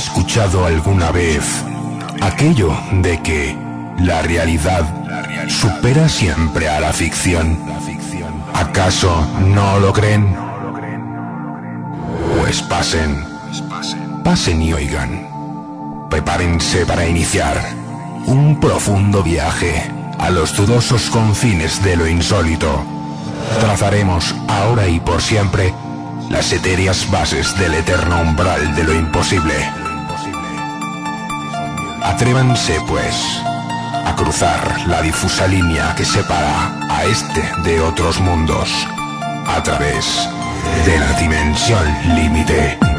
escuchado alguna vez aquello de que la realidad supera siempre a la ficción? ¿Acaso no lo creen? Pues pasen, pasen y oigan. Prepárense para iniciar un profundo viaje a los dudosos confines de lo insólito. Trazaremos ahora y por siempre las etéreas bases del eterno umbral de lo imposible. Atrévanse, pues, a cruzar la difusa línea que separa a este de otros mundos a través de la dimensión límite.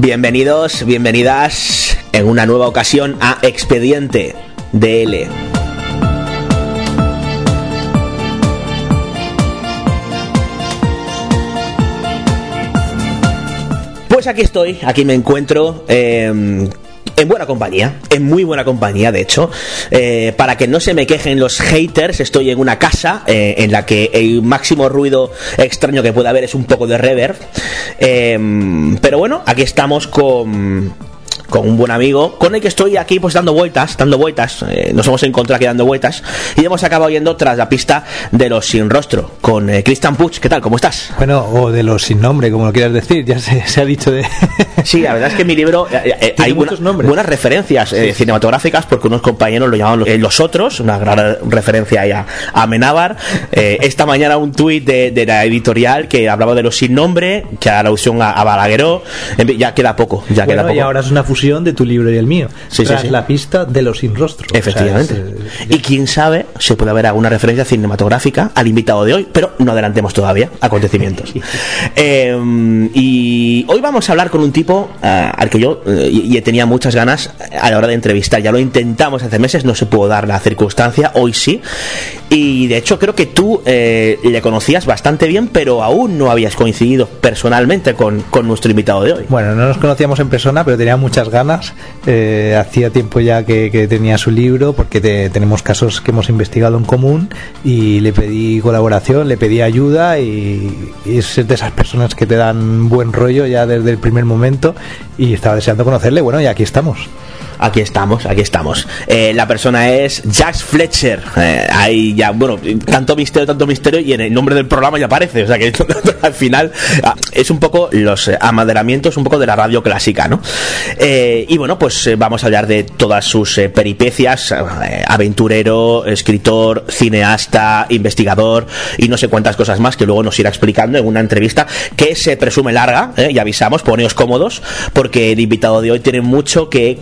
Bienvenidos, bienvenidas en una nueva ocasión a Expediente DL. Pues aquí estoy, aquí me encuentro. eh, en buena compañía, en muy buena compañía, de hecho. Eh, para que no se me quejen los haters, estoy en una casa eh, en la que el máximo ruido extraño que puede haber es un poco de reverb. Eh, pero bueno, aquí estamos con con un buen amigo, con el que estoy aquí pues dando vueltas, dando vueltas, eh, nos hemos encontrado aquí dando vueltas y hemos acabado yendo tras la pista de los sin rostro, con eh, Cristian Puch, ¿qué tal? ¿Cómo estás? Bueno, o de los sin nombre, como lo quieras decir, ya se, se ha dicho de... Sí, la verdad es que en mi libro eh, eh, hay buena- buenas referencias eh, cinematográficas porque unos compañeros lo llamaban los, eh, los otros, una gran referencia ahí a, a Amenábar. Eh, esta mañana un tuit de, de la editorial que hablaba de los sin nombre, que era la alusión a, a Balagueró. Ya queda poco, ya queda Bueno, poco. y ahora es una fusión de tu libro y el mío. Sí, sí, tras sí. la pista de los sin rostro. Efectivamente. O sea, es, eh, y quién sabe, se puede haber alguna referencia cinematográfica al invitado de hoy, pero no adelantemos todavía acontecimientos. Eh, y hoy vamos a hablar con un tipo ah, al que yo eh, y, y tenía muchas ganas a la hora de entrevistar. Ya lo intentamos hace meses, no se pudo dar la circunstancia, hoy sí. Y de hecho creo que tú eh, le conocías bastante bien, pero aún no habías coincidido personalmente con, con nuestro invitado de hoy. Bueno, no nos conocíamos en persona, pero tenía muchas ganas. Eh, hacía tiempo ya que, tenía su libro, porque te- tenemos casos que hemos investigado en común y le pedí colaboración, le pedí ayuda y, y es de esas personas que te dan buen rollo ya desde el primer momento y estaba deseando conocerle. Bueno, y aquí estamos. Aquí estamos, aquí estamos. Eh, la persona es Jax Fletcher. Eh, ahí ya, bueno, tanto misterio, tanto misterio, y en el nombre del programa ya aparece. O sea que al final ah, es un poco los eh, amaderamientos, un poco de la radio clásica, ¿no? Eh, y bueno, pues vamos a hablar de todas sus peripecias: aventurero, escritor, cineasta, investigador y no sé cuántas cosas más que luego nos irá explicando en una entrevista que se presume larga, y avisamos, poneos cómodos, porque el invitado de hoy tiene mucho que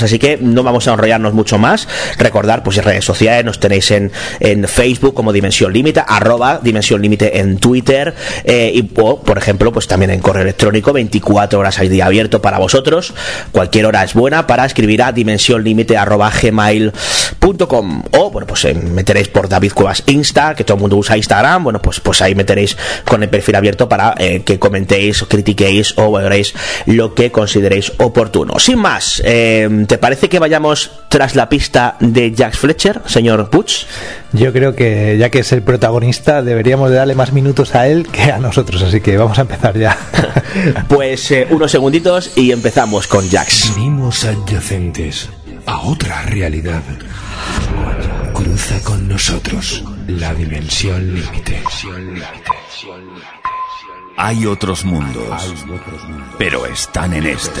Así que no vamos a enrollarnos mucho más. Recordar, pues en redes sociales nos tenéis en, en Facebook como Dimensión Límite, arroba Dimensión Límite en Twitter, eh, y o, por ejemplo, pues también en correo electrónico, 24 horas al día abierto para vosotros. Cualquier hora es buena para escribir a arroba gmail.com o bueno pues eh, meteréis por David Cuevas Insta que todo el mundo usa Instagram bueno pues pues ahí meteréis con el perfil abierto para eh, que comentéis critiquéis o valoréis lo que consideréis oportuno sin más eh, ¿te parece que vayamos tras la pista de Jax Fletcher señor Puch? Yo creo que ya que es el protagonista, deberíamos de darle más minutos a él que a nosotros, así que vamos a empezar ya. pues eh, unos segunditos y empezamos con Jax Venimos adyacentes a otra realidad. Cruza con nosotros la dimensión límite. Hay otros mundos, pero están en este.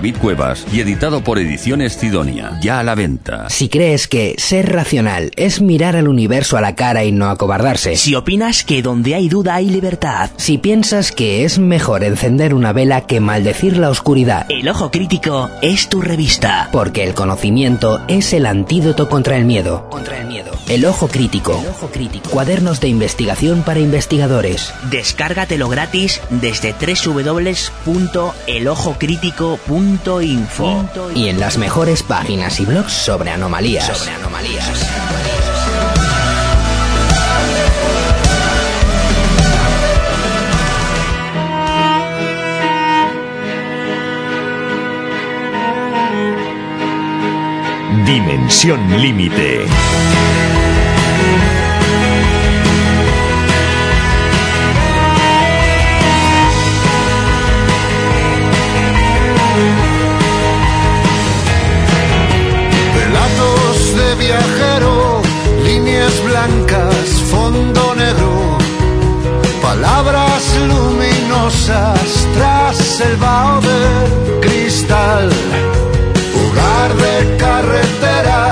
David Cuevas y editado por Ediciones Sidonia. Ya a la venta. Si crees que ser racional es mirar al universo a la cara y no acobardarse. Si opinas que donde hay duda hay libertad. Si piensas que es mejor encender una vela que maldecir la oscuridad. El Ojo Crítico es tu revista. Porque el conocimiento es el antídoto contra el miedo. Contra el miedo. El Ojo Crítico. El Ojo Crítico. Cuadernos de investigación para investigadores. Descárgatelo gratis desde www.elojocrítico.info. Y en las mejores páginas y blogs sobre anomalías. Sobre anomalías. Dimensión Límite. Fondo negro, palabras luminosas tras el vaho de cristal, hogar de carretera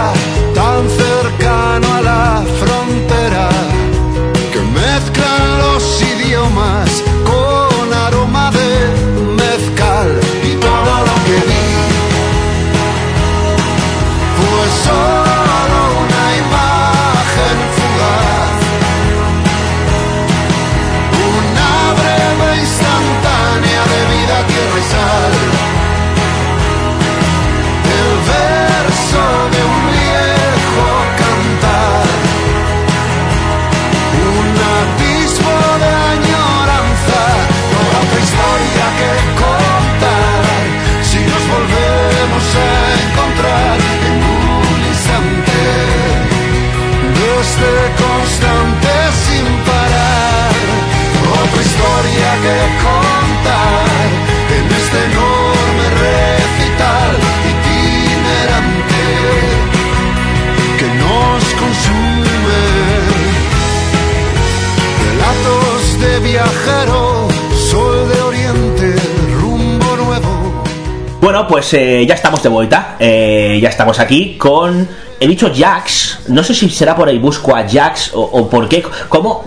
Bueno, pues eh, ya estamos de vuelta. Eh, ya estamos aquí con. He dicho Jax. No sé si será por ahí busco a Jax o, o por qué. ¿Cómo,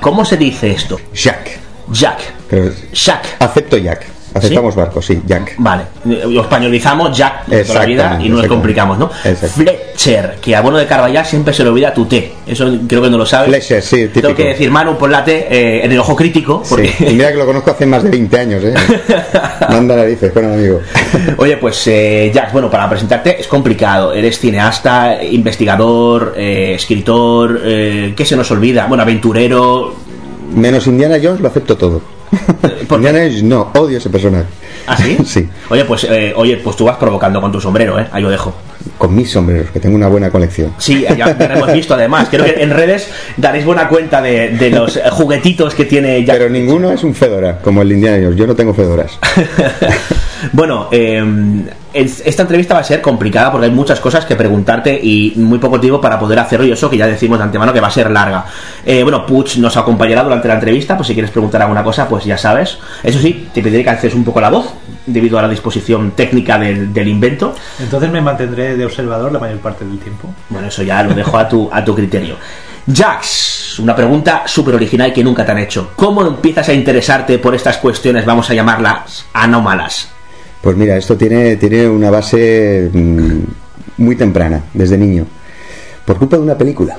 ¿Cómo se dice esto? Jack. Jack. Jack. acepto Jack. Aceptamos barco, sí, Jack. Vale, lo españolizamos Jack toda la vida y no nos complicamos, ¿no? Fletcher, que a Bono de Carballal siempre se le olvida tu T. Eso creo que no lo sabes. Fletcher, sí, típico. Tengo que decir, Manu, pon la T eh, en el ojo crítico. Porque... Sí. Y mira que lo conozco hace más de 20 años, ¿eh? Manda narices, buen amigo. Oye, pues eh, Jack, bueno, para presentarte es complicado. Eres cineasta, investigador, eh, escritor, eh, ¿qué se nos olvida? Bueno, aventurero. Menos Indiana Jones lo acepto todo. ¿por qué? No, odio ese personaje. ¿Ah, sí? Sí, Oye, pues, eh, oye, pues tú vas provocando con tu sombrero, ¿eh? Ahí lo dejo. con mis sombreros, que tengo una buena colección. Sí, ya, ya lo hemos visto además. Creo que en redes daréis buena cuenta de, de los eh, juguetitos que tiene Jack. Pero ninguno es un Fedora, como el de Indiana Jones. Yo no tengo Fedoras. Bueno, eh, esta entrevista va a ser complicada porque hay muchas cosas que preguntarte y muy poco tiempo para poder hacerlo y eso que ya decimos de antemano que va a ser larga. Eh, bueno, Puch nos acompañará durante la entrevista, pues si quieres preguntar alguna cosa, pues ya sabes. Eso sí, te pediré que alces un poco la voz debido a la disposición técnica del, del invento. Entonces me mantendré de observador la mayor parte del tiempo. Bueno, eso ya lo dejo a tu, a tu criterio. Jax, una pregunta súper original que nunca te han hecho. ¿Cómo empiezas a interesarte por estas cuestiones, vamos a llamarlas anómalas? Pues mira, esto tiene, tiene una base mm, muy temprana, desde niño. Por culpa de una película.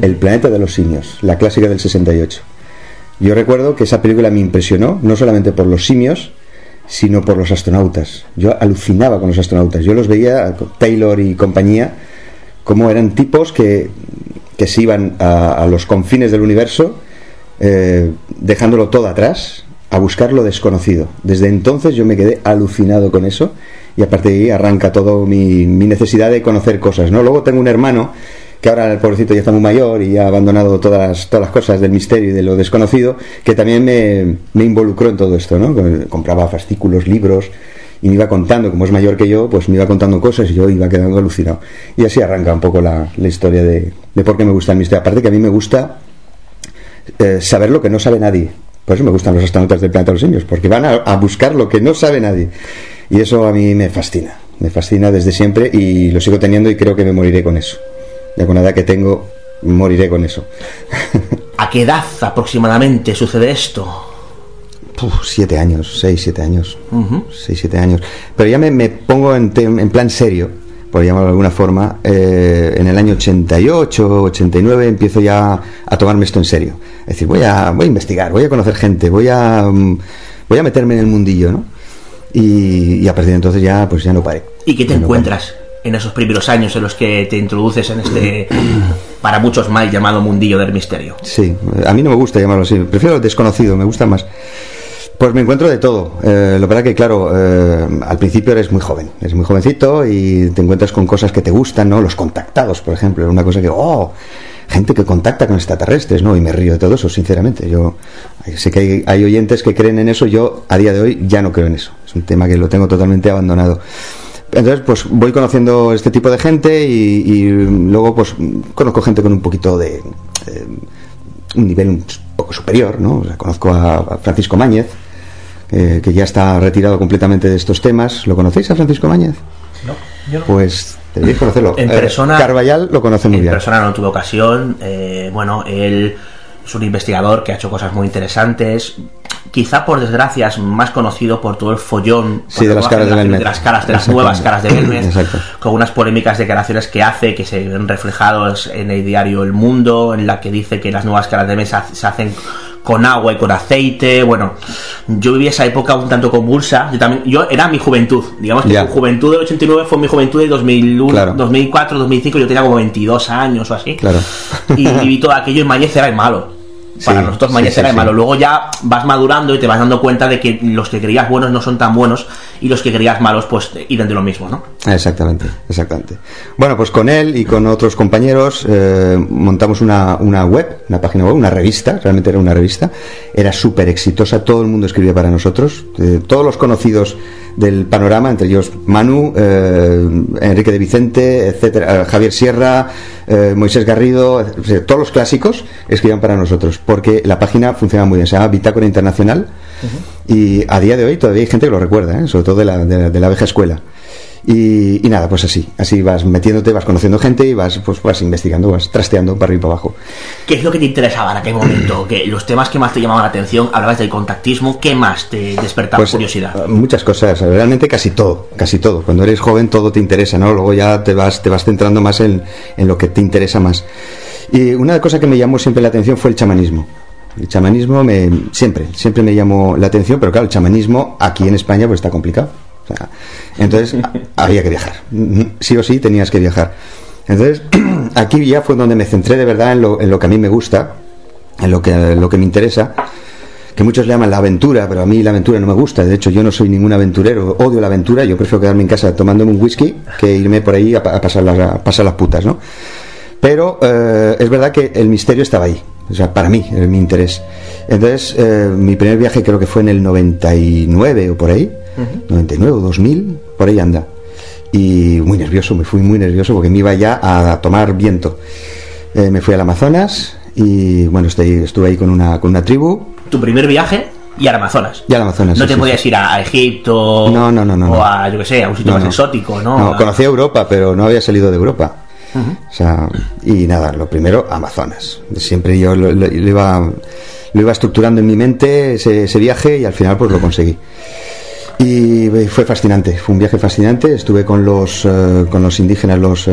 El planeta de los simios, la clásica del 68. Yo recuerdo que esa película me impresionó, no solamente por los simios, sino por los astronautas. Yo alucinaba con los astronautas. Yo los veía, Taylor y compañía, como eran tipos que, que se iban a, a los confines del universo, eh, dejándolo todo atrás, a buscar lo desconocido. Desde entonces yo me quedé alucinado con eso y a partir de ahí arranca todo mi, mi necesidad de conocer cosas. ¿no? Luego tengo un hermano que ahora el pobrecito ya está muy mayor y ha abandonado todas, todas las cosas del misterio y de lo desconocido, que también me, me involucró en todo esto. ¿no? Compraba fascículos, libros y me iba contando, como es mayor que yo, pues me iba contando cosas y yo iba quedando alucinado. Y así arranca un poco la, la historia de, de por qué me gusta el misterio. Aparte que a mí me gusta eh, saber lo que no sabe nadie. Por eso me gustan los astronautas del planeta de los simios, porque van a, a buscar lo que no sabe nadie. Y eso a mí me fascina, me fascina desde siempre y lo sigo teniendo y creo que me moriré con eso. Ya con la edad que tengo, moriré con eso. ¿A qué edad aproximadamente sucede esto? siete años, seis, siete años. Seis, siete años. Pero ya me, me pongo en plan serio, por llamarlo de alguna forma, eh, en el año 88, 89 empiezo ya a tomarme esto en serio. Es decir, voy a, voy a investigar, voy a conocer gente, voy a, mm, voy a meterme en el mundillo, ¿no? Y, y a partir de entonces ya, pues ya no paré. ¿Y qué te Ya no encuentras en esos primeros años en los que te introduces en este, para muchos mal llamado mundillo del misterio? Sí, a mí no me gusta llamarlo así, prefiero desconocido, me gusta más. Pues me encuentro de todo. Eh, lo verdad que, claro, eh, al principio eres muy joven, eres muy jovencito y te encuentras con cosas que te gustan, ¿no? Los contactados, por ejemplo, es una cosa que, oh, gente que contacta con extraterrestres, ¿no? Y me río de todo eso, sinceramente. Yo sé que hay, oyentes que creen en eso, yo a día de hoy ya no creo en eso. Es un tema que lo tengo totalmente abandonado. Entonces, pues voy conociendo este tipo de gente y, luego, pues, conozco gente con un poquito de. un nivel un poco superior, ¿no? O sea, conozco a, a Francisco Máñez, eh, que ya está retirado completamente de estos temas. ¿Lo conocéis a Francisco Máñez? No, yo no. Pues deberíais conocerlo. En Eh, persona- Carvallal lo conoce muy en bien. persona no tuve ocasión. eh, bueno, él es un investigador que ha hecho cosas muy interesantes. Quizá por desgracia es más conocido por todo el follón Sí, de las caras de Belmez. de las caras de las nuevas caras de Belmez, con unas polémicas declaraciones que hace que se ven reflejados en el diario El Mundo, en la que dice que las nuevas caras de Belmez se hacen con agua y con aceite. Bueno, yo viví esa época un tanto convulsa. Yo también, yo era mi juventud, digamos que Ya. mi juventud del 89 fue mi juventud del 2001, Claro. 2004, 2005. Yo tenía como 22 años o así Claro. y viví todo aquello y era el malo. Para Sí, nosotros sí, Mañez sí, el malo. Luego ya vas madurando y te vas dando cuenta de que los que creías buenos no son tan buenos y los que creías malos pues irán de lo mismo, ¿no? Exactamente, exactamente. Bueno, pues con él y con otros compañeros eh, montamos una, una web, una página web, una revista, realmente era una revista, era súper exitosa, todo el mundo escribía para nosotros, eh, todos los conocidos del panorama, entre ellos Manu, eh, Enrique de Vicente, etcétera, eh, Javier Sierra, Moisés Garrido, todos los clásicos escribían para nosotros, porque la página funcionaba muy bien, se llama Bitácora Internacional, y a día de hoy todavía hay gente que lo recuerda, ¿eh? sobre todo de la, de, de la vieja escuela. Y, y nada, pues así, así vas metiéndote, vas conociendo gente y vas, pues vas investigando, vas trasteando para arriba y para abajo. ¿Qué es lo que te interesaba en aquel momento? ¿Qué, los temas que más te llamaban la atención, hablabas del contactismo, ¿qué más te despertaba Pues, curiosidad? eh, Muchas cosas, realmente casi todo, casi todo. Cuando eres joven todo te interesa, ¿no? Luego ya te vas, te vas centrando más en, en lo que te interesa más. Y una cosa que me llamó siempre la atención fue el chamanismo. El chamanismo me, siempre, siempre me llamó la atención, pero claro, el chamanismo aquí en España pues está complicado. O sea, entonces había que viajar. Sí o sí tenías que viajar. Entonces aquí ya fue donde me centré de verdad en lo, en lo que a mí me gusta, en lo que, en lo que me interesa que muchos le llaman la aventura, pero a mí la aventura no me gusta. De hecho, yo no soy ningún aventurero, odio la aventura. Yo prefiero quedarme en casa tomándome un whisky que irme por ahí a pasar, las, a pasar las putas, ¿no? Pero eh, es verdad que el misterio estaba ahí, o sea, para mí, era mi interés. Entonces, eh, mi primer viaje creo que fue en el 99 o por ahí, 99 o 2000, por ahí anda. Y muy nervioso, me fui muy nervioso porque me iba ya a tomar viento. Eh, me fui al Amazonas y bueno, estoy, estuve ahí con una, con una tribu Tu primer viaje y al Amazonas. y al Amazonas. No sí, te sí, podías sí. ir a, a Egipto No, no, no, no, o a, yo que sé, a un sitio No, más no. exótico, ¿no? No, A- conocí Europa, pero no había salido de Europa. O sea, y nada, lo primero, Amazonas. Siempre yo lo, lo- lo iba, lo iba estructurando en mi mente ese, ese viaje y al final pues lo conseguí. Y eh, fue fascinante, fue un viaje fascinante. Estuve con los, eh, con los indígenas, los eh,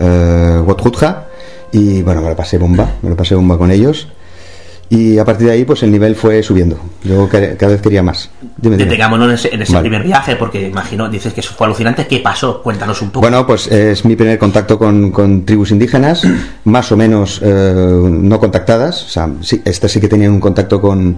eh, Huotjutja, y bueno, me lo pasé bomba, me lo pasé bomba con ellos. Y a partir de ahí, pues el nivel fue subiendo. Yo ca- cada vez quería más. Dime, dime. Detengámonos en ese, en ese Vale. primer viaje, porque imagino, dices que eso fue alucinante. ¿Qué pasó? Cuéntanos un poco. Bueno, pues es mi primer contacto con, con tribus indígenas, más o menos eh, no contactadas. O sea, sí, estas sí que tenían un contacto con,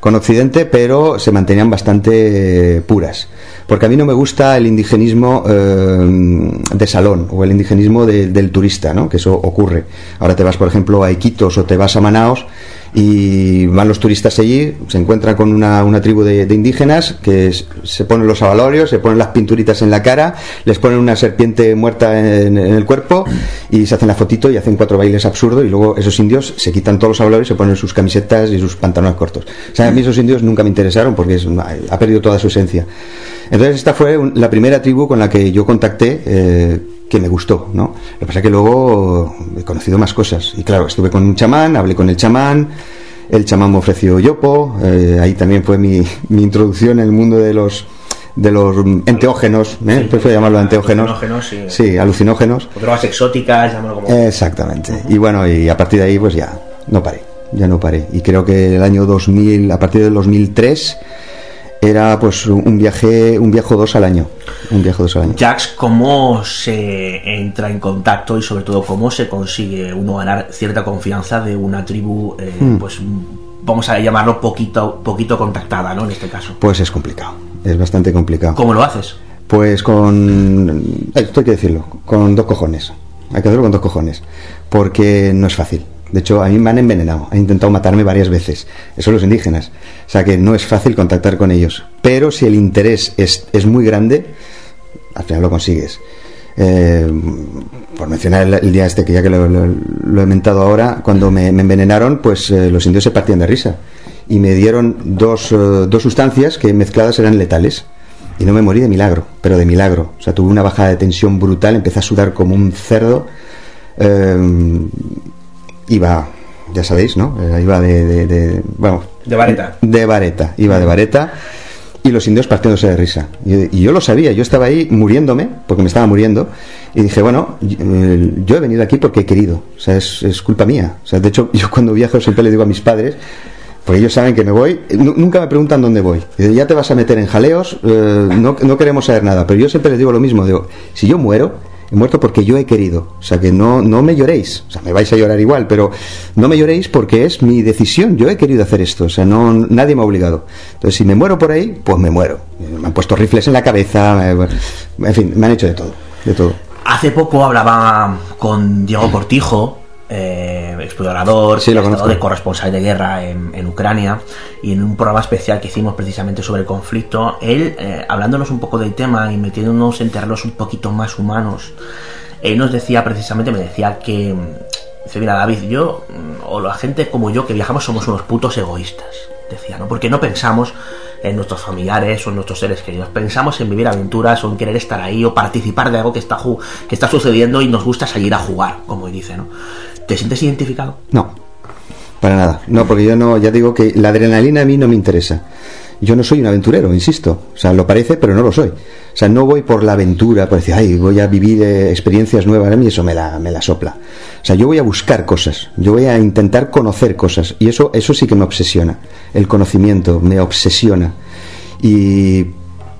con Occidente, pero se mantenían bastante eh, puras. Porque a mí no me gusta el indigenismo eh, de salón o el indigenismo de- del turista, ¿no? Que eso ocurre. Ahora te vas, por ejemplo, a Iquitos o te vas a Manaos y van los turistas allí, se encuentran con una, una tribu de, indígenas que se ponen los avalorios, se ponen las pinturitas en la cara, les ponen una serpiente muerta en, el cuerpo y se hacen la fotito y hacen cuatro bailes absurdos y luego esos indios se quitan todos los avalorios, se ponen sus camisetas y sus pantalones cortos. O sea, a mí esos indios nunca me interesaron porque ha perdido toda su esencia. Entonces esta fue la primera tribu con la que yo contacté eh, que me gustó, ¿no? Lo que pasa es que luego he conocido más cosas y claro, estuve con un chamán, hablé con el chamán, el chamán me ofreció yopo, eh, ahí también fue mi, mi introducción en el mundo de los de los enteógenos, ¿eh? prefiero llamarlo enteógenos, Alucinógenos, sí. sí, alucinógenos, O drogas exóticas, llámalo como. Exactamente. Y bueno, y a partir de ahí pues ya no paré, ya no paré. Y creo que el año 2000, a partir del 2003 era pues un viaje, un viaje dos al año, un viaje dos al año. Jax, ¿cómo se entra en contacto y sobre todo cómo se consigue uno ganar cierta confianza de una tribu, eh, Hmm. pues vamos a llamarlo poquito, poquito contactada, ¿no? En este caso. Pues es complicado, es bastante complicado. ¿Cómo lo haces? Pues con, esto hay que decirlo, con dos cojones. Hay que hacerlo con dos cojones, porque no es fácil. De hecho, a mí me han envenenado, han intentado matarme varias veces. Eso son los indígenas. O sea que no es fácil contactar con ellos. Pero si el interés es, es muy grande, al final lo consigues. Eh, por mencionar el, día este, que ya que lo, he mentado ahora, cuando me, envenenaron, pues eh, los indios se partían de risa. Y me dieron dos, eh, dos sustancias que mezcladas eran letales. Y no me morí de milagro, pero de milagro. O sea, tuve una bajada de tensión brutal, empecé a sudar como un cerdo. Iba, ya sabéis, ¿no? Eh, iba de, de, de- bueno, De vareta. de vareta, iba de vareta y los indios partiéndose de risa. Y, y yo lo sabía, yo estaba ahí muriéndome, porque me estaba muriendo, y dije, bueno, yo he venido aquí porque he querido, o sea, es, es culpa mía. O sea, de hecho, yo cuando viajo siempre le digo a mis padres, porque ellos saben que me voy, nu- nunca me preguntan dónde voy. Ya te vas a meter en jaleos, eh, no, no queremos saber nada, pero yo siempre les digo lo mismo, digo, si yo muero, he muerto porque yo he querido. O sea, que no, no me lloréis. O sea, me vais a llorar igual, pero no me lloréis porque es mi decisión. Yo he querido hacer esto. O sea, no, nadie me ha obligado. Entonces, si me muero por ahí, pues me muero. Me han puesto rifles en la cabeza. En fin, me han hecho de todo. De todo. Hace poco hablaba con Diego Cortijo, eh, explorador, Sí, lo estado de corresponsal de guerra en, en Ucrania, y en un programa especial que hicimos precisamente sobre el conflicto, él, eh, hablándonos un poco del tema y metiéndonos en terrenos un poquito más humanos, él nos decía precisamente, me decía que, mm, dice, mira David, yo, mm, o la gente como yo que viajamos somos unos putos egoístas, decía, ¿no? Porque no pensamos en nuestros familiares o en nuestros seres queridos, pensamos en vivir aventuras o en querer estar ahí o participar de algo que está, que está sucediendo y nos gusta salir a jugar, como dice, ¿no? ¿Te sientes identificado? No, para nada. No, porque yo no, ya digo que la adrenalina a mí no me interesa. Yo no soy un aventurero, insisto. O sea, lo parece, pero no lo soy. O sea, no voy por la aventura, por decir, ay, voy a vivir eh, experiencias nuevas. A mí eso me la, me la sopla. O sea, yo voy a buscar cosas. Yo voy a intentar conocer cosas. Y eso, eso sí que me obsesiona. El conocimiento me obsesiona. Y,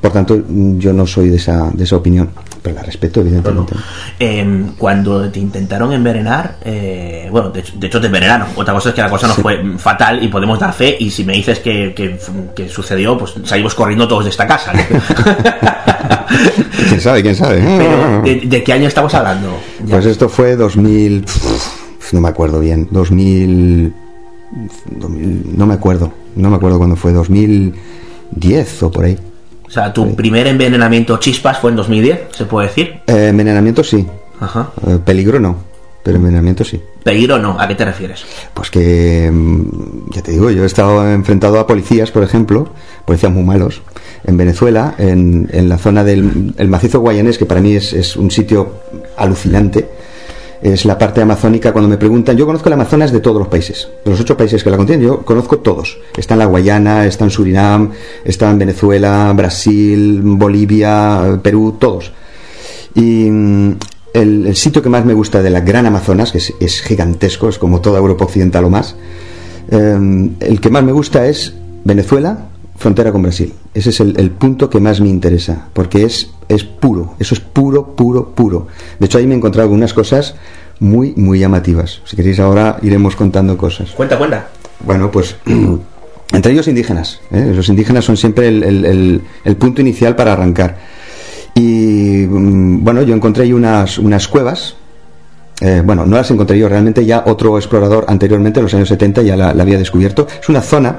por tanto, yo no soy de esa, de esa opinión. Pero la respeto, evidentemente. Eh, cuando te intentaron envenenar, eh, bueno, de hecho, de hecho te envenenaron. Otra cosa es que la cosa no Sí. fue fatal y podemos dar fe. Y si me dices que, que- que sucedió, pues salimos corriendo todos de esta casa. ¿no? ¿Quién sabe? ¿Quién sabe? Pero, ¿de, de qué año estamos hablando? Ya. Pues esto fue 2000. pf, No me acuerdo bien. 2000, 2000 No me acuerdo. No me acuerdo cuándo fue. 2010 o por ahí. O sea, tu primer envenenamiento chispas fue en 2010, se puede decir. Eh, envenenamiento sí. Ajá. Eh, peligro no. Pero envenenamiento sí. Peligro no, ¿a qué te refieres? Pues que. mm, Ya te digo, yo he estado enfrentado a policías, por ejemplo. Policías muy malos. En Venezuela, en, en la zona del el macizo guayanés, que para mí es, es un sitio alucinante. Es la parte amazónica. Cuando me preguntan, yo conozco el Amazonas de todos los países, de los ocho países que la contienen, yo conozco todos. Está en la Guayana, está en Surinam, está en Venezuela, Brasil, Bolivia, Perú, todos. Y mm, el, sitio que más me gusta de la Gran Amazonas, que es, es gigantesco, es como toda Europa Occidental o más, eh, el que más me gusta es Venezuela, frontera con Brasil. Ese es el, el punto que más me interesa, porque es, es puro, eso es puro, puro, puro. De hecho, ahí me he encontrado algunas cosas muy, muy llamativas. Si queréis, ahora iremos contando cosas. Cuenta, cuenta. Bueno, pues entre ellos indígenas. ¿eh? Los indígenas son siempre el, el- punto inicial para arrancar. Y mm, bueno, yo encontré ahí unas, unas cuevas Eh, bueno, no las encontré yo, realmente ya otro explorador anteriormente, en los años 70, ya la, la había descubierto. Es una zona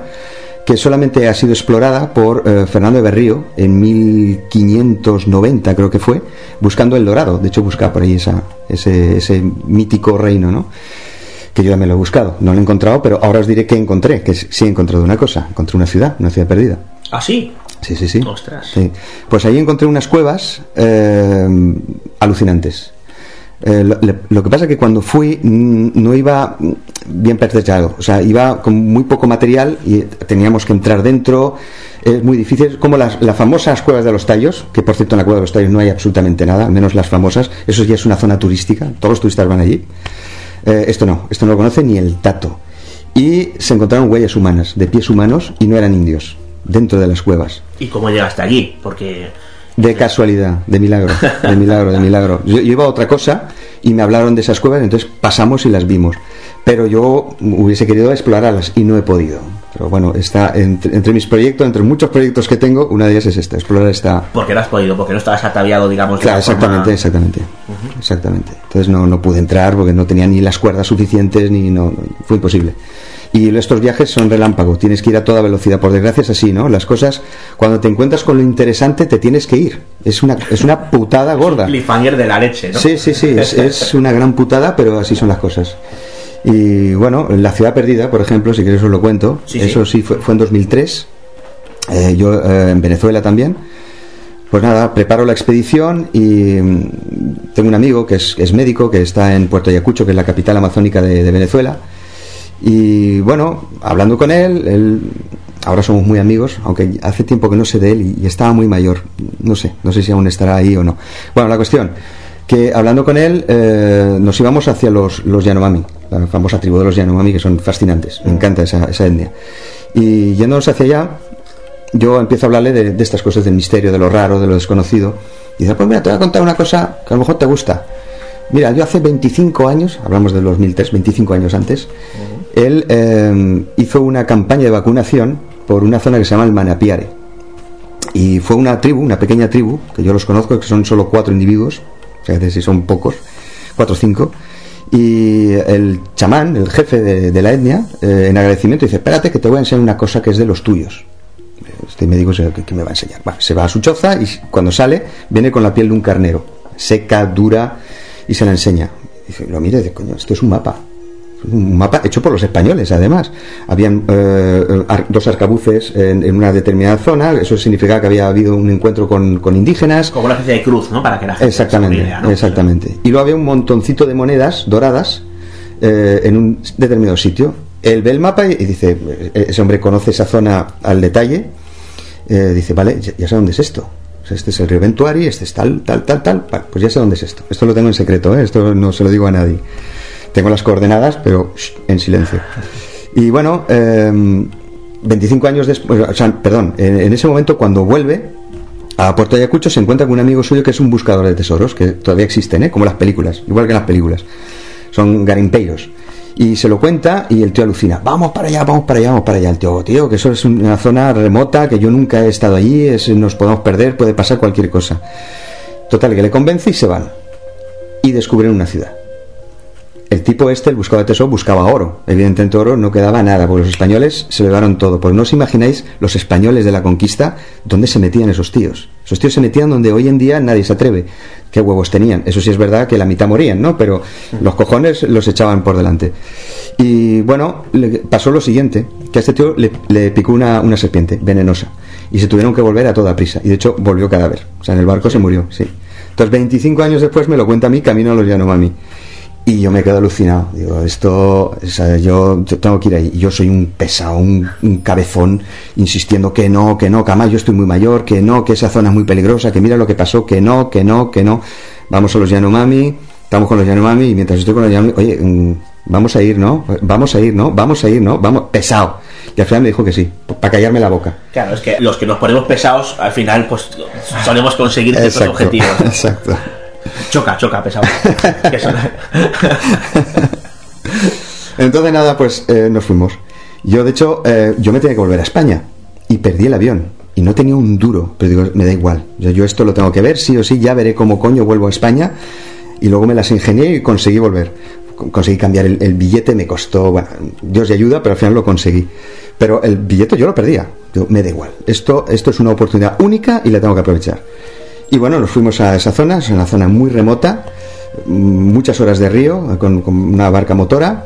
que solamente ha sido explorada por eh, Fernando de Berrío en 1590 creo que fue, buscando el Dorado. De hecho, buscaba por ahí esa, ese, ese mítico reino, ¿no? Que yo ya me lo he buscado. No lo he encontrado, pero ahora os diré que encontré, que sí he encontrado una cosa. Encontré una ciudad, una ciudad perdida. ¿Ah, sí? Sí, sí, sí. Ostras. Sí. Pues ahí encontré unas cuevas eh, alucinantes. Eh, lo, lo que pasa es que cuando fui no iba bien pertrechado, o sea, iba con muy poco material y teníamos que entrar dentro. Es muy difícil, como las, las famosas cuevas de los tallos, que por cierto en la cueva de los tallos no hay absolutamente nada, menos las famosas. Eso ya es una zona turística, todos los turistas van allí. Eh, esto no, esto no lo conoce ni el tato. Y se encontraron huellas humanas, de pies humanos, y no eran indios, dentro de las cuevas. ¿Y cómo llegaste allí? Porque De casualidad, de milagro, de milagro, de milagro. Yo, yo iba a otra cosa y me hablaron de esas cuevas, entonces pasamos y las vimos. Pero yo hubiese querido explorarlas y no he podido. Pero bueno, está entre, entre mis proyectos, entre muchos proyectos que tengo, una de ellas es esta, explorar esta... porque no has podido, porque no estabas ataviado, digamos, de Claro, forma- exactamente, exactamente. Exactamente. Entonces no, no pude entrar porque no tenía ni las cuerdas suficientes, ni no, fue imposible. Y estos viajes son relámpago, tienes que ir a toda velocidad. Por desgracia es así, ¿no? Las cosas, cuando te encuentras con lo interesante, te tienes que ir. Es una, es una putada gorda. cliffhanger de la leche, ¿no? Sí, sí, sí, es, es una gran putada, pero así son las cosas. Y bueno, La Ciudad Perdida, por ejemplo, si quieres os lo cuento, Sí, eso sí fue, fue en 2003, eh, yo eh, en Venezuela también. Pues nada, preparo la expedición y mm, tengo un amigo que es, es médico, que está en Puerto Ayacucho, que es la capital amazónica de, de Venezuela. Y bueno, hablando con él, él, ahora somos muy amigos, aunque hace tiempo que no sé de él y, estaba muy mayor. No sé, no sé si aún estará ahí o no. Bueno, la cuestión, que hablando con él, eh, nos íbamos hacia los, los Yanomami, la famosa tribu de los Yanomami, que son fascinantes. Me encanta esa, esa etnia. Y yéndonos hacia allá, yo empiezo a hablarle de, de estas cosas del misterio, de lo raro, de lo desconocido. Y dice, pues mira, te voy a contar una cosa que a lo mejor te gusta. Mira, yo hace 25 años, hablamos del 2003, 25 años antes, él eh, hizo una campaña de vacunación por una zona que se llama el Manapiare. Y fue una tribu, una pequeña tribu, que yo los conozco, que son solo cuatro individuos, o sea, si son pocos, cuatro o cinco. Y el chamán, el jefe de, la etnia, eh, en agradecimiento dice, espérate que te voy a enseñar una cosa que es de los tuyos. Este médico se, ¿qué, qué me va a enseñar? Se va a su choza y cuando sale viene con la piel de un carnero, seca, dura, y se la enseña. Dice, lo mire, dice, coño, esto es un mapa. Un mapa hecho por los españoles, además. Habían eh, ar- dos arcabuces en, en una determinada zona, eso significaba que había habido un encuentro con, con indígenas. Como una especie de cruz, ¿no? Para que la gente Exactamente, se idea, ¿no? exactamente. Y luego había un montoncito de monedas doradas eh, en un determinado sitio. Él ve el mapa y, dice, eh, ese hombre conoce esa zona al detalle, eh, dice, vale, ya, ya sé dónde es esto. Este es el río Ventuari, este es tal, tal, tal, tal. Pues ya sé dónde es esto. Esto lo tengo en secreto, ¿eh? esto no se lo digo a nadie. Tengo las coordenadas, pero shh, en silencio. Y bueno, eh, 25 años después, o sea, perdón, en, ese momento cuando vuelve, a Puerto Ayacucho se encuentra con un amigo suyo que es un buscador de tesoros, que todavía existen, ¿eh? como las películas, igual que en las películas. Son garimpeiros. Y se lo cuenta y el tío alucina. Vamos para allá, vamos para allá, vamos para allá. El tío, tío, que eso es una zona remota, que yo nunca he estado allí, nos podemos perder, puede pasar cualquier cosa. Total, que le convence y se van. Y descubren una ciudad. El tipo este, el buscador de tesoro, buscaba oro. Evidentemente oro no quedaba nada, porque los españoles se lo llevaron todo. Porque no os imagináis los españoles de la conquista dónde se metían esos tíos. Esos tíos se metían donde hoy en día nadie se atreve. ¿Qué huevos tenían? Eso sí es verdad que la mitad morían, ¿no? Pero los cojones los echaban por delante. Y bueno, le pasó lo siguiente, que a este tío le, picó una, una serpiente venenosa. Y se tuvieron que volver a toda prisa. Y de hecho volvió cadáver. O sea, en el barco se murió, sí. Entonces 25 años después me lo cuenta a mí, camino a los Yanomami. Y yo me quedo alucinado. Digo, esto, o sea, yo, tengo que ir ahí. Yo soy un pesado, un, un cabezón, insistiendo que no, que no, que además yo estoy muy mayor, que no, que esa zona es muy peligrosa, que mira lo que pasó, que no, que no, que no. Vamos a los Yanomami, estamos con los Yanomami, y mientras estoy con los Yanomami, oye, mm, vamos a ir, ¿no? Vamos a ir, ¿no? Vamos a ir, ¿no? Vamos, pesado. Y al final me dijo que sí, para callarme la boca. Claro, es que los que nos ponemos pesados, al final, pues solemos conseguir ciertos objetivos. exacto. Choca, choca, pesado. Entonces nada, pues eh, nos fuimos. Yo, de hecho, eh, yo me tenía que volver a España y perdí el avión. Y no tenía un duro, pero digo, me da igual. Yo, yo esto lo tengo que ver, sí o sí, ya veré cómo coño vuelvo a España. y luego me las ingenié y conseguí volver. Conseguí cambiar el, el billete, me costó, bueno, Dios y ayuda, pero al final lo conseguí. Pero el billete yo lo perdía. Yo, me da igual. Esto, esto es una oportunidad única y la tengo que aprovechar. Y bueno, nos fuimos a esa zona, es una zona muy remota, muchas horas de río, con, con una barca motora,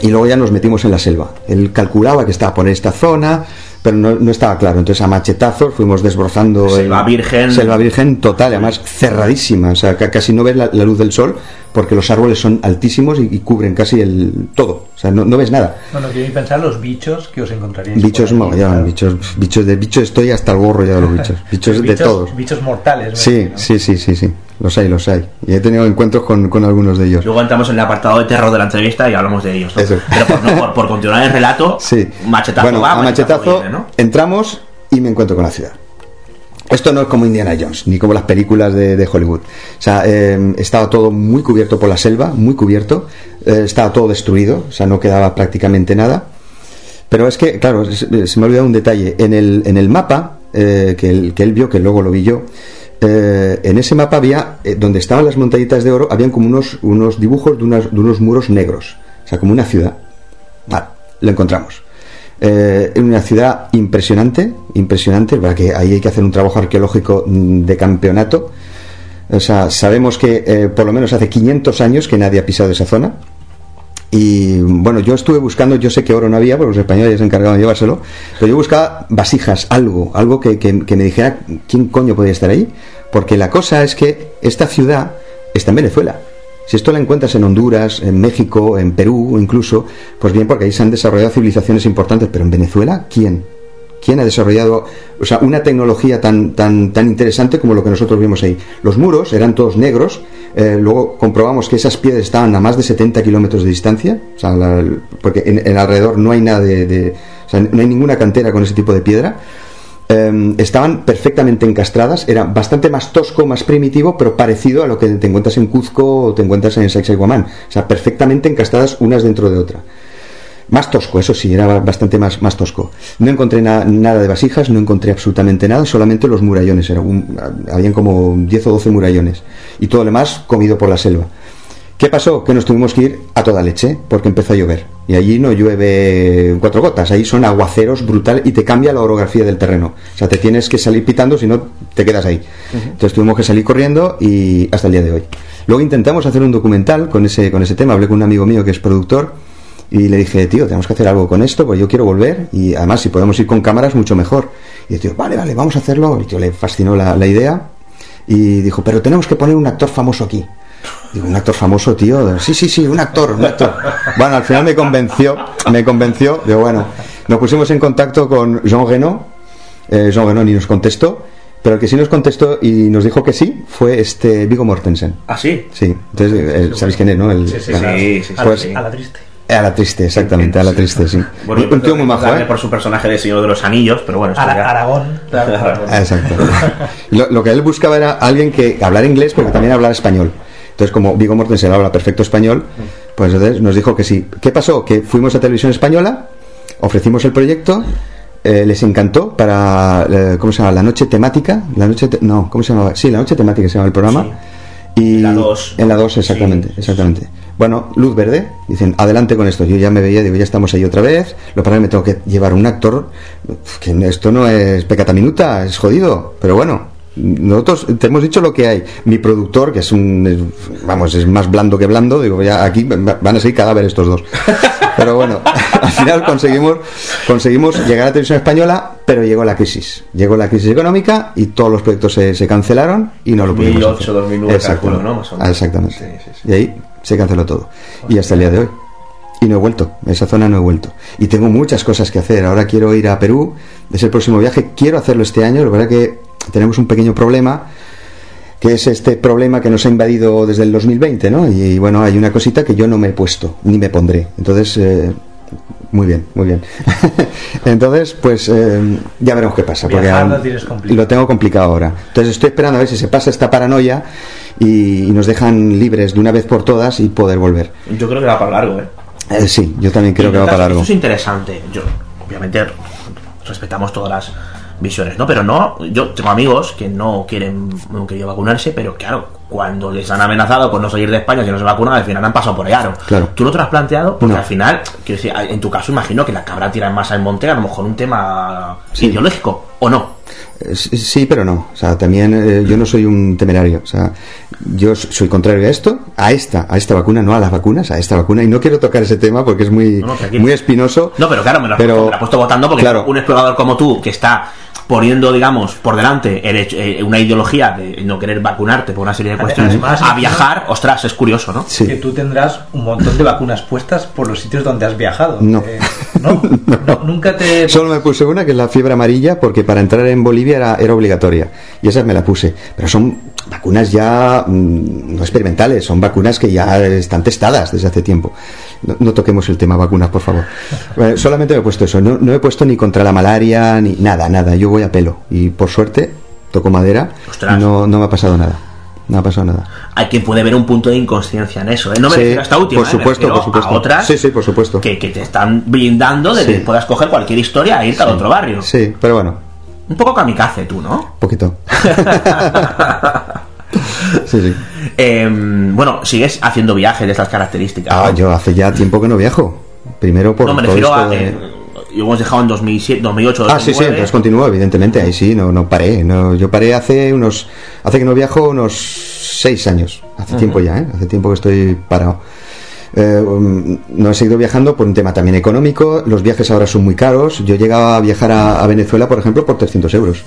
y luego ya nos metimos en la selva. Él calculaba que estaba por esta zona, pero no, no estaba claro. Entonces a machetazos fuimos desbrozando Selva el- virgen. selva virgen total, además cerradísima, o sea, ca- casi no ves la, la luz del sol porque los árboles son altísimos y, y cubren casi el todo, o sea, no, no ves nada. Bueno, quiero pensar los bichos que os encontraríais. Bichos ahí, mogollón, claro. bichos, bichos de bichos estoy hasta el gorro ya de los bichos, bichos de todos. Bichos mortales. ¿no? Sí, sí, sí, sí, sí, los hay, los hay. Y he tenido encuentros con, con algunos de ellos. Luego entramos en el apartado de terror de la entrevista y hablamos de ellos. ¿no? Eso. Pero por, no, por, por continuar el relato, Sí. machetazo bueno, va, a machetazo viene, ¿no? entramos y me encuentro con la ciudad. Esto no es como Indiana Jones, ni como las películas de, de Hollywood. O sea, eh, estaba todo muy cubierto por la selva, muy cubierto. eh, estaba todo destruido, o sea, no quedaba prácticamente nada. Pero es que, claro, se, me ha olvidado un detalle. En el, en el mapa eh, que, él, que él vio, que luego lo vi yo, eh, en ese mapa había, eh, donde estaban las montañitas de oro, habían como unos, unos dibujos de, unas- de unos muros negros. O sea, como una ciudad. Vale, lo encontramos. Eh, una ciudad impresionante, impresionante, para que ahí hay que hacer un trabajo arqueológico mm, de campeonato. O sea, sabemos que eh, por lo menos hace 500 años que nadie ha pisado esa zona. Y bueno, yo estuve buscando, yo sé que oro no había, porque los españoles se encargaban de llevárselo, pero yo buscaba vasijas, algo, algo que, que- que me dijera quién coño podía estar ahí. Porque la cosa es que esta ciudad está en Venezuela. Si esto la encuentras en Honduras, en México, en Perú incluso, pues bien, porque ahí se han desarrollado civilizaciones importantes, pero en Venezuela, ¿quién? ¿Quién ha desarrollado o sea, una tecnología tan, tan, tan interesante como lo que nosotros vimos ahí? Los muros eran todos negros, eh, luego comprobamos que esas piedras estaban a más de 70 kilómetros de distancia, o sea, porque en, en alrededor no hay nada de, o sea, no hay ninguna cantera con ese tipo de piedra. Eh, estaban perfectamente encastradas, era bastante más tosco, más primitivo, pero parecido a lo que te encuentras en Cuzco o te encuentras en Sacsayhuamán. O sea, perfectamente encastradas unas dentro de otra. Más tosco, eso sí, era bastante más, más tosco. No encontré na- nada de vasijas, no encontré absolutamente nada, solamente los murallones. Era un- habían como 10 o 12 murallones. Y todo lo demás comido por la selva. ¿Qué pasó? Que nos tuvimos que ir a toda leche, porque empezó a llover. Y allí no llueve cuatro gotas, ahí son aguaceros brutal y te cambia la orografía del terreno. O sea, te tienes que salir pitando, si no te quedas ahí. Entonces tuvimos que salir corriendo y hasta el día de hoy. Luego intentamos hacer un documental con ese, con ese tema. Hablé con un amigo mío que es productor y le dije, tío, tenemos que hacer algo con esto, pues yo quiero volver y además si podemos ir con cámaras mucho mejor. Y el tío, vale, vale, vamos a hacerlo. Y el tío le fascinó la, la idea y dijo, pero tenemos que poner un actor famoso aquí. Digo, un actor famoso, tío. Sí, sí, sí, un actor, un actor. Bueno, al final me convenció, me convenció. Digo, bueno, nos pusimos en contacto con Jean Reno. Eh, Jean Reno ni nos contestó, pero el que sí nos contestó y nos dijo que sí fue este Vigo Mortensen. ¿Ah, sí? Sí, entonces, eh, ¿sabéis quién es, no? El, Sí, sí, sí, sí, pues- a la triste. A la triste, exactamente, a la triste, sí. Bueno, un tío muy majo, ¿eh? por su personaje de Señor de los Anillos, pero bueno, Ara- ya- Aragón. claro, Aragón. Ah, Exacto. Lo, lo que él buscaba era alguien que hablara inglés, pero que también hablara español. Entonces, como Vigo Mortensen habla perfecto español, pues entonces nos dijo que sí. ¿Qué pasó? Que fuimos a Televisión Española, ofrecimos el proyecto, eh, les encantó para, eh, ¿cómo se llama? La noche temática. La noche te- no, ¿cómo se llamaba? Sí, la noche temática se llama el programa. Y En la dos. En la 2, exactamente, Sí. exactamente. Bueno, luz verde, dicen, adelante con esto. Yo ya me veía, digo, ya estamos ahí otra vez. Lo para me tengo que llevar un actor, que esto no es pecata minuta, es jodido. Pero bueno, nosotros te hemos dicho lo que hay. Mi productor, que es un, vamos, es más blando que blando, digo, ya aquí va- van a ser cadáveres estos dos. Pero bueno, al final conseguimos, conseguimos llegar a la televisión española, pero llegó la crisis. Llegó la crisis económica y todos los proyectos se, se cancelaron y no lo pudimos 2008, hacer. 2009 Exactamente. calculo, ¿no? Más Exactamente. Sí, sí, sí. Y ahí se canceló todo. Y hasta el día de hoy. Y no he vuelto. A esa zona no he vuelto. Y tengo muchas cosas que hacer. Ahora quiero ir a Perú. Es el próximo viaje. Quiero hacerlo este año. La verdad que tenemos un pequeño problema. Que es este problema que nos ha invadido desde el 2020, ¿no? Y, bueno, hay una cosita que yo no me he puesto, ni me pondré. Entonces, eh, muy bien, muy bien. Entonces, pues eh, ya veremos qué pasa. Porque lo tengo complicado ahora. Entonces estoy esperando a ver si se pasa esta paranoia y, y nos dejan libres de una vez por todas y poder volver. Yo creo que va para largo, ¿eh? Eh, sí, yo también creo que va para largo. Eso es interesante. Yo, obviamente, respetamos todas las, visiones, ¿no? Pero no, yo tengo amigos que no quieren, no quieren vacunarse, pero claro, cuando les han amenazado con no salir de España si no se vacunan, al final han pasado por aro. Claro. ¿Tú no te lo has planteado? Porque No. al final, quiero decir, en tu caso imagino que la cabra tira más al monte, a lo mejor un tema Sí. ideológico, ¿o no? Eh, Sí, pero no. O sea, también eh, yo no soy un temerario. O sea, yo soy contrario a esto, a esta, a esta vacuna, no a las vacunas, a esta vacuna. Y no quiero tocar ese tema porque es muy, No, no, tranquilo. muy espinoso. No, pero claro, me lo Pero- puesto, me lo has puesto votando porque Claro. un explorador como tú, que está poniendo, digamos, por delante el hecho- eh, una ideología de no querer vacunarte por una serie de cuestiones Además, a viajar, ostras, es curioso, ¿no? Sí. Que tú tendrás un montón de vacunas puestas por los sitios donde has viajado. No. Eh, ¿no? No, nunca te. Solo me puse una que es la fiebre amarilla porque para entrar en Bolivia era, era obligatoria y esa me la puse. Pero son vacunas ya mm, no experimentales, son vacunas que ya están testadas desde hace tiempo. No, no toquemos el tema vacunas, por favor. Eh, solamente me he puesto eso, no, no he puesto ni contra la malaria ni nada, nada. Yo voy a pelo y por suerte toco madera Ostras. y no, no me ha pasado nada. No ha pasado nada. Hay quien puede ver un punto de inconsciencia en eso, ¿eh? No me Sí, refiero a esta última, por ¿eh? supuesto, Me por supuesto. a otras Sí, sí, por supuesto. Que, que te están brindando de Sí. que puedas coger cualquier historia e irte al otro barrio. Sí, pero bueno, Un poco kamikaze tú, ¿no? poquito. sí, sí. Eh, bueno, sigues haciendo viajes de estas características. Ah, ¿no? yo hace ya tiempo que no viajo. Primero por no, me refiero a. de- Lo hemos dejado en 2007, 2008, Ah, sí, sí, 2009. entonces continúo, evidentemente, ahí sí, no, no paré. No, yo paré hace unos, hace que no viajo unos seis años, hace tiempo ya, ¿eh? hace tiempo que estoy parado. Eh, um, no he seguido viajando por un tema también económico, los viajes ahora son muy caros, yo llegaba a viajar a, a Venezuela, por ejemplo, por 300 euros,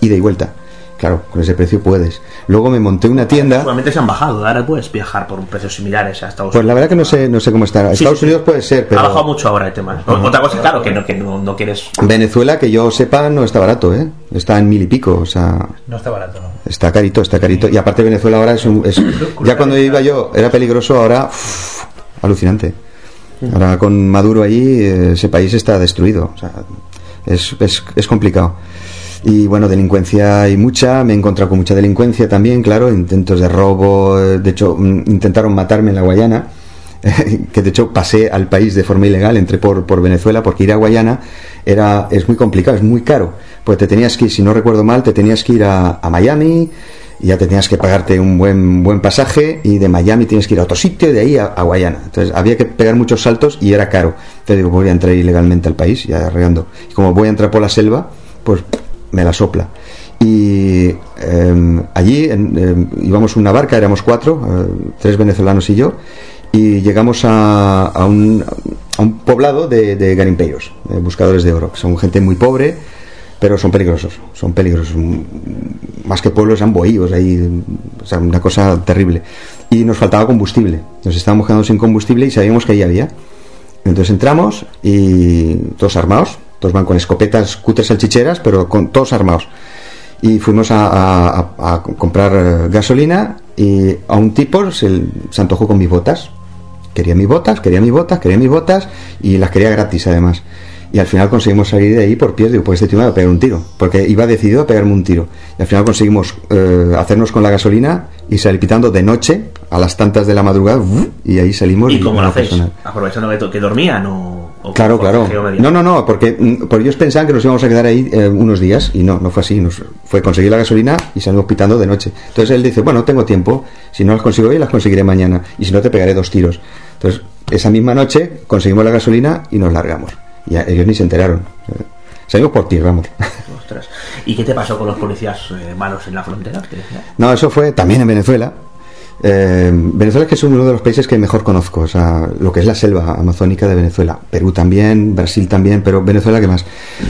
ida y vuelta. Claro, con ese precio puedes. Luego me monté una tienda. Seguramente se han bajado. Ahora puedes viajar por precios similares a Estados Pues la Unidos. verdad que no sé, no sé cómo está. Sí, Estados sí, Unidos sí. puede ser, pero Ha bajado mucho ahora el tema. Otra cosa, claro, que no, que no, no quieres. Venezuela, que yo sepa, no está barato, ¿eh? Está en mil y pico, o sea, No está barato, ¿no? está carito, está carito. Y aparte Venezuela ahora es, un- es- ya cuando iba yo era peligroso, ahora uf, alucinante. Ahora con Maduro allí eh, ese país está destruido, o sea, es, es, es complicado. Y bueno, delincuencia hay mucha, me he encontrado con mucha delincuencia también, claro, intentos de robo, eh, de hecho mm, intentaron matarme en la Guayana, que de hecho pasé al país de forma ilegal, entré por, por Venezuela, porque ir a Guayana era, es muy complicado, es muy caro, pues te tenías que ir, si no recuerdo mal, te tenías que ir a, Miami, y ya te tenías que pagarte un buen, buen pasaje, y de Miami tienes que ir a otro sitio, de ahí a, a Guayana. Entonces había que pegar muchos saltos y era caro. Entonces digo, voy a entrar ilegalmente al país, ya regando. Y como voy a entrar por la selva, pues me la sopla. Y eh, allí en- em, íbamos una barca, éramos cuatro, eh, tres venezolanos y yo, y llegamos a, un, poblado de, de garimpeiros, buscadores de oro, son gente muy pobre, pero son peligrosos, son peligrosos. Más que pueblos, eran bohíos ahí, o sea, una cosa terrible. Y nos faltaba combustible, nos estábamos quedando sin combustible y sabíamos que ahí había. Entonces entramos y todos armados, todos van con escopetas cutres salchicheras, pero con todos armados. Y fuimos a, a- a- a comprar eh, gasolina y a un tipo se, se antojó con mis botas. Quería mis botas, quería mis botas, quería mis botas y las quería gratis además. Y al final conseguimos salir de ahí por pies, digo, pues este tío me va a pegar un tiro, porque iba decidido a pegarme un tiro. Y al final conseguimos eh, hacernos con la gasolina y salir pitando de noche a las tantas de la madrugada y ahí salimos. ¿Y cómo lo no hacéis? Aprovechando que, que dormían o. Claro, claro. No, no, no, porque, mm, porque ellos pensaban que nos íbamos a quedar ahí eh, unos días y no, no fue así. Nos, fue conseguir la gasolina y salimos pitando de noche. Entonces él dice, bueno, tengo tiempo, si no las consigo hoy, las conseguiré mañana y si no te pegaré dos tiros. Entonces, esa misma noche conseguimos la gasolina y nos largamos. Y ellos ni se enteraron. Salimos por tierra, vamos. Ostras. ¿Y qué te pasó con los policías eh, malos en la frontera? No, eso fue también en Venezuela. Eh, Venezuela es que es uno de los países que mejor conozco, o sea, lo que es la selva amazónica de Venezuela. Perú también, Brasil también, pero Venezuela que más.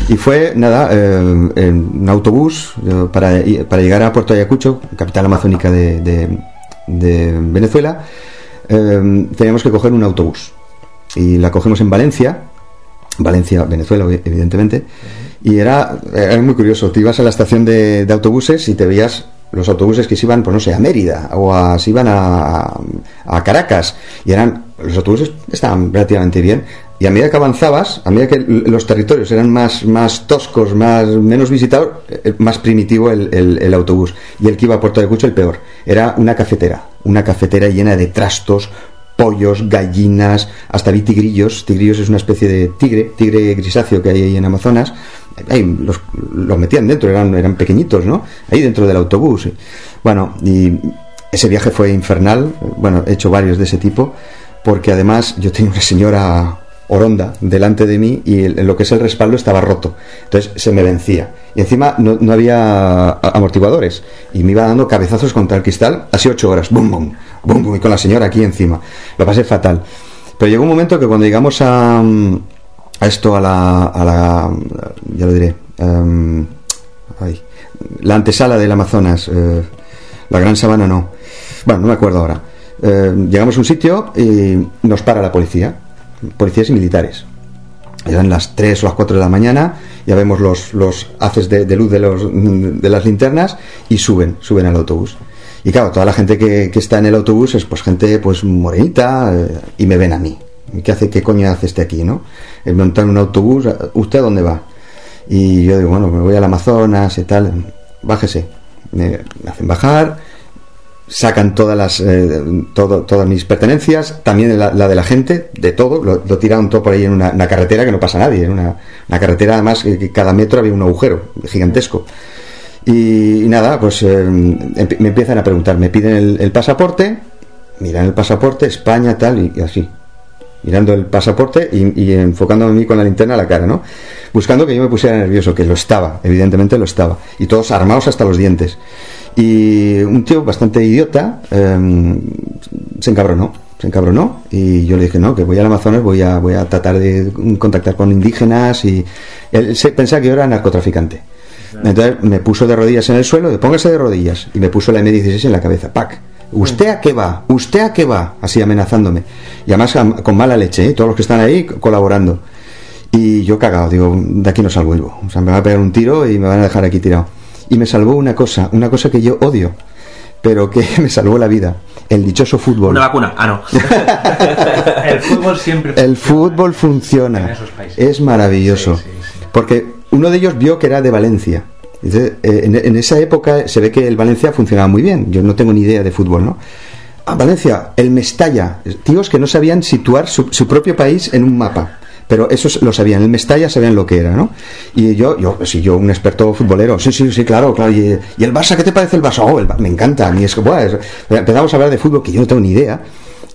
Y fue, nada, eh, en un autobús eh, para, para llegar a Puerto Ayacucho, capital amazónica de, Venezuela, eh, teníamos que coger un autobús. Y la cogemos en Valencia, Valencia, Venezuela, evidentemente. Y era, era muy curioso. Te ibas a la estación de, de autobuses y te veías los autobuses que se iban, pues no sé, a Mérida o a, se iban a, a Caracas. Y eran, los autobuses estaban relativamente bien. Y a medida que avanzabas, a medida que los territorios eran más, más toscos, más, menos visitados, eh, más primitivo el, el- el autobús. Y el que iba a Puerto de Cucho, el peor. Era una cafetera. Una cafetera llena de trastos, pollos, gallinas, hasta vi tigrillos. Tigrillos es una especie de tigre, tigre grisáceo que hay ahí en Amazonas. Ahí los, metían dentro, eran, eran pequeñitos, ¿no? Ahí dentro del autobús. Bueno, y ese viaje fue infernal. Bueno, he hecho varios de ese tipo, porque además yo tenía una señora oronda delante de mí y lo que es el respaldo estaba roto. Entonces se me vencía. Y encima no, no había amortiguadores. Y me iba dando cabezazos contra el cristal, así ocho horas. Bum, bum, bum, bum, y con la señora aquí encima. Lo pasé fatal. Pero llegó un momento que cuando llegamos a, mm, a esto, a la, a la. Ya lo diré. em, la antesala del Amazonas. eh, la Gran Sabana no. Bueno, no me acuerdo ahora. Eh, llegamos a un sitio y nos para la policía. Policías y militares. Eran las 3 o las 4 de la mañana, ya vemos los, los haces de, luz de, los, de las linternas y suben, suben al autobús. Y claro, toda la gente que, que está en el autobús es pues gente pues morenita eh, y me ven a mí. ¿Qué hace, qué coño hace este aquí, no? El montar un autobús, ¿usted a dónde va? Y yo digo, bueno, me voy al Amazonas y tal, bájese. Me hacen bajar, sacan todas las eh, todo, todas mis pertenencias, también la, de la gente, de todo, lo, lo tiraron todo por ahí en una, carretera que no pasa nadie, en una, carretera además que, cada metro había un agujero gigantesco. Y, nada, pues eh, empi- me empiezan a preguntar, me piden el, pasaporte, miran el pasaporte, España, tal, y, y así. Mirando el pasaporte y, y enfocándome a mí con la linterna a la cara, ¿no? Buscando que yo me pusiera nervioso, que lo estaba, evidentemente lo estaba. Y todos armados hasta los dientes. Y un tío bastante idiota eh, se encabronó, se encabronó y yo le dije, no, que voy al Amazonas, voy a, voy a tratar de contactar con indígenas y él se pensaba que yo era narcotraficante. Entonces me puso de rodillas en el suelo, de póngase de rodillas y me puso la M16 en la cabeza, pac. ¿Usted a qué va? ¿Usted a qué va? Así amenazándome. Y además con mala leche, ¿eh? todos los que están ahí colaborando. Y yo cagado, digo, de aquí no salgo vivo. O sea, me va a pegar un tiro y me van a dejar aquí tirado. Y me salvó una cosa, una cosa que yo odio, pero que me salvó la vida. El dichoso fútbol. Una vacuna. Ah, no. El fútbol siempre El fútbol en funciona. esos países. Es maravilloso. Sí, sí, sí. Porque uno de ellos vio que era de Valencia. Entonces, eh, en, en esa época se ve que el Valencia funcionaba muy bien. Yo no tengo ni idea de fútbol, ¿no? Ah, Valencia, el Mestalla. Tíos que no sabían situar su, su propio país en un mapa. Pero esos lo sabían, el Mestalla sabían lo que era, ¿no? Y yo, yo, sí, yo, un experto futbolero, sí, sí, sí, claro, claro. Y, el Barça, ¿qué te parece el Barça? Oh, el me encanta, a es que, buah, es- empezamos a hablar de fútbol que yo no tengo ni idea.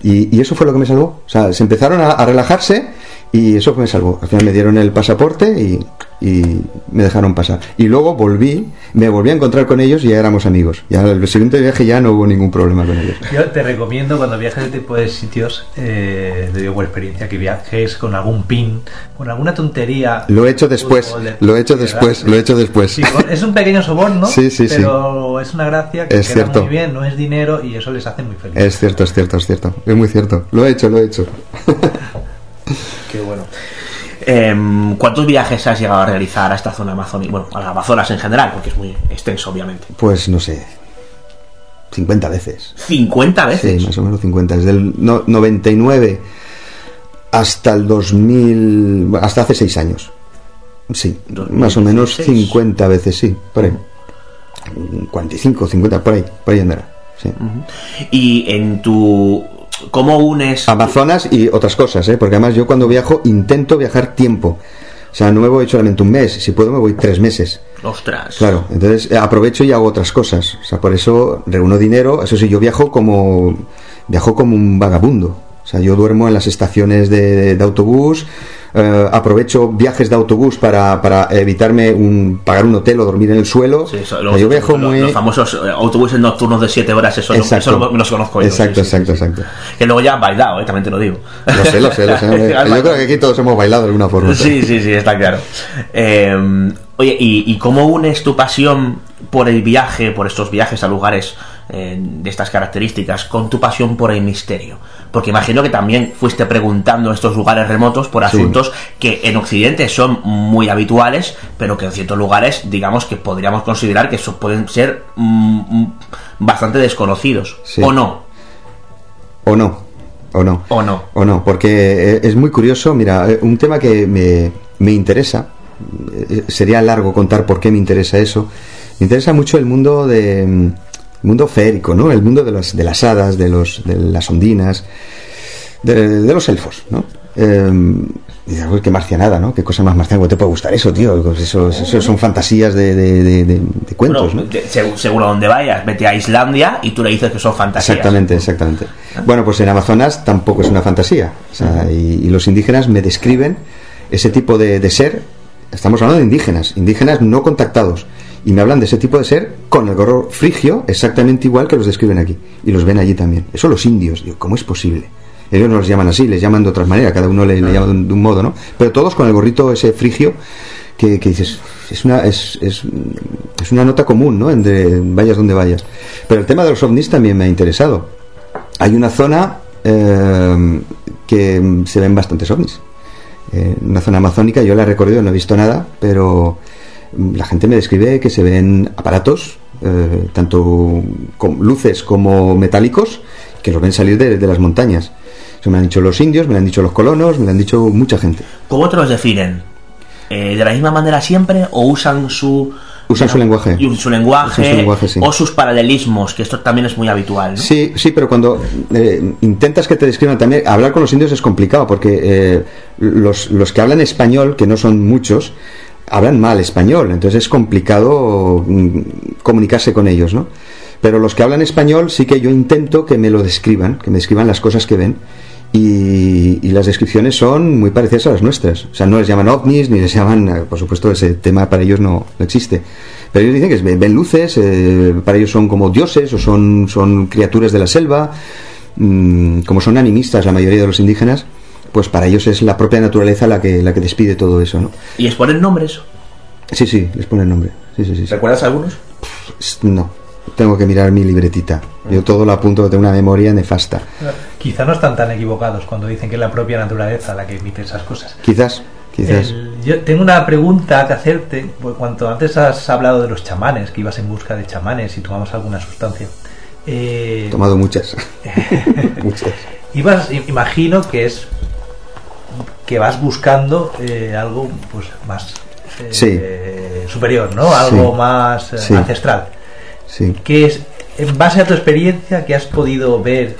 Y, y eso fue lo que me salvó. O sea, se empezaron a, relajarse y eso me salvó. Al final me dieron el pasaporte y, y me dejaron pasar. Y luego volví, me volví a encontrar con ellos y ya éramos amigos. Ya el siguiente viaje ya no hubo ningún problema con ellos. Yo te recomiendo cuando viajes a este tipo de sitios, eh, te digo por experiencia, que viajes con algún pin, con alguna tontería. Lo he hecho después, de- lo he hecho ¿verdad? después, lo he hecho después. Sí, es un pequeño soborno, Sí, sí, sí. pero es una gracia que Es queda cierto. muy bien, no es dinero y eso les hace muy felices. Es cierto, es cierto, es cierto. Es muy cierto. Lo he hecho, lo he hecho. Qué bueno. Em, ¿Cuántos viajes has llegado a realizar a esta zona amazónica? Bueno, a las Amazonas en general, porque es muy extenso, obviamente. Pues no sé. 50 veces. 50 veces. Sí, más o menos 50. Desde el no- 99 hasta el 2000. bueno, Hasta hace 6 años. Sí, 2016. más o menos 50 veces, sí, por ahí. 45, 50, por ahí, por ahí andará. Sí. Y en tu. ¿Cómo unes. Amazonas y otras cosas, ¿eh? porque además yo cuando viajo intento viajar tiempo. O sea, no me voy solamente un mes, si puedo me voy tres meses. Ostras. Claro, entonces eh, aprovecho y hago otras cosas. O sea, por eso reúno dinero. Eso sí, yo viajo como viajo como un vagabundo. O sea, yo duermo en las estaciones de, de autobús. eh, aprovecho viajes de autobús para, para evitarme un, pagar un hotel o dormir en el suelo. Sí, eso, los, yo viajo los- muy los famosos eh, autobuses nocturnos de 7 horas, eso, lo- eso lo- me los conozco yo. Exacto, sí, sí, exacto, sí. exacto. Que luego ya han bailado, eh, también te lo digo. Lo sé, lo sé, lo sé. Yo creo que aquí todos hemos bailado de alguna forma. Sí, sí, sí, está claro. Eh, oye, ¿y, y cómo unes tu pasión por el viaje, por estos viajes a lugares eh, de estas características, con tu pasión por el misterio? Porque imagino que también fuiste preguntando estos lugares remotos por Sí. asuntos que en Occidente son muy habituales, pero que en ciertos lugares, digamos que podríamos considerar que eso pueden ser mm, mm, bastante desconocidos. Sí. ¿O no? O no, o no. ¿O no? O no, porque eh, es muy curioso, mira, eh, un tema que me, me interesa, sería largo contar por qué me interesa eso, me interesa mucho el mundo de mm, mundo feérico, ¿no? El mundo de las, de las hadas, de, los, de las ondinas. de, de los elfos, ¿no? Eh, y dices, "Uy, qué marcianada, ¿no? Qué cosa más marciana, ¿cómo te puede gustar eso, tío? Pues Eso, eso son fantasías de, de- de- de- de cuentos, Bueno, ¿no? seguro donde vayas, vete a Islandia y tú le dices que son fantasías. Exactamente, exactamente. Bueno, pues en Amazonas tampoco es una fantasía. O sea, y, y los indígenas me describen ese tipo de ser. Estamos hablando de indígenas, indígenas no contactados. Y me hablan de ese tipo de ser con el gorro frigio, exactamente igual que los describen aquí. Y los ven allí también. Eso los indios. Digo, ¿cómo es posible? Ellos no los llaman así, les llaman de otra manera, cada uno le, le llama de un, de un modo, ¿no? Pero todos con el gorrito ese frigio que, que dices, es una, es, es, es una nota común, ¿no? Entre vayas donde vayas. Pero el tema de los ovnis también me ha interesado. Hay una zona eh, que se ven bastantes ovnis. Eh, una zona amazónica, yo la he recorrido, no he visto nada, pero la gente me describe que se ven aparatos, eh, tanto con luces como metálicos, que los ven salir de, de las montañas. Eso me han dicho los indios, me lo han dicho los colonos, me lo han dicho mucha gente. ¿Cómo te los definen? Eh, ¿De la misma manera siempre o usan su... Usan su lenguaje. y su lenguaje, Usan su lenguaje, sí. o sus paralelismos, que esto también es muy habitual. ¿no? Sí, sí, pero cuando eh, intentas que te describan también, hablar con los indios es complicado porque eh, los, los que hablan español, que no son muchos, hablan mal español, entonces es complicado mm, comunicarse con ellos, ¿no? Pero los que hablan español sí que yo intento que me lo describan, que me describan las cosas que ven. Y, las descripciones son muy parecidas a las nuestras. O sea, no les llaman ovnis, ni les llaman, eh, por supuesto, ese tema para ellos no, existe. Pero ellos dicen que ven- ven luces, eh, para ellos son como dioses o son, son criaturas de la selva. Mm, como son animistas la mayoría de los indígenas, pues para ellos es la propia naturaleza la que, la que despide todo eso, ¿no? ¿Y les ponen nombres? Sí, sí, les ponen nombre. Sí, sí, sí, sí. ¿Recuerdas algunos? No, tengo que mirar mi libretita. Yo todo lo apunto, tengo una memoria nefasta. Quizá no están tan equivocados cuando dicen que es la propia naturaleza la que emite esas cosas. Quizás, quizás. El- yo tengo una pregunta que hacerte. Pues cuanto antes has hablado de los chamanes, que ibas en busca de chamanes y tomamos alguna sustancia. Eh, He tomado muchas. muchas. ibas, imagino que es que vas buscando eh, algo pues más eh, Sí. superior, ¿no? Algo Sí. más eh, Sí. ancestral. Sí. Que es en base a tu experiencia que has podido ver.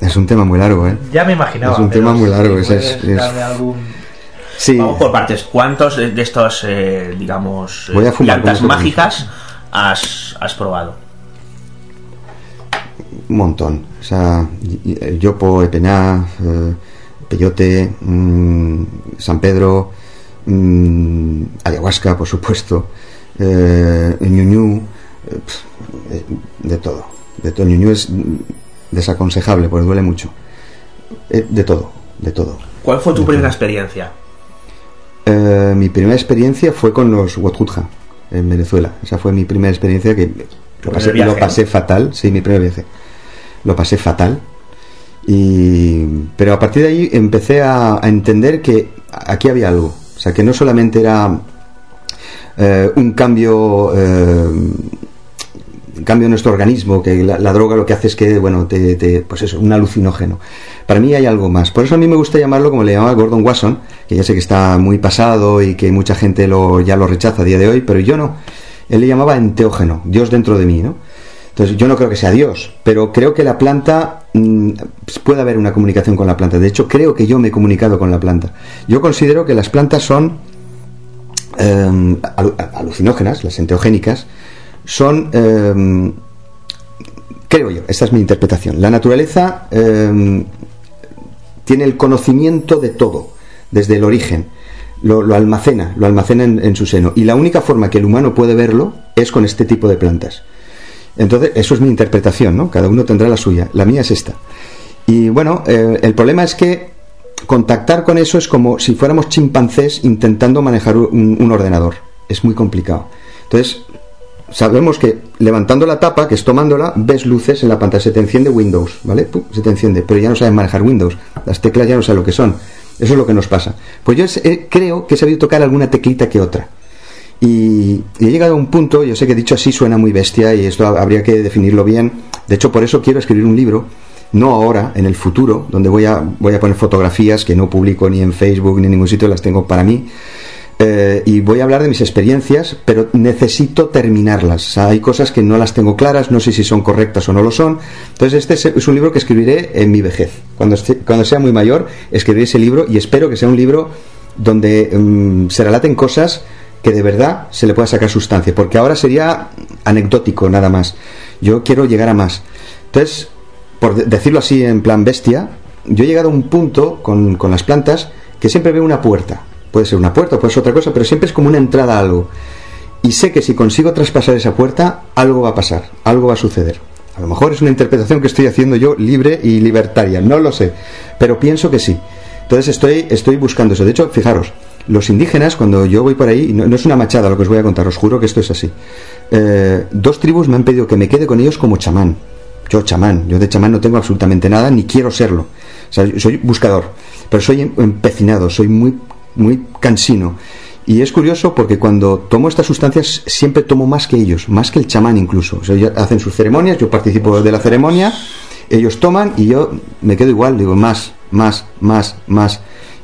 Es un tema muy largo, ¿eh? Ya me imaginaba. Es un tema muy si largo, es- puedes es- darme algún Sí. Vamos por partes. ¿Cuántos de de estos, eh, digamos, Voy a fumar plantas mágicas has, has probado? Un montón. O sea, y- y- el yopo, epená, eh, peyote, mm, San Pedro, mm, ayahuasca, por supuesto, eh, ñuñú, eh, de todo. De todo. Ñuñú es desaconsejable, porque duele mucho. Eh, de todo, de todo. ¿Cuál fue tu De primera todo. experiencia? Eh, mi primera experiencia fue con los Huatjutja en Venezuela. Esa fue mi primera experiencia que lo pasé, viaje, lo pasé ¿no? fatal. Sí, mi primer viaje. Lo pasé fatal. Y, pero a partir de ahí empecé a, entender que aquí había algo. O sea, que no solamente era eh, un cambio eh, un cambio en nuestro organismo, que la, la droga lo que hace es que, bueno, te, te- pues eso, un alucinógeno. Para mí hay algo más. Por eso a mí me gusta llamarlo como le llamaba Gordon Wasson, que ya sé que está muy pasado y que mucha gente lo, ya lo rechaza a día de hoy, pero yo no. Él le llamaba enteógeno, Dios dentro de mí, ¿no? Entonces yo no creo que sea Dios, pero creo que la planta mm, puede haber una comunicación con la planta. De hecho, creo que yo me he comunicado con la planta. Yo considero que las plantas son alu- alucinógenas, las enteogénicas, son, eh, creo yo, esta es mi interpretación. La naturaleza eh, tiene el conocimiento de todo, desde el origen. Lo, almacena, lo almacena en, en su seno. Y la única forma que el humano puede verlo es con este tipo de plantas. Entonces, eso es mi interpretación, ¿no? Cada uno tendrá la suya. La mía es esta. Y bueno, eh, el problema es que contactar con eso es como si fuéramos chimpancés intentando manejar un, ordenador. Es muy complicado. Entonces, sabemos que levantando la tapa, que es tomándola, ves luces en la pantalla, se te enciende Windows, ¿vale? Se te enciende, pero ya no sabes manejar Windows. Las teclas ya no sabes lo que son. Eso es lo que nos pasa. Pues yo eh, creo que he sabido tocar alguna teclita que otra. Y, he llegado a un punto, yo sé que dicho así suena muy bestia y esto habría que definirlo bien. De hecho, por eso quiero escribir un libro, no ahora, en el futuro, donde voy a, voy a poner fotografías que no publico ni en Facebook ni en ningún sitio, las tengo para mí. eh, y voy a hablar de mis experiencias, pero necesito terminarlas. Hay cosas que no las tengo claras, no sé si son correctas o no lo son. Entonces, este es, un libro que escribiré en mi vejez. Cuando, cuando sea muy mayor, escribiré ese libro y espero que sea un libro donde mm, se relaten cosas que de verdad se le pueda sacar sustancia, porque ahora sería anecdótico nada más. Yo quiero llegar a más. Entonces, por de- decirlo así en plan bestia, yo he llegado a un punto con, con las plantas que siempre veo una puerta. Puede ser una puerta, puede ser otra cosa, pero siempre es como una entrada a algo. Y sé que si consigo traspasar esa puerta, algo va a pasar, algo va a suceder. A lo mejor es una interpretación que estoy haciendo yo libre y libertaria, no lo sé, pero pienso que sí. Entonces estoy, estoy buscando eso. De hecho, fijaros, los indígenas, cuando yo voy por ahí, no, es una machada lo que os voy a contar, os juro que esto es así. Eh, dos tribus me han pedido que me quede con ellos como chamán. Yo chamán, yo de chamán no tengo absolutamente nada, ni quiero serlo. O sea, soy buscador, pero soy em- empecinado, soy muy, muy cansino. Y es curioso porque cuando tomo estas sustancias siempre tomo más que ellos, más que el chamán incluso. O sea, ellos hacen sus ceremonias, yo participo de la ceremonia, ellos toman y yo me quedo igual, digo más, más, más, más.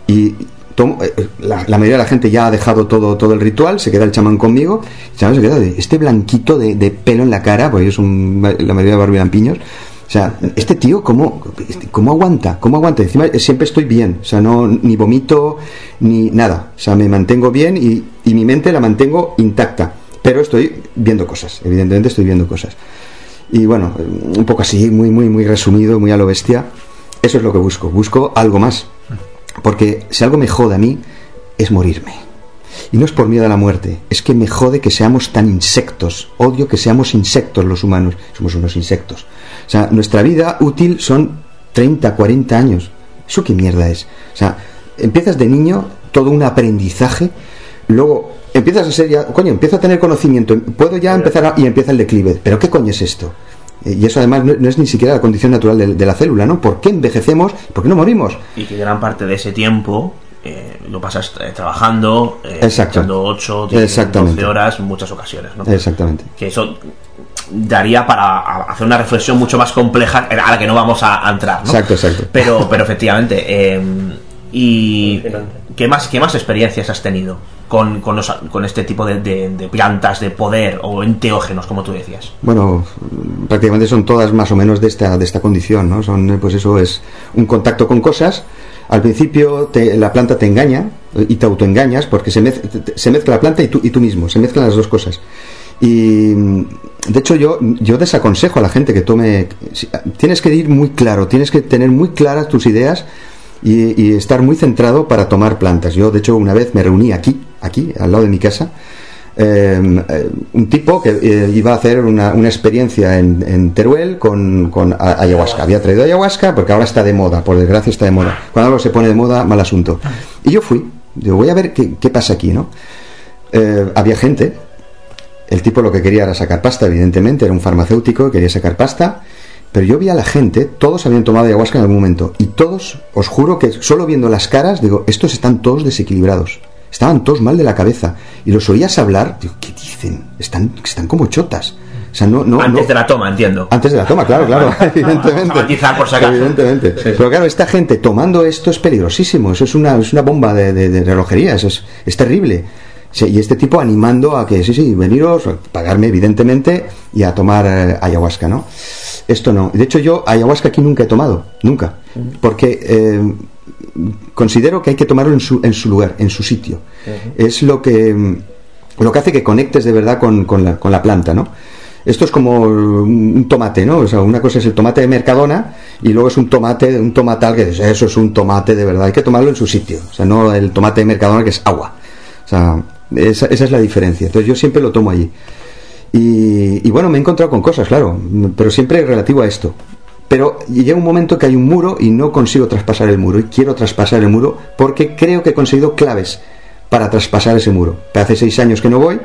Y tomo, eh, eh, la, mayoría de la gente ya ha dejado todo, todo el ritual, se queda el chamán conmigo, se queda de este blanquito de, pelo en la cara, porque son la mayoría de barbilampiños. O sea, este tío, ¿cómo, ¿cómo aguanta? ¿Cómo aguanta? Encima eh, siempre estoy bien, o sea, no, ni vomito, ni nada. O sea, me mantengo bien y mi mente la mantengo intacta. Pero estoy viendo cosas, evidentemente estoy viendo cosas. Y bueno, un poco así, muy, muy, muy resumido, muy a lo bestia. Eso es lo que busco. Busco algo más. Porque si algo me jode a mí, es morirme. Y no es por miedo a la muerte, es que me jode que seamos tan insectos. Odio que seamos insectos los humanos. Somos unos insectos. O sea, nuestra vida útil son 30, 40 años. ¿Eso qué mierda es? O sea, empiezas de niño, todo un aprendizaje, luego empiezas a ser ya, coño, empiezo a tener conocimiento, puedo ya empezar a, y empieza el declive. ¿Pero qué coño es esto? Eh, Y eso además no, no es ni siquiera la condición natural de, de la célula, ¿no? ¿Por qué envejecemos? ¿Por qué no morimos? Y que gran parte de ese tiempo eh, lo pasas eh, trabajando, eh, Exacto. echando 8, 10, Exactamente. 12 horas en muchas ocasiones. ¿no? Exactamente. Que eso daría para hacer una reflexión mucho más compleja a la que no vamos a, a entrar. ¿no? Exacto, exacto. Pero, pero efectivamente. eh, ¿Y qué más, qué más experiencias has tenido con, con, los- con este tipo de, de- plantas de poder o enteógenos, como tú decías? Bueno, prácticamente son todas más o menos de esta, de esta condición, ¿no? Son, eh, pues eso es un contacto con cosas. Al principio te- la planta te engaña eh, y te autoengañas porque se, mez- se mezcla la planta y tú, y tú mismo, se mezclan las dos cosas. Y mm, de hecho yo, yo desaconsejo a la gente que tome... si- Tienes que ir muy claro, tienes que tener muy claras tus ideas y estar muy centrado para tomar plantas. Yo de hecho una vez me reuní aquí, aquí, al lado de mi casa, eh, eh, un tipo que eh, iba a hacer una, experiencia en, Teruel con, ayahuasca. Había traído ayahuasca porque ahora está de moda, por desgracia está de moda. Cuando algo se pone de moda, mal asunto. Y yo fui, digo, voy a ver qué, qué pasa aquí, ¿no? Eh, había gente, el tipo lo que quería era sacar pasta, evidentemente, era un farmacéutico, quería sacar pasta. Pero yo vi a la gente, todos habían tomado ayahuasca en algún momento, y todos, os juro que solo viendo las caras, digo, estos están todos desequilibrados. Estaban todos mal de la cabeza. Y los oías hablar, digo, ¿qué dicen? Están, están como chotas. O sea, no, no, Antes no- de la toma, entiendo. antes de la toma, claro, claro, evidentemente. Por si acaso. Evidentemente. Pero claro, esta gente tomando esto es peligrosísimo. Eso es una, es una bomba de, de- de relojería. Eso es, es terrible. Sí, y este tipo animando a que, sí, sí, veniros, pagarme, evidentemente, y a tomar eh, ayahuasca, ¿no? Esto no. De hecho, yo ayahuasca aquí nunca he tomado. Nunca. Porque eh, considero que hay que tomarlo en su, en su lugar, en su sitio. Es lo que, mm, lo que hace que conectes de verdad con, con la, con la planta, ¿no? Esto es como un un tomate, ¿no? O sea, una cosa es el tomate de Mercadona y luego es un tomate, un tomatal que dices, eso es un tomate de verdad, hay que tomarlo en su sitio. O sea, no el tomate de Mercadona que es agua. O sea, esa, esa es la diferencia. Entonces yo siempre lo tomo allí. Y, y bueno, me he encontrado con cosas, claro, pero siempre relativo a esto. Pero llega un momento que hay un muro y no consigo traspasar el muro. Y quiero traspasar el muro porque creo que he conseguido claves para traspasar ese muro. Pero hace seis años que no voy,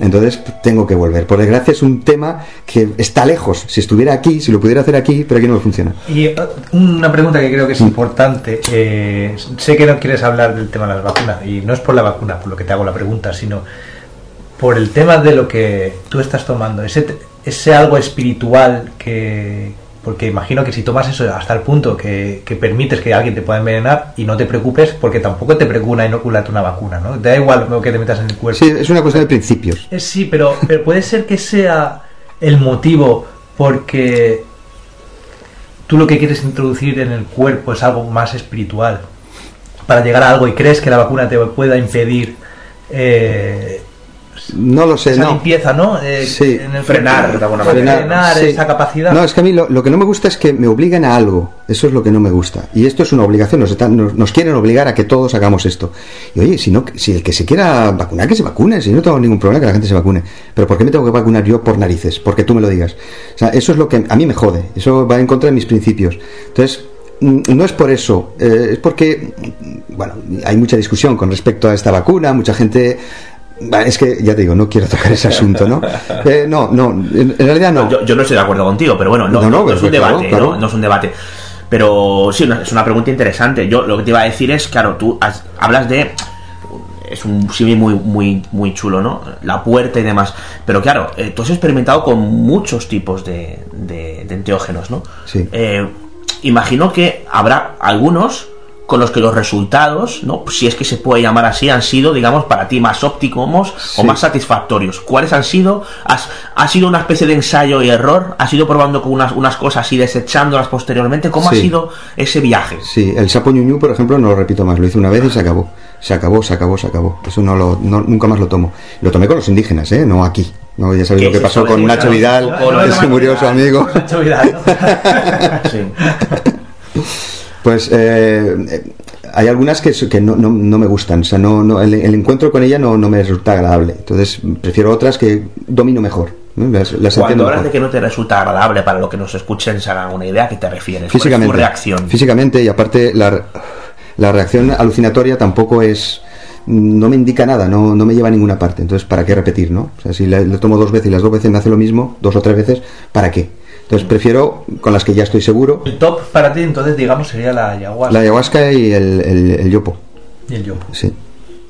entonces tengo que volver. Por desgracia es un tema que está lejos. Si estuviera aquí, si lo pudiera hacer aquí, pero aquí no me funciona. Y eh, una pregunta que creo que es importante. eh, sé que no quieres hablar del tema de las vacunas, y no es por la vacuna, por lo que te hago la pregunta, sino por el tema de lo que tú estás tomando. Ese, ese algo espiritual que, Porque imagino que si tomas eso hasta el punto que, que permites que alguien te pueda envenenar y no te preocupes, porque tampoco te preocupa inocularte una vacuna, ¿no? Te da igual lo que te metas en el cuerpo. Sí, es una cuestión de principios. Eh, Sí, pero, pero puede ser que sea el motivo porque tú lo que quieres introducir en el cuerpo es algo más espiritual para llegar a algo y crees que la vacuna te pueda impedir eh, No lo sé, esa no. limpieza, ¿no? Eh, Sí. en el Frenar, de alguna frenar, manera. sí. esa capacidad. No, es que a mí lo, lo que no me gusta es que me obliguen a algo. Eso es lo que no me gusta. Y esto es una obligación. Nos, están- nos, nos quieren obligar a que todos hagamos esto. Y oye, si, no, si el que se quiera vacunar, que se vacune. Si no tengo ningún problema que la gente se vacune. Pero ¿por qué me tengo que vacunar yo por narices? Porque tú me lo digas. O sea, eso es lo que a mí me jode. Eso va en contra de mis principios. Entonces, mm, no es por eso. eh, es porque, mm, bueno, hay mucha discusión con respecto a esta vacuna. Mucha gente... Es que, ya te digo, no quiero tocar ese asunto, ¿no? Eh, no, no, en, realidad no. Yo, yo no estoy de acuerdo contigo, pero bueno, no, No, no, no es un claro, debate, claro. ¿no? No es un debate. Pero sí, es una pregunta interesante. Yo lo que te iba a decir es, claro, tú has- hablas de es un símil muy muy muy chulo, ¿no? La puerta y demás. Pero claro, eh, tú has experimentado con muchos tipos de, de, de enteógenos, ¿no? Sí. Eh, imagino que habrá algunos con los que los resultados, ¿no? Si es que se puede llamar así, han sido, digamos, para ti más ópticos Sí. o más satisfactorios. ¿Cuáles han sido? ¿Has, ¿Ha sido una especie de ensayo y error? ¿Has ido probando con unas, unas cosas y desechándolas posteriormente? ¿Cómo ha sido ese viaje? Sí, el sapo ñuñu, por ejemplo, no lo repito más. Lo hice una vez y se acabó. Se acabó, se acabó, se acabó. Eso no lo, no- nunca más lo tomo. Lo tomé con los indígenas, ¿eh? No aquí. No, ya sabéis ¿Qué lo que pasó con Nacho Vidal, que se murió su amigo. Nacho Vidal. Sí. Pues eh, eh, hay algunas que, que no, no, no me gustan. O sea, no, no, el, el encuentro con ella no, no me resulta agradable. Entonces, prefiero otras que domino mejor. Las, las Cuando hablas de que no te resulta agradable para lo que nos escuchen se hagan una idea, ¿a qué te refieres? ¿Cuál es físicamente tu reacción? físicamente y aparte la, la reacción alucinatoria tampoco es no me indica nada no, no me lleva a ninguna parte entonces para qué repetir no o sea si le tomo dos veces y las dos veces me hace lo mismo dos o tres veces para qué entonces prefiero con las que ya estoy seguro El top para ti, entonces, digamos, sería la ayahuasca la ayahuasca y el, el, el yopo y el yopo. sí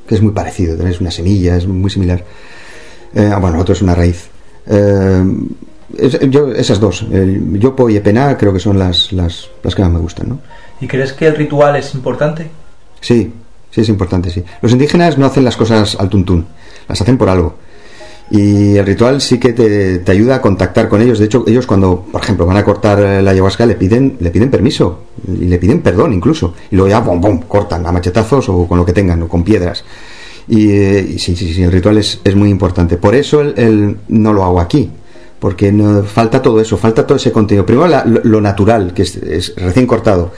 que es muy parecido es una semilla es muy similar Eh, ah, bueno otro es una raíz Eh, es- yo, esas dos el yopo y epena creo que son las, las, las que más me gustan ¿no? ¿Y crees que el ritual es importante? Sí, sí es importante, sí. Los indígenas no hacen las cosas al tuntún, las hacen por algo. Y el ritual sí que te, te ayuda a contactar con ellos. De hecho, ellos cuando, por ejemplo, van a cortar eh, la ayahuasca le piden, le piden permiso y le piden perdón incluso. Y luego ya, bom, bom, cortan a machetazos o con lo que tengan, o con piedras. Y, eh, y sí, sí, sí, el ritual es, es muy importante. Por eso el, el- no lo hago aquí. Porque no- falta todo eso, falta todo ese contenido. Primero la- lo, lo natural, que es, es recién cortado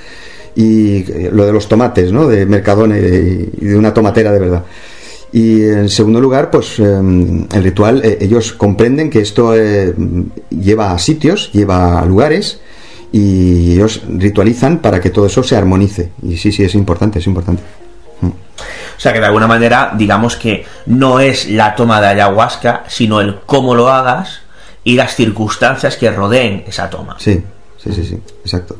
y eh, lo de los tomates, ¿no? De Mercadona y de, y de una tomatera de verdad. Y en segundo lugar, pues eh, el ritual, eh, ellos comprenden que esto eh, lleva a sitios, lleva a lugares y ellos ritualizan para que todo eso se armonice. Y sí, sí, es importante, es importante. O sea que de alguna manera, digamos que no es la toma de ayahuasca, sino el cómo lo hagas y las circunstancias que rodeen esa toma. Sí, sí, sí, sí, exacto.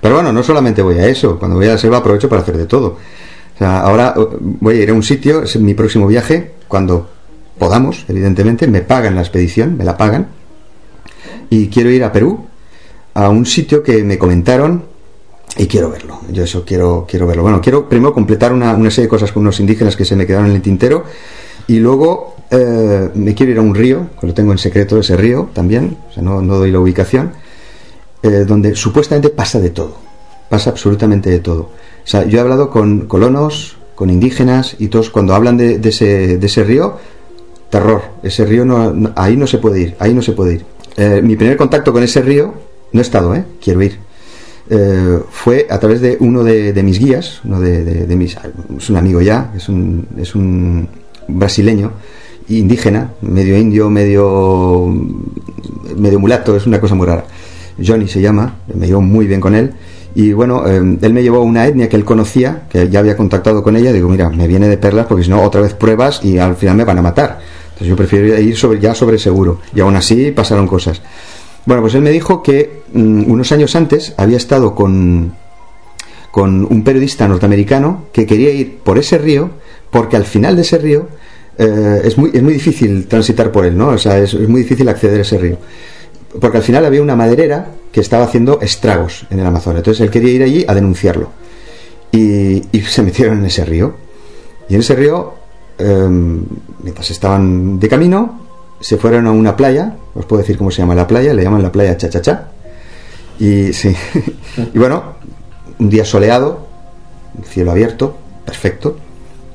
Pero bueno, no solamente voy a eso, cuando voy a la selva aprovecho para hacer de todo. O sea, ahora eh, voy a ir a un sitio, es mi próximo viaje, cuando podamos, evidentemente, me pagan la expedición, me la pagan, y quiero ir a Perú, a un sitio que me comentaron y quiero verlo. Yo eso quiero, quiero verlo. Bueno, quiero primero completar una, una serie de cosas con unos indígenas que se me quedaron en el tintero y luego eh, me quiero ir a un río, que lo tengo en secreto ese río también, o sea, no, no doy la ubicación, eh, donde supuestamente pasa de todo, pasa absolutamente de todo. O sea, yo he hablado con colonos, con indígenas y todos cuando hablan de, ese, de ese río, terror, ese río no, ahí no se puede ir, ahí no se puede ir. Eh, mi primer contacto con ese río, no he estado, ¿eh? quiero ir. Eh, fue a través de uno de, mis guías, uno de- de mis, es un amigo ya, es un, es un brasileño, indígena, medio indio, medio, medio mulato, es una cosa muy rara. Johnny se llama, me llevo muy bien con él. Y bueno, eh, él me llevó a una etnia que él conocía, que ya había contactado con ella. Digo, mira, me viene de perlas porque si no, otra vez pruebas y al final me van a matar. Entonces yo prefiero ir ya sobre seguro. Y aún así pasaron cosas. Bueno, pues él me dijo que mm, unos años antes había estado con, con un periodista norteamericano que quería ir por ese río porque al final de ese río eh, es, muy, es muy difícil transitar por él, ¿no? O sea, es muy difícil acceder a ese río. Porque al final había una maderera que estaba haciendo estragos en el Amazonas. Entonces él quería ir allí a denunciarlo. Y, se metieron en ese río. Y en ese río, em, mientras estaban de camino, se fueron a una playa. Os puedo decir cómo se llama la playa. Le llaman la playa Cha Cha Cha. Y sí. y bueno, un día soleado, cielo abierto, perfecto.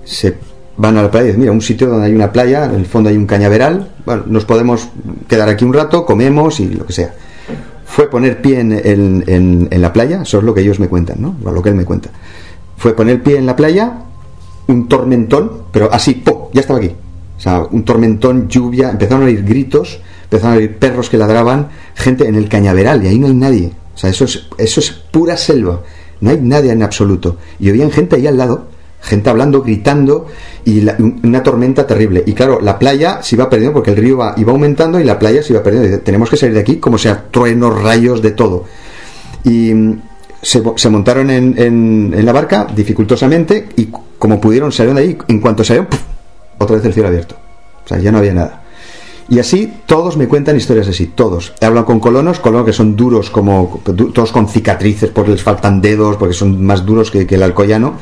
Se van a la playa y dicen, mira, un sitio donde hay una playa, en el fondo hay un cañaveral, bueno, nos podemos quedar aquí un rato, comemos y lo que sea. Fue poner pie en, la playa, eso es lo que ellos me cuentan, ¿no? O lo que él me cuenta. Fue poner pie en la playa, un tormentón, pero así, ¡pum! Ya estaba aquí. O sea, un tormentón, lluvia, empezaron a oír gritos, empezaron a oír perros que ladraban, gente en el cañaveral, y ahí no hay nadie. O sea, eso es, eso es pura selva. No hay nadie en absoluto. Y oían gente ahí al lado, gente hablando, gritando, y una tormenta terrible. Y claro, la playa se iba perdiendo porque el río iba, aumentando y la playa se iba perdiendo. Tenemos que salir de aquí, como sea, truenos, rayos, de todo. Y mm, se, montaron en, la barca dificultosamente y como pudieron salieron de ahí. En cuanto salieron, otra vez el cielo abierto. O sea, ya no había nada. Y así todos me cuentan historias así, todos. Hablan con colonos, colonos que son duros como todos con cicatrices porque les faltan dedos, porque son más duros que, que el alcoyano.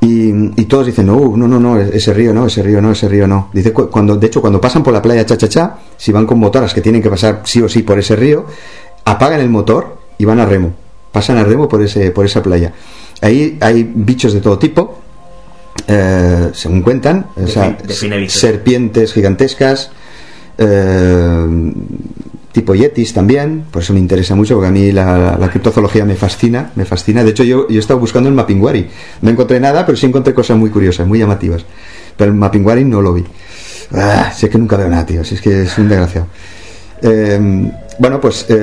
Y, y todos dicen, no, no, no, no, ese río no, ese río no, ese río no. Dice, cu- cuando, de hecho, cuando pasan por la playa Cha Cha Cha, si van con motoras que tienen que pasar sí o sí por ese río, apagan el motor y van a remo. Pasan a remo por, ese, por esa playa. Ahí hay bichos de todo tipo, eh, según cuentan, o sea, serpientes gigantescas, eh, tipo yetis también, por eso me interesa mucho, porque a mí la, criptozoología me fascina, me fascina. De hecho, yo, yo he estado buscando el Mapinguari. No encontré nada, pero sí encontré cosas muy curiosas, muy llamativas. Pero el Mapinguari no lo vi. Ah, es que nunca veo nada, tío, si es que es un desgraciado. Eh, bueno, pues eh,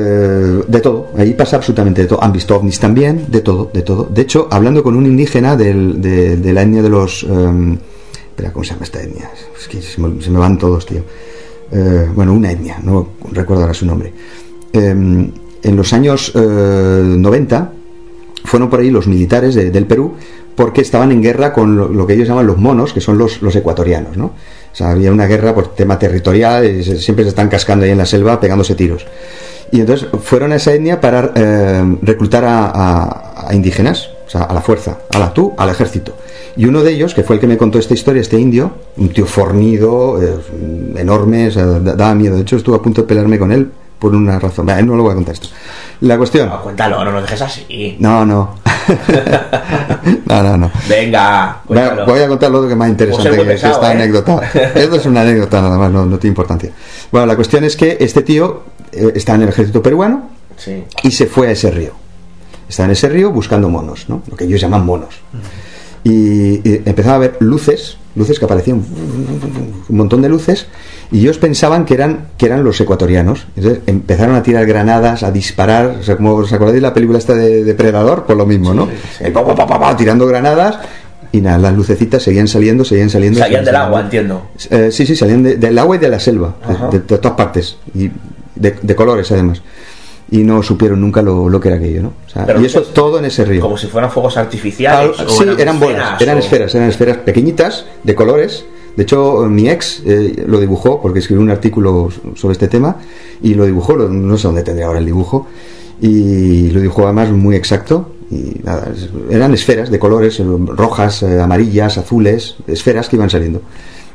de todo, ahí pasa absolutamente de todo. Han visto ovnis también, de todo, de todo. De hecho, hablando con un indígena del- de, de la etnia de los. eh, espera, ¿cómo se llama esta etnia? Es que se me van todos, tío. Eh, bueno, una etnia, no recuerdo ahora su nombre. Eh, en los años eh, 90 fueron por ahí los militares de- del Perú porque estaban en guerra con lo, que ellos llaman los monos, que son los, los ecuatorianos, ¿no? O sea, había una guerra por tema territorial, y siempre se están cascando ahí en la selva pegándose tiros. Y entonces fueron a esa etnia para eh, reclutar a, indígenas, o sea, a la fuerza, a la al ejército. Y uno de ellos, que fue el que me contó esta historia, este indio, un tío fornido, eh, enorme, o sea, da- daba miedo. De hecho, estuve a punto de pelearme con él por una razón. Bah, no lo voy a contar esto. La cuestión. Ah, cuéntalo, no nos dejes así. No, no. no, no, no. Venga, cuéntalo. voy a contar lo que más interesante que, que pesado, esta ¿eh? anécdota. Esto es una anécdota nada más, no, no tiene importancia. Bueno, la cuestión es que este tío eh, está en el ejército peruano Sí. y se fue a ese río. Está en ese río buscando monos, ¿no? Lo que ellos llaman monos. Y, y empezaba a ver luces, luces que aparecían, un montón de luces, y ellos pensaban que eran, que eran los ecuatorianos. Entonces empezaron a tirar granadas, a disparar, o sea, como os acordáis de la película esta de Depredador, por lo mismo, ¿no? Pa, pa, pa, tirando granadas, y nada, las lucecitas seguían saliendo, seguían saliendo. Salían del agua, entiendo. Eh, sí, sí, salían de- del agua y de la selva, de, Ajá. de- de todas partes, y de, de colores además. Y no supieron nunca lo, lo que era aquello, ¿no? O sea, Pero y eso todo en ese río. Como si fueran fuegos artificiales. Al- o sí, eran bolas, esferas, eran esferas, eran esferas pequeñitas, de colores. De hecho, mi ex eh, lo dibujó porque escribió un artículo sobre este tema y lo dibujó, no sé dónde tendría ahora el dibujo, y lo dibujó además muy exacto. Y nada, eran esferas de colores, eh, rojas, eh, amarillas, azules, esferas que iban saliendo.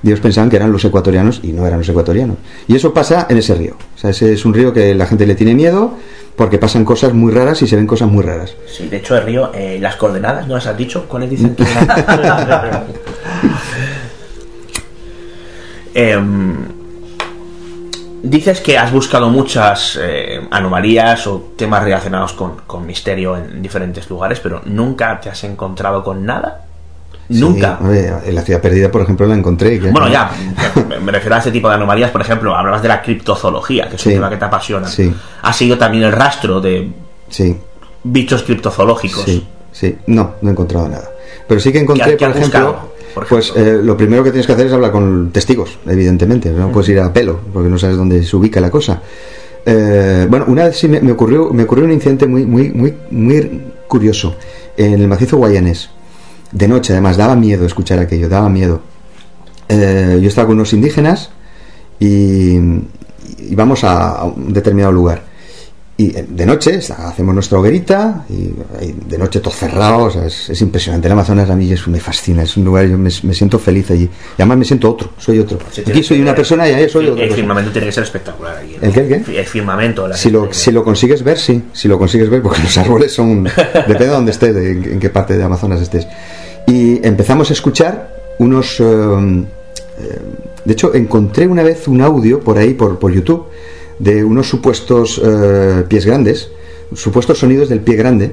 Ellos pensaban que eran los ecuatorianos y no eran los ecuatorianos. Y eso pasa en ese río. O sea, ese es un río que la gente le tiene miedo porque pasan cosas muy raras y se ven cosas muy raras. Sí, de hecho, el río, eh, las coordenadas, ¿no las has dicho? ¿Cuáles dicen? Em, dices que has buscado muchas eh, anomalías o temas relacionados con, con misterio en diferentes lugares, pero nunca te has encontrado con nada. Nunca. Sí, en la ciudad perdida, por ejemplo, la encontré. que- Bueno, ya, me- refiero a ese tipo de anomalías, por ejemplo, hablabas de la criptozoología, que es un Sí. tema que te apasiona. Sí. Ha sido también el rastro de Sí, bichos criptozoológicos. sí, sí. No, no he encontrado nada. Pero sí que ¿Qué- encontré, por ejemplo, por pues ejemplo? eh, lo primero que tienes que hacer es hablar con testigos, evidentemente. No puedes ir a pelo, porque no sabes dónde se ubica la cosa. Eh, bueno, una vez sí me, me ocurrió, me ocurrió un incidente muy, muy, muy, muy curioso en el macizo guayanés. De noche, además, daba miedo escuchar aquello, daba miedo. Eh, yo estaba con unos indígenas y, íbamos a, a un determinado lugar. Y eh, de noche hacemos nuestra hoguerita y, y de noche todo cerrado, o sea, es, es impresionante. El Amazonas a mí es, me fascina, es un lugar, yo me, me siento feliz allí. Y además me siento otro, soy otro. Sí, Aquí soy una persona y ahí soy otra. el firmamento tiene que ser espectacular aquí. ¿El qué, el qué? El firmamento. la Si lo, si lo consigues ver, sí, si lo consigues ver, porque los árboles son. depende de dónde estés, de, en, en qué parte de Amazonas estés. Y empezamos a escuchar unos. eh, eh, de hecho, encontré una vez un audio por ahí, por, por YouTube, de unos supuestos eh, pies grandes, supuestos sonidos del pie grande,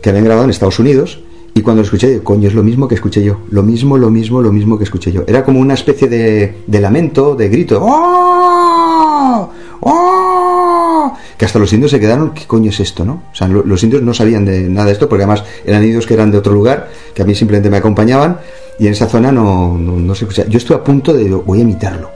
que habían grabado en Estados Unidos. Y cuando lo escuché, digo, coño, es lo mismo que escuché yo. Lo mismo, lo mismo, lo mismo que escuché yo. Era como una especie de, lamento, de grito. ¡Oh! ¡Oh! Que hasta los indios se quedaron, ¿qué coño es esto, no? O sea, lo- los indios no sabían de nada de esto, porque además eran indios que eran de otro lugar, que a mí simplemente me acompañaban, y en esa zona no, no, se escuchaba. Yo estuve a punto de, voy a imitarlo.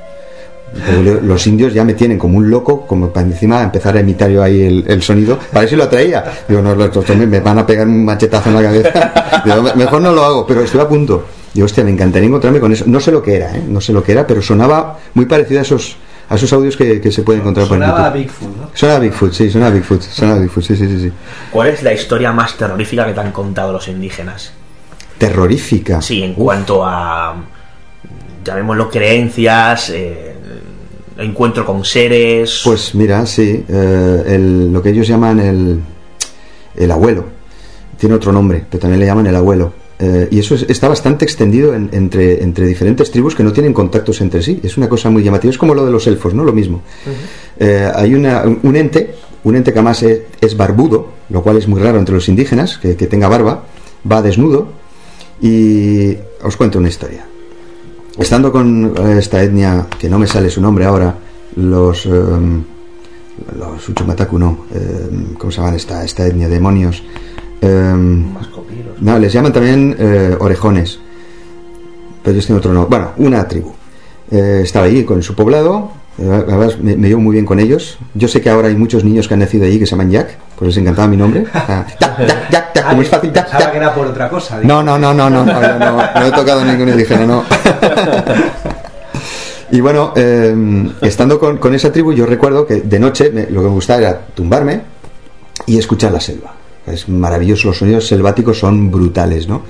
Los indios ya me tienen como un loco, como para encima empezar a imitar yo ahí el, el sonido, para ver si lo atraía. Digo, no, los me van a pegar un machetazo en la cabeza. Digo, "Me- mejor no lo hago, pero estuve a punto. Digo, hostia, me encantaría encontrarme con eso. No sé lo que era, ¿eh? No sé lo que era, pero sonaba muy parecido a esos, a esos audios que, que se pueden encontrar por Sonaba a YouTube. Bigfoot, ¿no? Sonaba Bigfoot, sí, sonaba Bigfoot, sonaba Bigfoot, sí, sí, sí, sí. ¿Cuál es la historia más terrorífica que te han contado los indígenas? Terrorífica. Sí, en Uf. cuanto a, llamémoslo, creencias, eh, encuentro con seres... Pues mira, sí, eh, el- lo que ellos llaman el, el abuelo. Tiene otro nombre, pero también le llaman el abuelo. Eh, y eso es- está bastante extendido en- entre, entre diferentes tribus que no tienen contactos entre sí. Es una cosa muy llamativa. Es como lo de los elfos, ¿no? Lo mismo. Eh, hay una- un un ente, un ente que además es, es barbudo, lo cual es muy raro entre los indígenas, que, que tenga barba, va desnudo. Y os cuento una historia. Estando con eh, esta etnia, que no me sale su nombre ahora, los... em, los Uchumataku no, em, ¿cómo se llaman esta, esta etnia? Demonios. Em, no, les llaman también eh, orejones. Pero ellos tienen otro nombre. Bueno, una tribu. Eh, estaba allí con su poblado. Además, me, me llevo muy bien con ellos. Yo sé que ahora hay muchos niños que han nacido allí que se llaman Jack, pues les encantaba mi nombre. Ah, Jack, Jack, Jack, Jack, como es fácil, Jack, Jack. que era por otra cosa. No, no, no, no, no, no, yo no, no he tocado ningún indígena, no. Y bueno, eh, estando con, con esa tribu, yo recuerdo que de noche me- lo que me gustaba era tumbarme y escuchar la selva. Es maravilloso, los sonidos selváticos son brutales, ¿no?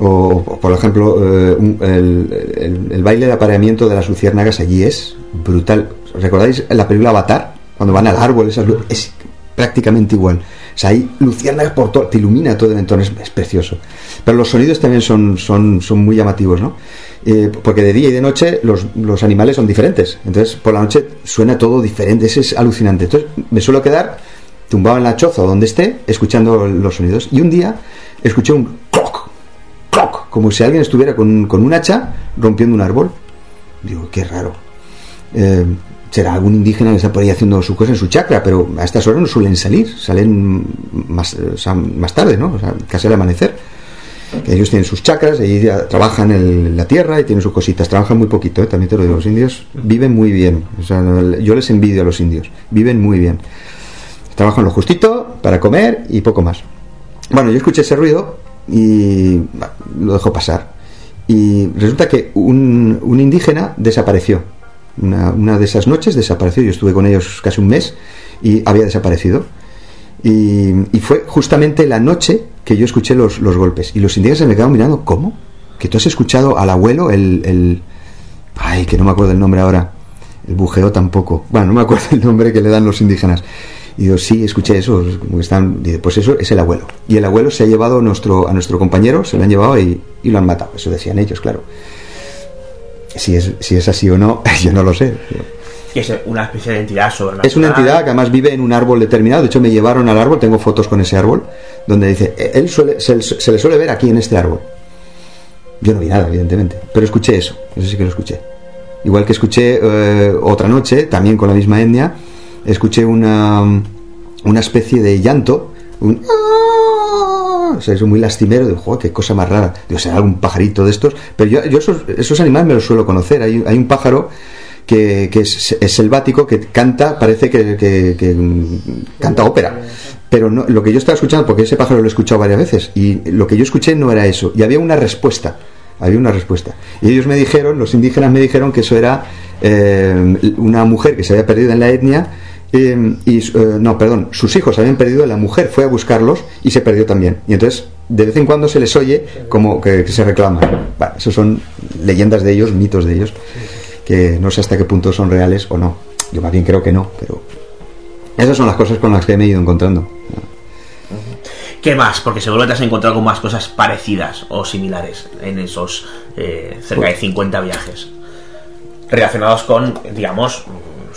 O, por ejemplo, eh, el, el- baile de apareamiento de las luciérnagas allí es brutal. ¿Recordáis la película Avatar? Cuando van al árbol, esas es prácticamente igual. O sea, hay luciérnagas por todo, te ilumina todo el entorno, es, es precioso. Pero los sonidos también son, son, son muy llamativos, ¿no? Eh, porque de día y de noche los, los animales son diferentes. Entonces, por la noche suena todo diferente, eso es alucinante. Entonces, me suelo quedar tumbado en la choza o donde esté, escuchando los sonidos. Y un día escuché un como si alguien estuviera con, con un hacha rompiendo un árbol. Digo, qué raro. Eh, será algún indígena que está por ahí haciendo su cosa en su chacra, pero a estas horas no suelen salir, salen más, sea, más tarde, ¿no? Casi al amanecer. Ellos tienen sus chacras, ya trabajan en la tierra y tienen sus cositas. Trabajan muy poquito, ¿eh? también te lo digo. Los indios viven muy bien. O sea, yo les envidio a los indios. Viven muy bien. Trabajan lo justito para comer y poco más. Bueno, yo escuché ese ruido y lo dejo pasar. Y resulta que un, un indígena desapareció. Una, una de esas noches desapareció. Yo estuve con ellos casi un mes y había desaparecido. Y, y fue justamente la noche que yo escuché los, los golpes. Y los indígenas se me quedaron mirando, ¿cómo? Que tú has escuchado al abuelo, el, el... Ay, que no me acuerdo el nombre ahora. El bujeo tampoco. Bueno, no me acuerdo el nombre que le dan los indígenas. Y digo, sí, escuché eso. están... Dice, pues eso es el abuelo. Y el abuelo se ha llevado a nuestro, a nuestro compañero, se lo han llevado y, y lo han matado. Eso decían ellos, claro. Si es, si es así o no, yo no lo sé. que es una especie de entidad sobrenatural. Es una entidad que además vive en un árbol determinado. De hecho, me llevaron al árbol, tengo fotos con ese árbol, donde dice, "Eh, él suele, se, se le suele ver aquí en este árbol. Yo no vi nada, evidentemente, pero escuché eso, eso sí que lo escuché. Igual que escuché eh, otra noche, también con la misma etnia, escuché una, una especie de llanto, un... "Ah", O sea, es muy lastimero, digo, "Joder, qué cosa más rara. Digo, será algún pajarito de estos. Pero yo, yo esos, animales me los suelo conocer. Hay, hay un pájaro que, que es, selvático, que canta, parece que, mm, canta ópera. Pero no, lo que yo estaba escuchando, porque ese pájaro lo he escuchado varias veces, y lo que yo escuché no era eso. Y había una respuesta había una respuesta. Y ellos me dijeron, los indígenas me dijeron que eso era eh, una mujer que se había perdido en la etnia. Eh, y eh, no, perdón, sus hijos habían perdido, la mujer fue a buscarlos y se perdió también. Y entonces, de vez en cuando se les oye como que, que se reclaman. Bueno, esos son leyendas de ellos, mitos de ellos, que no sé hasta qué punto son reales o no. Yo más bien creo que no, pero esas son las cosas con las que me he ido encontrando. ¿Qué más? Porque seguro que te has encontrado con más cosas parecidas o similares en esos eh, cerca de 50 viajes. Relacionados con, digamos,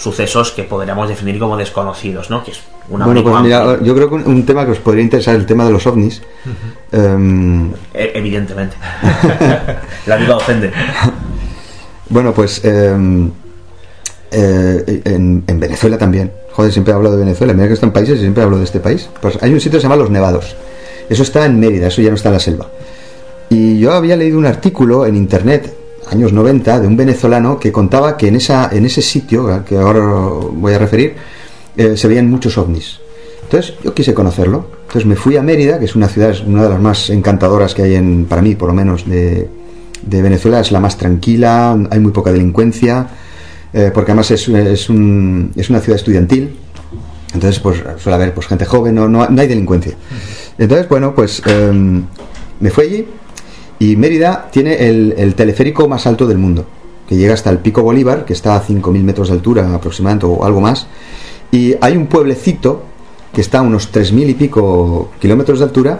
sucesos que podríamos definir como desconocidos, ¿no? Que es una bueno, pues mira, yo creo que un, un tema que os podría interesar es el tema de los ovnis. Em, E- Evidentemente. La duda ofende. bueno, pues em, eh, en, en Venezuela también. Joder, siempre hablo de Venezuela. Mira que está en países y siempre hablo de este país. Pues hay un sitio que se llama Los Nevados. Eso está en Mérida, eso ya no está en la selva. Y yo había leído un artículo en internet, años 90, de un venezolano que contaba que en, esa, en ese sitio, al que ahora voy a referir, eh, se veían muchos ovnis. Entonces yo quise conocerlo. Entonces me fui a Mérida, que es una ciudad, es una de las más encantadoras que hay en, para mí, por lo menos, de, de Venezuela. Es la más tranquila, hay muy poca delincuencia, eh, porque además es, es, un- es una ciudad estudiantil. Entonces, pues suele haber pues, gente joven, no, no, no hay delincuencia. Entonces, bueno, pues em, me fui allí y Mérida tiene el, el teleférico más alto del mundo, que llega hasta el Pico Bolívar, que está a 5.000 metros de altura aproximadamente o algo más. Y hay un pueblecito que está a unos 3.000 y pico kilómetros de altura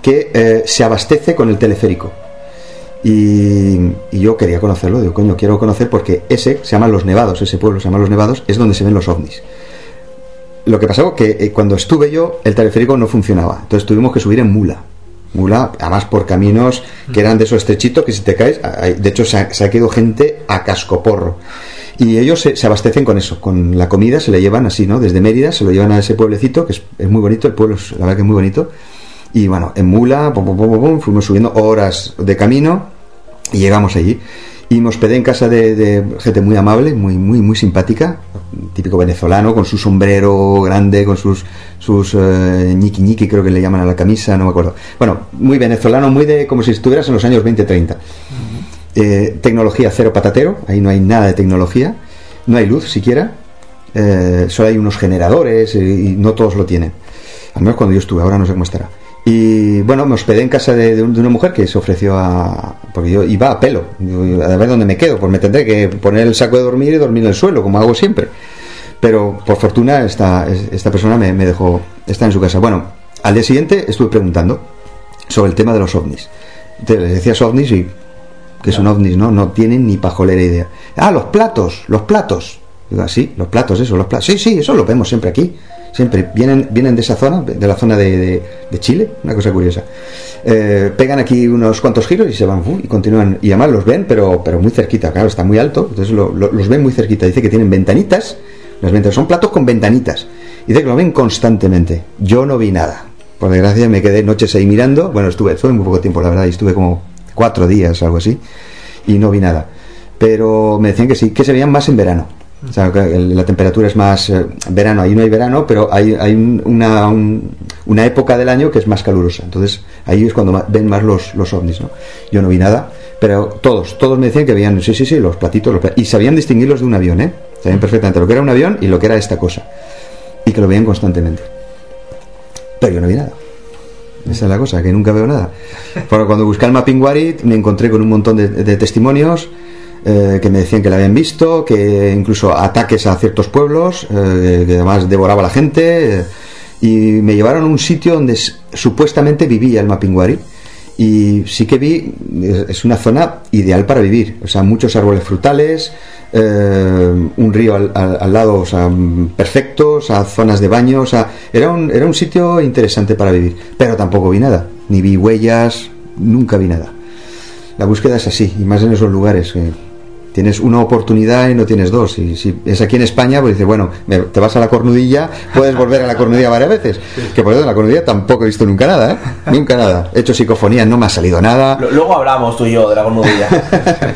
que eh, se abastece con el teleférico. Y, y yo quería conocerlo, digo, coño, quiero conocer porque ese se llama Los Nevados, ese pueblo se llama Los Nevados, es donde se ven los ovnis. Lo que pasó que eh, cuando estuve yo, el teleférico no funcionaba, entonces tuvimos que subir en mula. Mula, además por caminos que eran de esos estrechitos que si te caes, de hecho se ha, quedado gente a cascoporro. Y ellos se, abastecen con eso, con la comida, se le llevan así, ¿no? Desde Mérida se lo llevan a ese pueblecito, que es, muy bonito, el pueblo es, la verdad que es muy bonito. Y bueno, en mula, pum, pum, pum, fuimos subiendo horas de camino y llegamos allí. Y me hospedé en casa de, de gente muy amable, muy, muy, muy simpática, típico venezolano, con su sombrero grande, con sus, sus eh, ñiqui ñiqui, creo que le llaman a la camisa, no me acuerdo. Bueno, muy venezolano, muy de como si estuvieras en los años 20-30. Eh, tecnología cero patatero, ahí no hay nada de tecnología, no hay luz siquiera, eh, solo hay unos generadores y no todos lo tienen. Al menos cuando yo estuve, ahora no sé cómo estará. Y bueno, me hospedé en casa de, de un- de una mujer que se ofreció a. Porque yo iba a pelo, a ver dónde me quedo, pues me tendré que poner el saco de dormir y dormir en el suelo, como hago siempre. Pero por fortuna, esta, esta persona me, me dejó estar en su casa. Bueno, al día siguiente estuve preguntando sobre el tema de los ovnis. Entonces les decías ovnis y que son ovnis, ¿no? No tienen ni pajolera idea. Ah, los platos, los platos. Digo, ah, sí, los platos, eso, los platos. Sí, sí, eso lo vemos siempre aquí. Siempre vienen, vienen de esa zona, de la zona de, Chile, una cosa curiosa. Eh, pegan aquí unos cuantos giros y se van y continúan. Y además los ven, pero, pero muy cerquita, claro, está muy alto, entonces lo- lo- los ven muy cerquita. Dice que tienen ventanitas, las ventanas son platos con ventanitas. Dice que lo ven constantemente. Yo no vi nada. Por desgracia me quedé noches ahí mirando. Bueno, estuve, estuve muy poco tiempo, la verdad, y estuve como cuatro días, algo así, y no vi nada. Pero me decían que sí, que se veían más en verano. O sea, la temperatura es más eh, verano, ahí no hay verano, pero hay, hay un- una, un- una época del año que es más calurosa. Entonces ahí es cuando ma- ven más los, los ovnis, ¿no? Yo no vi nada, pero todos, todos me decían que veían, sí, sí, sí, los platitos, los pla- y sabían distinguirlos de un avión, ¿eh? Sabían perfectamente lo que era un avión y lo que era esta cosa. Y que lo veían constantemente. Pero yo no vi nada. Esa es la cosa, que nunca veo nada. Pero cuando busqué el Mapping Warit me encontré con un montón de, de testimonios eh, que me decían que la habían visto, que incluso ataques a ciertos pueblos, eh, que además devoraba a la gente, eh, y me llevaron a un sitio donde supuestamente vivía el Mapping Warit. Y sí que vi, es es una zona ideal para vivir, o sea, muchos árboles frutales, eh, un río al, al- al lado, o sea, perfecto, o sea, zonas de baño, o sea, era un, era un sitio interesante para vivir, pero tampoco vi nada, ni vi huellas, nunca vi nada. La búsqueda es así, y más en esos lugares. Tienes una oportunidad y no tienes dos. Y si es aquí en España, pues dices, bueno, me- te vas a la cornudilla, puedes volver a la cornudilla varias veces. Que por eso en la cornudilla tampoco he visto nunca nada, ¿eh? Nunca nada. He hecho psicofonías, no me ha salido nada. Luego hablamos tú y yo de la cornudilla.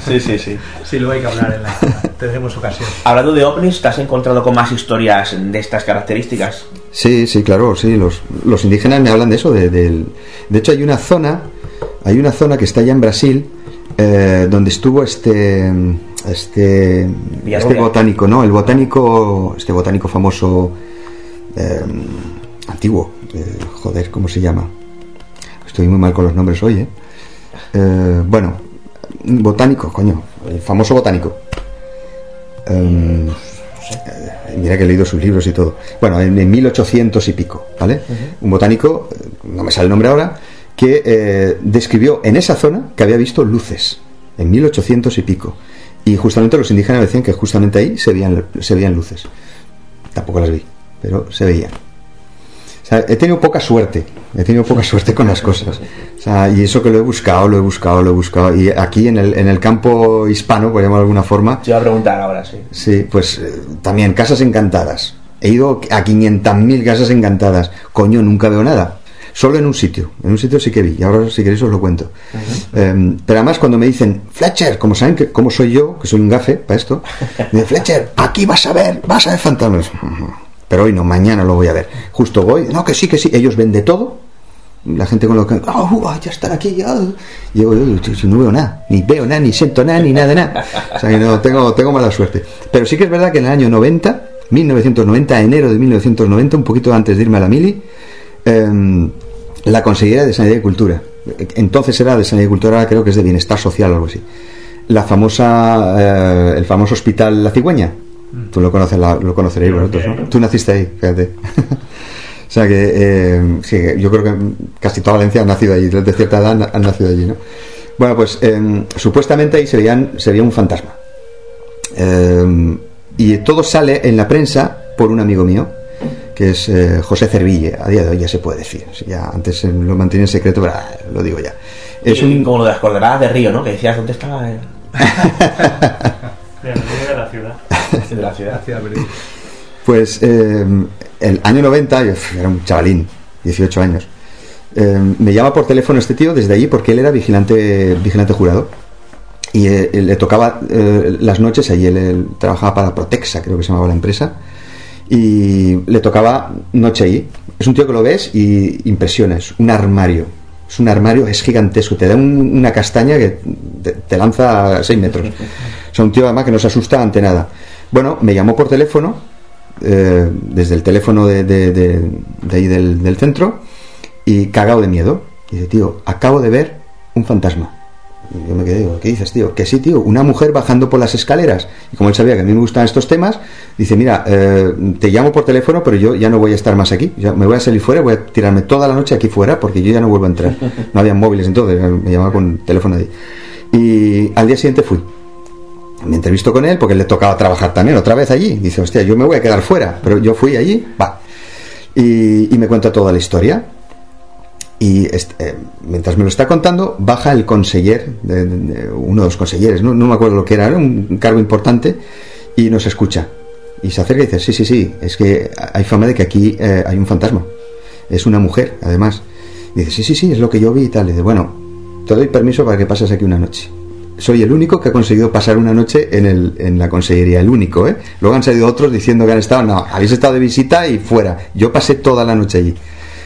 sí, sí, sí. Sí, luego hay que hablar en la. Tendremos ocasión. Hablando de ovnis, ¿te has encontrado con más historias de estas características? Sí, sí, claro, sí. Los, los indígenas me hablan de eso. De, del- de hecho, hay una zona Hay una zona que está allá en Brasil eh, donde estuvo este este este botánico, ¿no? El botánico, este botánico famoso eh, antiguo, eh, joder, ¿cómo se llama? Estoy muy mal con los nombres hoy, ¿eh? Bueno, un botánico, coño, el famoso botánico. Mira que he leído sus libros y todo. Bueno, en, en 1800 y pico, ¿vale? Un botánico, no me sale el nombre ahora, que eh, describió en esa zona que había visto luces, en 1800 y pico. Y justamente los indígenas decían que justamente ahí se veían, se veían luces. Tampoco las vi, pero se veían. O sea, he tenido poca suerte, he tenido poca suerte con las cosas. O sea, y eso que lo he buscado, lo he buscado, lo he buscado. Y aquí en el, en el campo hispano, por llamarlo de alguna forma, Te iba a preguntar ahora, sí. Sí, pues eh, también casas encantadas. He ido a 500.000 casas encantadas. Coño, nunca veo nada. Solo en un sitio. En un sitio sí que vi. Y ahora, si queréis, os lo cuento. Eh, pero además, cuando me dicen, Fletcher, como saben que como soy yo, que soy un gafe para esto, me dicen, Fletcher, aquí vas a ver, vas a ver fantasmas. Pero hoy no, mañana lo voy a ver. Justo voy, no, que sí, que sí. Ellos ven de todo. La gente con lo que, oh, ya están aquí, ya. Y yo, yo, yo no veo nada, ni veo nada, ni siento nada, ni nada, nada. O sea que no, tengo, tengo mala suerte. Pero sí que es verdad que en el año 90, 1990, enero de 1990, un poquito antes de irme a la mili, em, la Consejería de Sanidad y Cultura, entonces era de Sanidad y Cultura, ahora creo que es de Bienestar Social o algo así, la famosa, eh, el famoso hospital La Cigüeña, tú lo conoces, la- lo conoceréis vosotros, ¿no? Tú naciste ahí, fíjate. O sea que eh, sí, yo creo que casi toda Valencia ha nacido allí, de cierta edad han, nacido allí, ¿no? Bueno, pues eh, supuestamente ahí se, veían, se veía un fantasma. Y todo sale en la prensa por un amigo mío, que es eh, José Cerville. A día de hoy ya se puede decir. Si Ya antes lo mantenía en secreto, pero ah, lo digo ya. Es Y un, Como lo de las coordenadas de Río, ¿no? Que decías, ¿dónde estaba el... De la ciudad. de la ciudad? Pues eh, el año 90, yo era un chavalín, 18 años. eh, me llama por teléfono este tío desde allí porque él era vigilante, vigilante jurado. Y eh, le tocaba eh, las noches allí, él, él trabajaba para Protexa, creo que se llamaba la empresa. Y le tocaba noche allí. Es un tío que lo ves y impresiona, es un armario. Es un armario, es gigantesco, te da un- una castaña que te, lanza a 6 metros. O sea, un tío además que no se asusta ante nada. Bueno, me llamó por teléfono, eh, desde el teléfono de, de- de- de ahí del, del centro, y cagado de miedo. Y dice, tío, acabo de ver un fantasma. Y yo me quedé, digo, ¿qué dices, tío? Que sí, tío, una mujer bajando por las escaleras. Y como él sabía que a mí me gustan estos temas, dice, mira, eh, te llamo por teléfono, pero yo ya no voy a estar más aquí. Me voy a salir fuera, voy a tirarme toda la noche aquí fuera, porque yo ya no vuelvo a entrar. No había móviles entonces, me llamaba con teléfono ahí. Y al día siguiente fui. Me entrevisto con él porque le tocaba trabajar también otra vez allí. Dice, hostia, yo me voy a quedar fuera. Pero yo fui allí, va. Y, y me cuenta toda la historia. Y eh, mientras me lo está contando, baja el conseller, de- uno de los consejeros, no, no me acuerdo lo que era, era un cargo importante, y nos escucha. Y se acerca y dice, sí, sí, sí, es que hay fama de que aquí eh, hay un fantasma. Es una mujer, además. Y dice, sí, sí, sí, es lo que yo vi y tal. Y dice, bueno, te doy permiso para que pases aquí una noche. Soy el único que ha conseguido pasar una noche en, el, en la consellería, el único, ¿eh? Luego han salido otros diciendo que han estado, no, habéis estado de visita y fuera. Yo pasé toda la noche allí.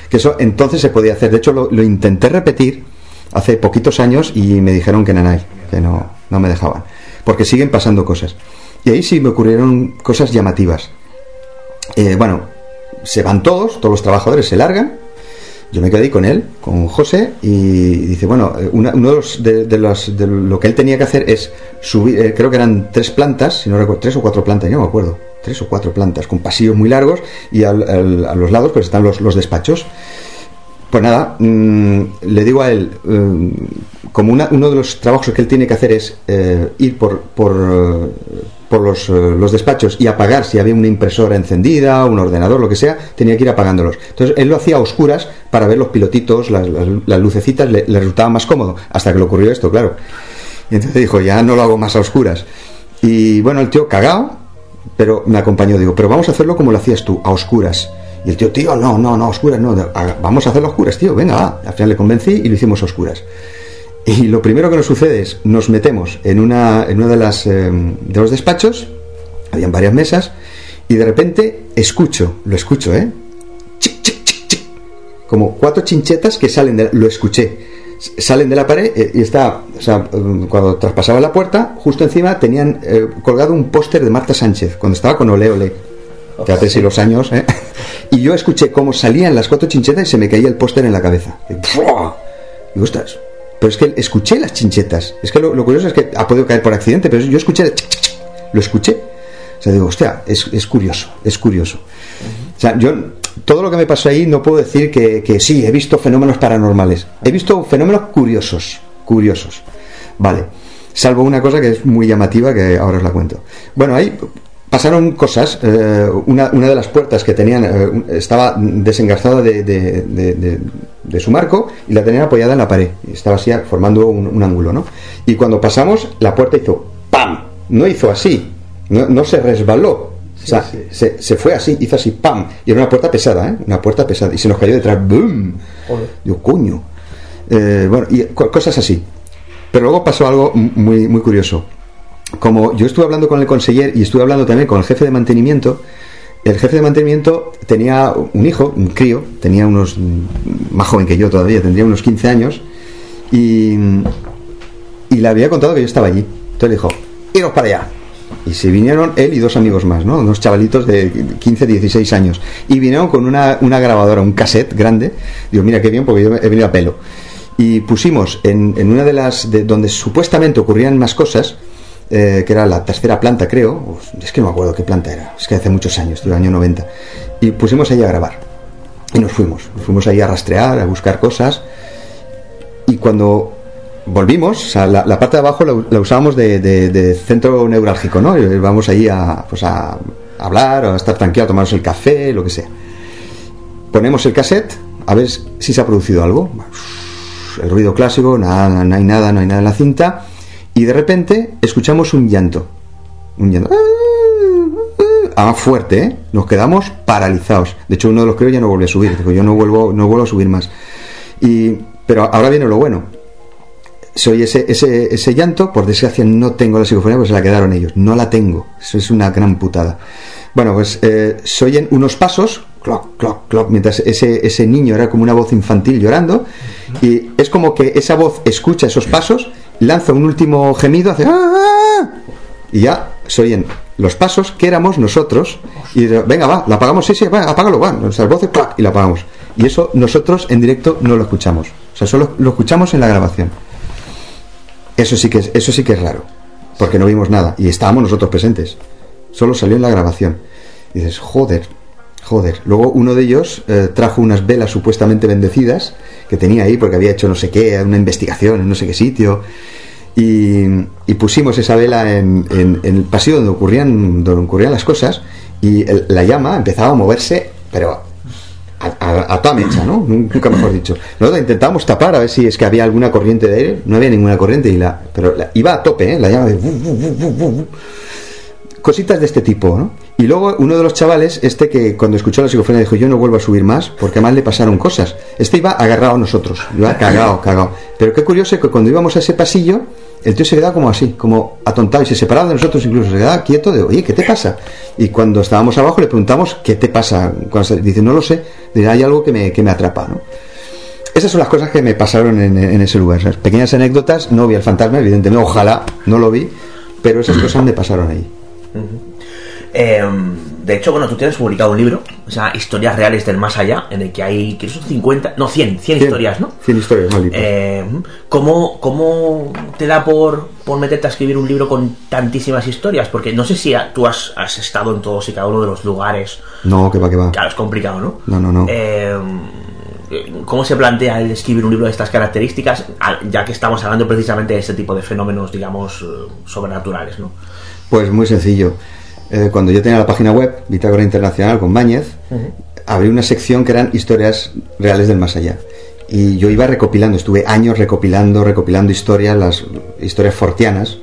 Que eso entonces se podía hacer. De hecho, lo, intenté repetir hace poquitos años y me dijeron que nanay, que no, no me dejaban. Porque siguen pasando cosas. Y ahí sí me ocurrieron cosas llamativas. Eh, bueno, se van todos, todos los trabajadores se largan. Yo me quedé con él, con José, y dice, bueno, eh, una- uno de, los, de, de los- de lo que él tenía que hacer es subir, eh, creo que eran tres plantas, si no recuerdo, tres o cuatro plantas, yo no me acuerdo, tres o cuatro plantas, con pasillos muy largos, y al- a los lados pues están los, los despachos. Pues nada, mm, le digo a él, mm, como una- uno de los trabajos que él tiene que hacer es eh, ir por, por, eh, por los, eh, los despachos y apagar si había una impresora encendida, un ordenador, lo que sea, tenía que ir apagándolos. Entonces él lo hacía a oscuras para ver los pilotitos, las, las- las lucecitas, le, le resultaba más cómodo, hasta que le ocurrió esto, claro. Y entonces dijo, ya no lo hago más a oscuras. Y bueno, el tío cagao, pero me acompañó, digo, pero vamos a hacerlo como lo hacías tú, a oscuras. Y el tío, tío, no, no, no, a oscuras, no, vamos a hacerlo a oscuras, tío, venga, va. Al final le convencí y lo hicimos a oscuras. Y lo primero que nos sucede es, nos metemos en una, en una de las eh, de los despachos, habían varias mesas, y de repente escucho, lo escucho, ¿eh? Chic, chic, chic, chic, como cuatro chinchetas que salen de lo escuché salen de la pared eh, y está, o sea, eh, cuando traspasaba la puerta, justo encima tenían eh, colgado un póster de Marta Sánchez, cuando estaba con Ole Ole. Que hace sí los años, ¿eh? Y yo escuché cómo salían las cuatro chinchetas y se me caía el póster en la cabeza. Y, y ostras, pero es que escuché las chinchetas. Es que lo, lo curioso es que ha podido caer por accidente, pero yo escuché, lo escuché. O sea, digo, hostia, es, es curioso, es curioso. O sea, yo todo lo que me pasó ahí no puedo decir que, que sí, he visto fenómenos paranormales. He visto fenómenos curiosos, curiosos. Vale. Salvo una cosa que es muy llamativa, que ahora os la cuento. Bueno, ahí pasaron cosas. eh, una, una de las puertas que tenían eh, estaba desengarzada de, de- de- su marco y la tenían apoyada en la pared. Estaba así formando un, un ángulo, ¿no? Y cuando pasamos, la puerta hizo ¡pam! No hizo así. No, no se resbaló. O sea, Se, se fue así, hizo así ¡pam! Y era una puerta pesada, ¿eh? Una puerta pesada. Y se nos cayó detrás ¡boom! Digo, coño. Eh, bueno, y co- cosas así. Pero luego pasó algo muy, muy curioso. Como yo estuve hablando con el conseller y estuve hablando también con el jefe de mantenimiento, el jefe de mantenimiento tenía un hijo, un crío, tenía unos, mm, más joven que yo todavía, tendría unos 15 años, y, y le había contado que yo estaba allí. Entonces le dijo, iros para allá. Y se vinieron él y dos amigos más, ¿no? Unos chavalitos de 15, 16 años. Y vinieron con una, una grabadora, un cassette grande. Digo, mira qué bien, porque yo he venido a pelo. Y pusimos en, en una de las de donde supuestamente ocurrían más cosas, eh, que era la tercera planta, creo. Es que no me acuerdo qué planta era. Es que hace muchos años, del año 90. Y pusimos ahí a grabar. Y nos fuimos. Nos fuimos ahí a rastrear, a buscar cosas. Y cuando volvimos, la, parte de abajo la, usábamos de, centro neurálgico, ¿no? Vamos allí a, pues a hablar, a estar tranquilo, a tomarnos el café, lo que sea. Ponemos el cassette, a ver si se ha producido algo. El ruido clásico, nada, no hay nada, no hay nada en la cinta. Y de repente escuchamos un llanto. Un llanto. Ah, fuerte, ¿eh? Nos quedamos paralizados. De hecho, uno de los críos ya no volvió a subir. Dijo, yo no vuelvo, no vuelvo a subir más. Y, pero ahora viene lo bueno. Soy ese, ese, ese llanto, por desgracia no tengo la psicofonía, pues se la quedaron ellos. No la tengo. Eso es una gran putada. Bueno, pues eh, se oyen unos pasos, cloc, cloc, cloc, mientras ese, ese niño era como una voz infantil llorando. Y es como que esa voz escucha esos pasos, lanza un último gemido, hace. "Ah", Y ya se oyen los pasos que éramos nosotros. Y venga, va, la apagamos, sí, sí, va, apágalo, va. Nuestras voces, ¡clac! y la apagamos. Y eso nosotros en directo no lo escuchamos. O sea, solo lo escuchamos en la grabación. Eso sí que es, eso sí que es raro. Porque no vimos nada. Y estábamos nosotros presentes. Solo salió en la grabación. Y dices, joder, joder. Luego uno de ellos eh, trajo unas velas supuestamente bendecidas que tenía ahí porque había hecho no sé qué, una investigación en no sé qué sitio. Y, y pusimos esa vela en, el pasillo donde ocurrían, donde las cosas. Y la llama empezaba a moverse, pero a, toda mecha, ¿no? Nunca mejor dicho. Nosotros intentábamos tapar a ver si es que había alguna corriente de aire. No había ninguna corriente, y la, pero la- iba a tope, ¿eh? La llama de... Cositas de este tipo, ¿no? Y luego uno de los chavales, este que cuando escuchó la psicofonía dijo, yo no vuelvo a subir más, porque además le pasaron cosas. Este iba agarrado a nosotros, iba cagado, cagado. Pero qué curioso que cuando íbamos a ese pasillo, el tío se quedaba como así, como atontado y se separaba de nosotros incluso, se quedaba quieto de, oye, ¿qué te pasa? Y cuando estábamos abajo le preguntamos, ¿qué te pasa? Cuando se- dice, no lo sé, dice, hay algo que me, que me atrapa, ¿no? Esas son las cosas que me pasaron en, en ese lugar. pequeñas anécdotas, no vi al fantasma, evidentemente, ojalá no lo vi, pero esas cosas me pasaron ahí. Eh, de hecho, bueno, tú tienes publicado un libro, o sea, historias reales del más allá, en el que hay, que son 50, no, 100, 100 historias, ¿no? 100 historias, malditas. Eh, ¿cómo, ¿Cómo te da por, por meterte a escribir un libro con tantísimas historias? Porque no sé si a- tú has, has estado en todos y cada uno de los lugares. No, que va, que va. Claro, es complicado, ¿no? No, no, no. Eh, ¿Cómo se plantea el escribir un libro de estas características, ya que estamos hablando precisamente de este tipo de fenómenos, digamos, eh, sobrenaturales, ¿no? Pues muy sencillo. Eh, cuando yo tenía la página web, Bitácora Internacional con Báñez, abrí una sección que eran historias reales del más allá. Y yo iba recopilando, estuve años recopilando, recopilando historias, las historias fortianas,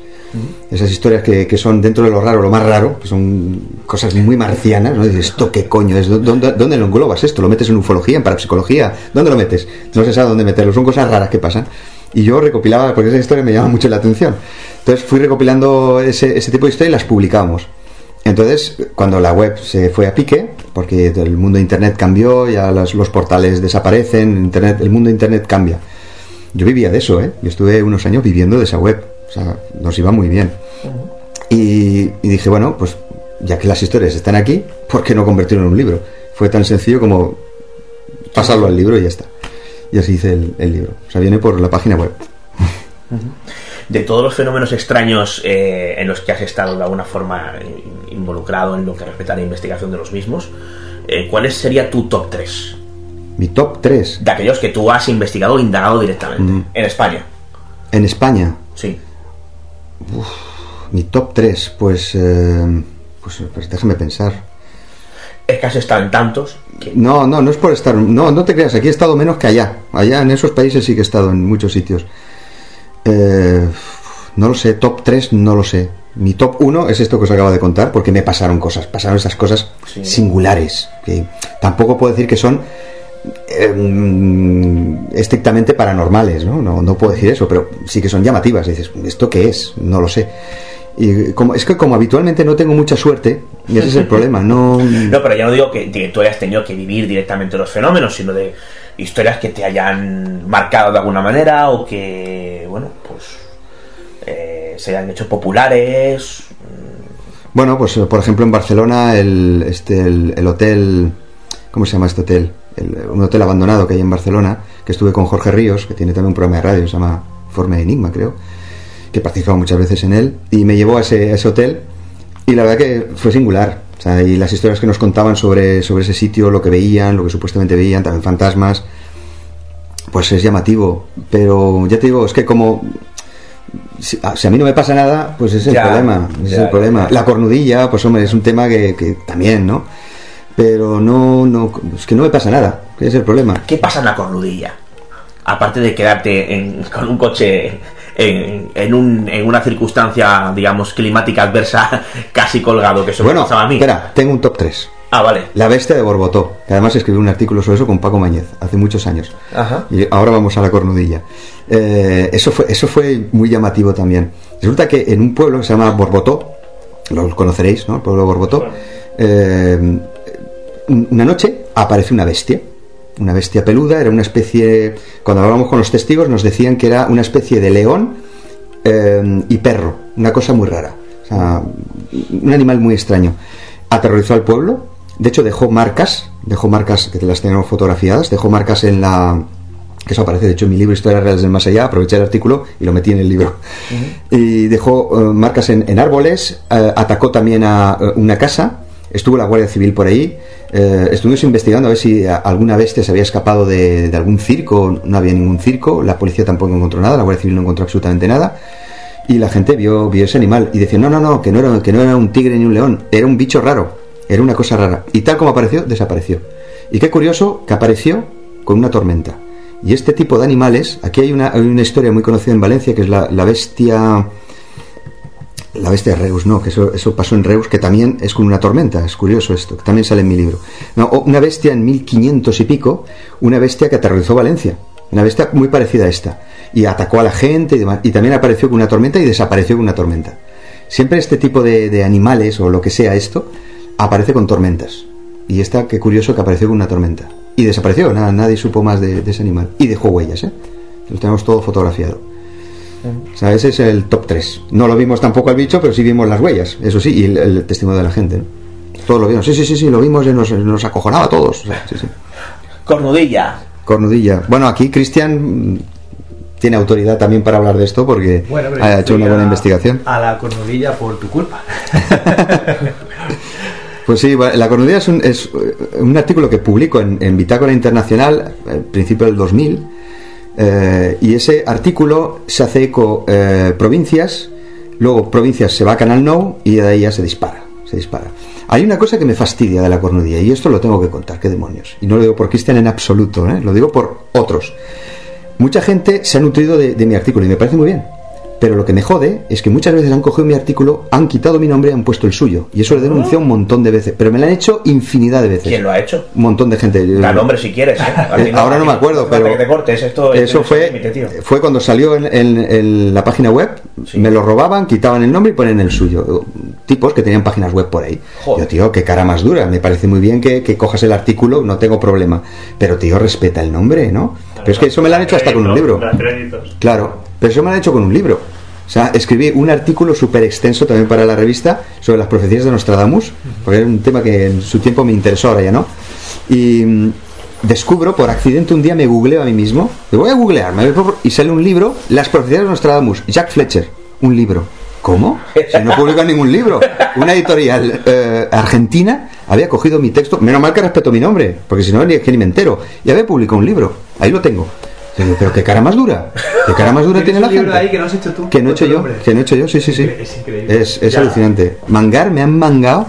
esas historias que, que son dentro de lo raro, lo más raro, que son cosas muy marcianas, ¿no? Dices, ¿esto qué coño es? ¿Dónde, dónde lo englobas esto? ¿Lo metes en ufología, en parapsicología? ¿Dónde lo metes? No se sabe dónde meterlo, son cosas raras que pasan. Y yo recopilaba, porque esa historia me llama mucho la atención. Entonces fui recopilando ese, ese tipo de historias y las publicábamos. Entonces, cuando la web se fue a pique, porque el mundo de Internet cambió, ya las- los portales desaparecen, Internet, el mundo de Internet cambia. Yo vivía de eso, ¿eh? Yo estuve unos años viviendo de esa web. O sea, nos iba muy bien. y, y dije, bueno, pues ya que las historias están aquí, ¿por qué no convertirlo en un libro? Fue tan sencillo como pasarlo al libro y ya está. Y así hice el, el libro. O sea, viene por la página web. De todos los fenómenos extraños eh, en los que has estado de alguna forma eh, involucrado en lo que respecta a la investigación de los mismos, eh, ¿cuál sería tu top 3? Mi top 3. De aquellos que tú has investigado o indagado directamente. Mm. En España. En España, Sí. mi top 3, pues, eh, pues, pues déjame pensar. Es que has estado en tantos que No, no, no es por estar. No, no te creas, aquí he estado menos que allá. Allá en esos países sí que he estado en muchos sitios. Eh, no lo sé, top 3 no lo sé. Mi top 1 es esto que os acabo de contar, porque me pasaron cosas, pasaron esas cosas Sí. singulares. Que tampoco puedo decir que son eh, mm, estrictamente paranormales, ¿no? ¿no? No puedo decir eso, pero sí que son llamativas. Y dices, ¿esto qué es? No lo sé. Y como, es que como habitualmente no tengo mucha suerte, y ese es el problema, no... No, pero ya no digo que, que tú hayas tenido que vivir directamente los fenómenos, sino de historias que te hayan marcado de alguna manera o que, bueno, pues eh, se hayan hecho populares. Bueno, pues por ejemplo en Barcelona el, este, el, el hotel, ¿cómo se llama este hotel? El- un hotel abandonado que hay en Barcelona, que estuve con Jorge Ríos, que tiene también un programa de radio, se llama Forma de Enigma, creo, que he participado muchas veces en él, y me llevó a ese, a ese hotel, y la verdad que fue singular. O sea, y las historias que nos contaban sobre, sobre ese sitio, lo que veían, lo que supuestamente veían, también fantasmas, pues es llamativo. Pero ya te digo, es que como si, ah, si a mí no me pasa nada, pues es Ya, el problema. es ya, el problema. ya. La cornudilla, pues hombre, es un tema que, que también, ¿no? Pero no, no, es que no me pasa nada, que es el problema. ¿Qué pasa en la cornudilla? Aparte de quedarte en- con un coche en, en, un- en una circunstancia, digamos, climática adversa, casi colgado, que eso me Bueno, pasaba a mí. espera, tengo un top 3. Ah, vale. La bestia de Borbotó, que además escribí un artículo sobre eso con Paco Mañez, hace muchos años. Ajá. Y ahora vamos a la cornudilla. Eh, eso, fue, eso fue muy llamativo también. Resulta que en un pueblo que se llama Borbotó, lo conoceréis, ¿no? El pueblo de Borbotó, eh, una noche aparece una bestia. Una bestia peluda, era una especie. Cuando hablábamos con los testigos, nos decían que era una especie de león eh, y perro, una cosa muy rara. O sea, un animal muy extraño. Aterrorizó al pueblo, de hecho dejó marcas, dejó marcas que las tenemos fotografiadas, dejó marcas en la. que eso aparece de hecho en mi libro Historias Reales del Más Allá, aproveché el artículo y lo metí en el libro. Y dejó eh, marcas en, en árboles, eh, atacó también a eh, una casa, estuvo la Guardia Civil por ahí, eh, estuvimos investigando a ver si alguna bestia se había escapado de, de algún circo, no había ningún circo, la policía tampoco encontró nada, la Guardia Civil no encontró absolutamente nada. Y la gente vio, vio ese animal y decía, no, no, no, que no, era, que no era un tigre ni un león, era un bicho raro, era una cosa rara. Y tal como apareció, desapareció. Y qué curioso que apareció con una tormenta. Y este tipo de animales, aquí hay una, hay una historia muy conocida en Valencia, que es la, la bestia... La bestia de Reus, no, que eso, eso pasó en Reus, que también es con una tormenta, es curioso esto, que también sale en mi libro. No, una bestia en 1500 y pico, una bestia que aterrorizó Valencia, una bestia muy parecida a esta, y atacó a la gente y también apareció con una tormenta y desapareció con una tormenta. Siempre este tipo de animales, o lo que sea esto, aparece con tormentas. Y esta, qué curioso que apareció con una tormenta. Y desapareció, nada, nadie supo más de, de ese animal. Y dejó huellas, ¿eh? Lo tenemos todo fotografiado. O sea, ese es el top 3. No lo vimos tampoco al bicho, pero sí vimos las huellas, eso sí, y el, el testimonio de la gente. ¿no? Todos lo vimos. Sí, sí, sí, sí, lo vimos y nos, nos acojonaba a todos. O sea, sí, sí. Cornudilla. Cornudilla. Bueno, aquí Cristian tiene autoridad también para hablar de esto porque ha hecho una buena a- investigación. A la cornudilla por tu culpa. Pues sí, La Cornudilla es un, es eh, un artículo que publico en, en Bitácora Internacional al principio del 2000 eh, y ese artículo se hace eco eh, provincias, luego provincias se va a Canal No y de ahí ya se dispara, se dispara. Hay una cosa que me fastidia de La Cornudilla y esto lo tengo que contar, qué demonios. Y no lo digo por Cristian en absoluto, ¿eh? lo digo por otros. Mucha gente se ha nutrido de mi artículo y me parece muy bien. Pero lo que me jode es que muchas veces han cogido mi artículo, han quitado mi nombre y han puesto el suyo. Y eso lo he denunciado un montón de veces. Pero me lo han hecho infinidad de veces. ¿Quién lo ha hecho? Un montón de gente. Da nombre si quieres, ¿eh? Final, ahora no me acuerdo, pero que te cortes, esto eso es fue, fue cuando salió en, en- en la página web, me lo robaban, quitaban el nombre y ponen el suyo. Tipos que tenían páginas web por ahí. Joder. Yo, tío, qué cara más dura. Me parece muy bien que, que cojas el artículo, no tengo problema. Pero, tío, respeta el nombre, ¿no? Pero es que eso me lo han hecho hasta con un libro. Claro, pero eso me lo han hecho con un libro. O sea, escribí un artículo súper extenso también para la revista sobre las profecías de Nostradamus, porque era un tema que en su tiempo me interesó, ahora ya no. Y mm, descubro, por accidente, un día me googleo a mí mismo, me voy a googlear, me voy y sale un libro, Las profecías de Nostradamus, Jack Fletcher, un libro. ¿Cómo? Si no publica ningún libro. Una editorial eh, argentina había cogido mi texto, menos mal que respeto mi nombre, porque si no, ni, es que ni me entero, y había publicado un libro. Ahí lo tengo. Digo, Pero qué cara más dura. ¿Qué cara más dura tiene la gente? ahí que no has hecho tú. Que no he hecho yo, nombre. que no he hecho yo, sí, sí, sí. Es increíble. Es, alucinante. Mangar, me han mangado,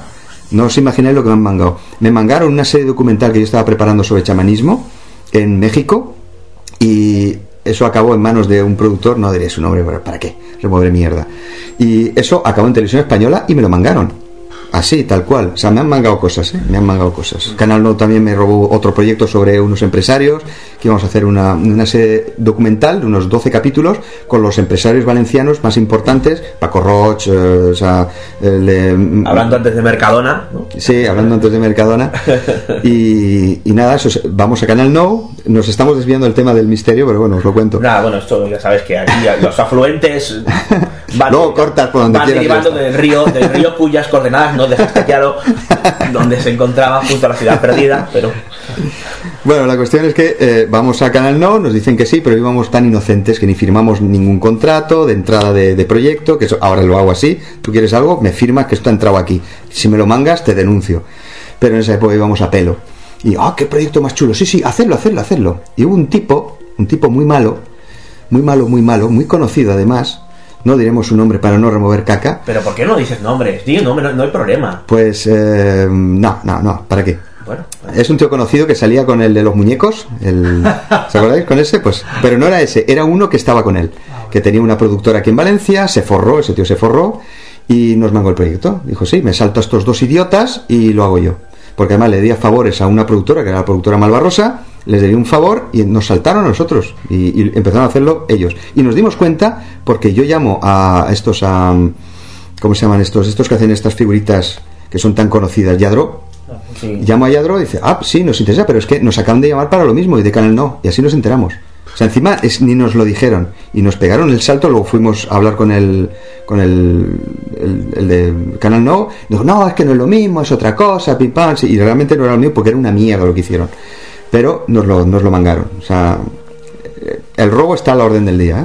no os imagináis lo que me han mangado. Me mangaron una serie documental que yo estaba preparando sobre chamanismo en México y eso acabó en manos de un productor, no diré su nombre, pero ¿para qué? Remover mierda. Y eso acabó en televisión española y me lo mangaron. Así, tal cual. O sea, me han mangado cosas, ¿eh? Me han mangado cosas. Canal No también me robó otro proyecto sobre unos empresarios, que íbamos a hacer una, una serie documental de unos 12 capítulos con los empresarios valencianos más importantes, Paco Roch, eh, o sea, de- Hablando antes de Mercadona, ¿no? Sí, hablando antes de Mercadona. Y, y nada, eso es- vamos a Canal No. Nos estamos desviando del tema del misterio, pero bueno, os lo cuento. Nada, bueno, esto ya sabes que aquí los afluentes van, Luego cortas por donde van derivando del río, del río cuyas coordenadas no dejaste claro donde se encontraba junto a la ciudad perdida, pero Bueno, la cuestión es que eh, vamos a Canal No, nos dicen que sí, pero íbamos tan inocentes que ni firmamos ningún contrato de entrada de, de proyecto, que eso ahora lo hago así. Tú quieres algo, me firmas que esto ha entrado aquí. Si me lo mangas, te denuncio. Pero en esa época íbamos a pelo. Y, ah, qué proyecto más chulo. Sí, sí, hacerlo, hacerlo, hacerlo. Y hubo un tipo, un tipo muy malo, muy malo, muy malo, muy conocido además. No diremos su nombre para no remover caca. pero ¿por qué no dices nombres? Di nombre, no, no hay problema. Pues, eh, no, no, no, ¿para qué? Bueno, Es un tío conocido que salía con el de los muñecos. El, ¿Se acordáis con ese? Pues, pero no era ese, era uno que estaba con él. Que tenía una productora aquí en Valencia, se forró, ese tío se forró y nos mangó el proyecto. Dijo, sí, me salto a estos dos idiotas y lo hago yo. Porque además le di favores a una productora, que era la productora Malvarrosa, les debí un favor y nos saltaron a nosotros. Y, y empezaron a hacerlo ellos. Y nos dimos cuenta porque yo llamo a estos, a, ¿cómo se llaman estos? Estos que hacen estas figuritas que son tan conocidas, Yadro. sí. Llamo a Yadro y dice, ah, sí, nos interesa, pero es que nos acaban de llamar para lo mismo y de Canal no. Y así nos enteramos. O sea, encima es, ni nos lo dijeron. Y nos pegaron el salto, luego fuimos a hablar con el, con el, el, el de Canal No. Dijo, no, es que no es lo mismo, es otra cosa, pim pam. Sí, y realmente no era lo mismo porque era una mierda lo que hicieron. Pero nos lo, nos lo mangaron. O sea, el robo está a la orden del día, ¿eh?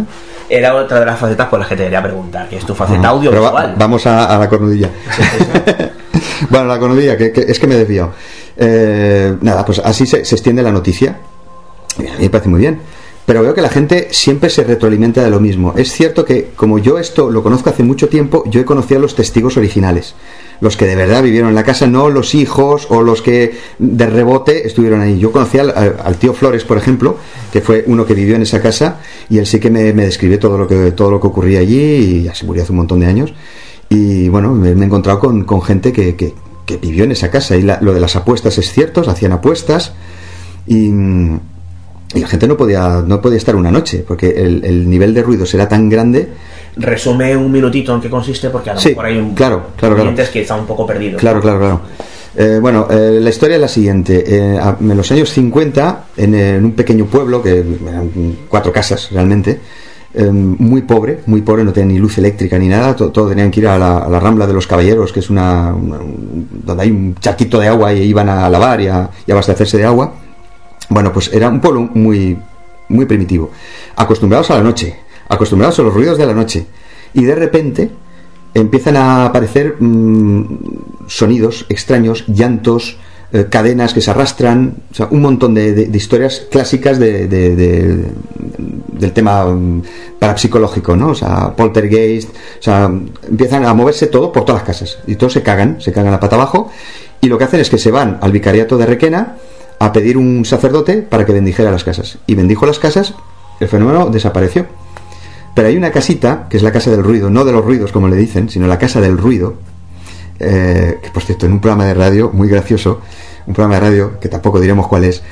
Era otra de las facetas por las que te quería preguntar, que es tu faceta Ajá. Pero va- vamos a, a la cornudilla. bueno, la cornudilla, que, que- es que me he desviado. Eh, nada, pues así se, se extiende la noticia. A mí me parece muy bien. Pero veo que la gente siempre se retroalimenta de lo mismo. Es cierto que, como yo esto lo conozco hace mucho tiempo, yo he conocido a los testigos originales. Los que de verdad vivieron en la casa, no los hijos o los que de rebote estuvieron ahí. Yo conocí al, al- tío Flores, por ejemplo, que fue uno que vivió en esa casa, y él sí que me, me describió todo lo que, todo lo que ocurría allí, y ya se murió hace un montón de años. Y bueno, me, he encontrado con, con gente que, que- que vivió en esa casa. Y la- lo de las apuestas es cierto, hacían apuestas. Y, la gente no podía, no podía estar una noche, porque el, el nivel de ruido será tan grande. Resume un minutito en qué consiste, porque a lo Sí, mejor hay un claro, claro, claro. clientes que están un poco perdidos. Claro, claro, claro. Eh, bueno, eh, la historia es la siguiente. Eh, a- en los años 50, en, en un pequeño pueblo, que eran cuatro casas realmente, eh, muy pobre, muy pobre, no tenía ni luz eléctrica ni nada, to- todo, tenían que ir a la, a la Rambla de los Caballeros, que es una, una- un- donde hay un charquito de agua y iban a lavar y a, y a abastecerse de agua. Bueno, pues era un pueblo muy, muy primitivo, acostumbrados a la noche, acostumbrados a los ruidos de la noche, y de repente empiezan a aparecer mm, sonidos extraños, llantos, eh, cadenas que se arrastran, o sea, un montón de, historias clásicas de- del tema mm, parapsicológico, ¿no? O sea, poltergeist, o sea, empiezan a moverse todo por todas las casas y todos se cagan, se cagan la pata abajo y lo que hacen es que se van al vicariato de Requena a pedir un sacerdote para que bendijera las casas y bendijo las casas, el fenómeno desapareció. Pero hay una casita, que es la casa del ruido, no de los ruidos como le dicen, sino la casa del ruido, eh, que por cierto, en un programa de radio muy gracioso, un programa de radio que tampoco diremos cuál es,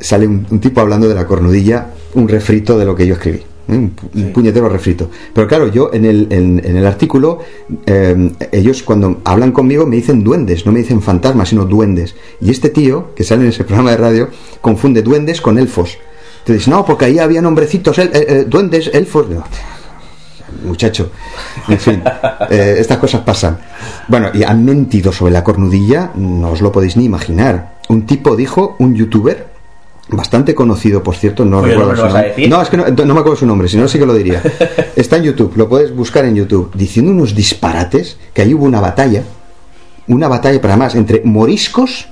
sale un, un tipo hablando de la cornudilla, un refrito de lo que yo escribí. ¿eh? Un, pu- un puñetero refrito. Pero claro, yo en el, en, en el artículo, eh, ellos cuando hablan conmigo me dicen duendes, no me dicen fantasmas, sino duendes. Y este tío, que sale en ese programa de radio, confunde duendes con elfos. Te dice, no, porque ahí había nombrecitos, el- duendes, elfos. No, muchacho. En fin, eh, estas cosas pasan. Bueno, y han mentido sobre la cornudilla, no os lo podéis ni imaginar. Un tipo dijo, un youtuber, bastante conocido, por cierto, no Oye, ¿no recuerdo su nombre. No, es que no, no me acuerdo su nombre, si no sí que lo diría. Está en YouTube, lo puedes buscar en YouTube, diciendo unos disparates, que ahí hubo una batalla, una batalla para más, entre moriscos,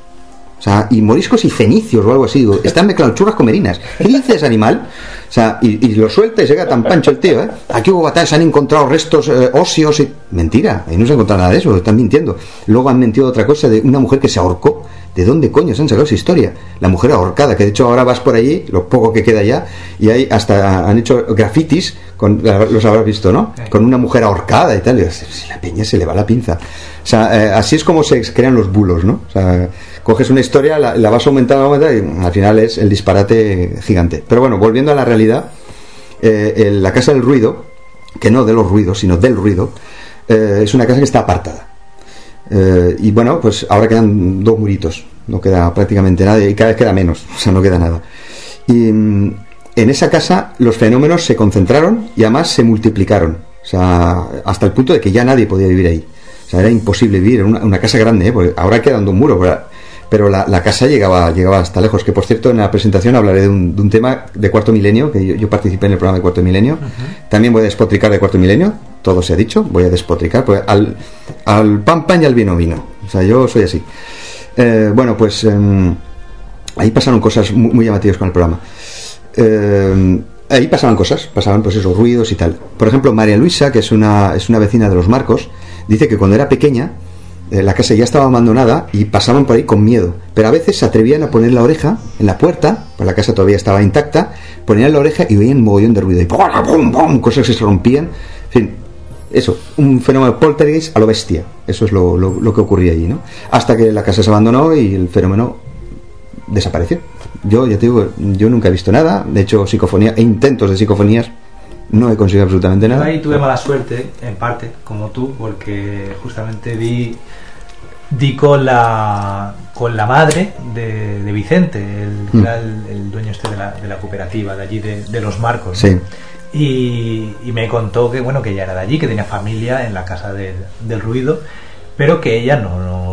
o sea, y moriscos y fenicios o algo así. Están mezclados churras con merinas. ¿Qué dices, animal? O sea, y, lo suelta y se queda tan pancho el tío, ¿eh? Aquí hubo batallas, se han encontrado restos eh, óseos y... Mentira, ahí no se ha encontrado nada de eso, están mintiendo. Luego han mentido otra cosa de una mujer que se ahorcó. ¿De dónde coño se han sacado esa historia? La mujer ahorcada, que de hecho ahora vas por allí, lo poco que queda ya, y ahí hasta han hecho grafitis, con, los habrás visto, ¿no? Con una mujer ahorcada y tal. Y la peña se le va la pinza. O sea, eh, así es como se crean los bulos, ¿no? O sea, coges una historia, la, la vas aumentando, aumentando y al final es el disparate gigante. Pero bueno, volviendo a la realidad, eh, la Casa del Ruido, que no de los ruidos, sino del ruido, eh, es una casa que está apartada. Eh, y bueno, pues ahora quedan dos muritos, no queda prácticamente nada y cada vez queda menos, o sea, no queda nada. Y mm, en esa casa los fenómenos se concentraron y además se multiplicaron, o sea, hasta el punto de que ya nadie podía vivir ahí. O sea, era imposible vivir en una, una casa grande, ¿eh? porque ahora queda un muro, pero, pero la, la casa llegaba, llegaba hasta lejos. Que por cierto, en la presentación hablaré de un, de un tema de cuarto milenio, que yo, yo participé en el programa de cuarto milenio. También voy a despotricar de cuarto milenio, todo se ha dicho, voy a despotricar, pues al, al pan pan y al vino vino. O sea, yo soy así. Eh, bueno, pues em, ahí pasaron cosas muy, muy llamativas con el programa. Eh, ahí pasaban cosas, pasaban pues esos ruidos y tal. Por ejemplo, María Luisa, que es una, es una vecina de los Marcos, dice que cuando era pequeña eh, la casa ya estaba abandonada y pasaban por ahí con miedo. Pero a veces se atrevían a poner la oreja en la puerta, pues la casa todavía estaba intacta, ponían la oreja y oían un mogollón de ruido y ¡pum, pum, cosas que se rompían. En eso, un fenómeno poltergeist a lo bestia. Eso es lo, lo- lo que ocurría allí, ¿no? Hasta que la casa se abandonó y el fenómeno desapareció. Yo, ya te digo, yo nunca he visto nada. De hecho, psicofonía e intentos de psicofonías no he conseguido absolutamente Yo nada. ahí tuve mala suerte, en parte, como tú, porque justamente di, di con la con la madre de, de Vicente, el, que Mm. era el, el dueño este de la, de la cooperativa de allí, de, de los Marcos. ¿no? Sí. Y, y me contó que bueno que ella era de allí, que tenía familia en la casa del, del ruido, pero que ella no, no,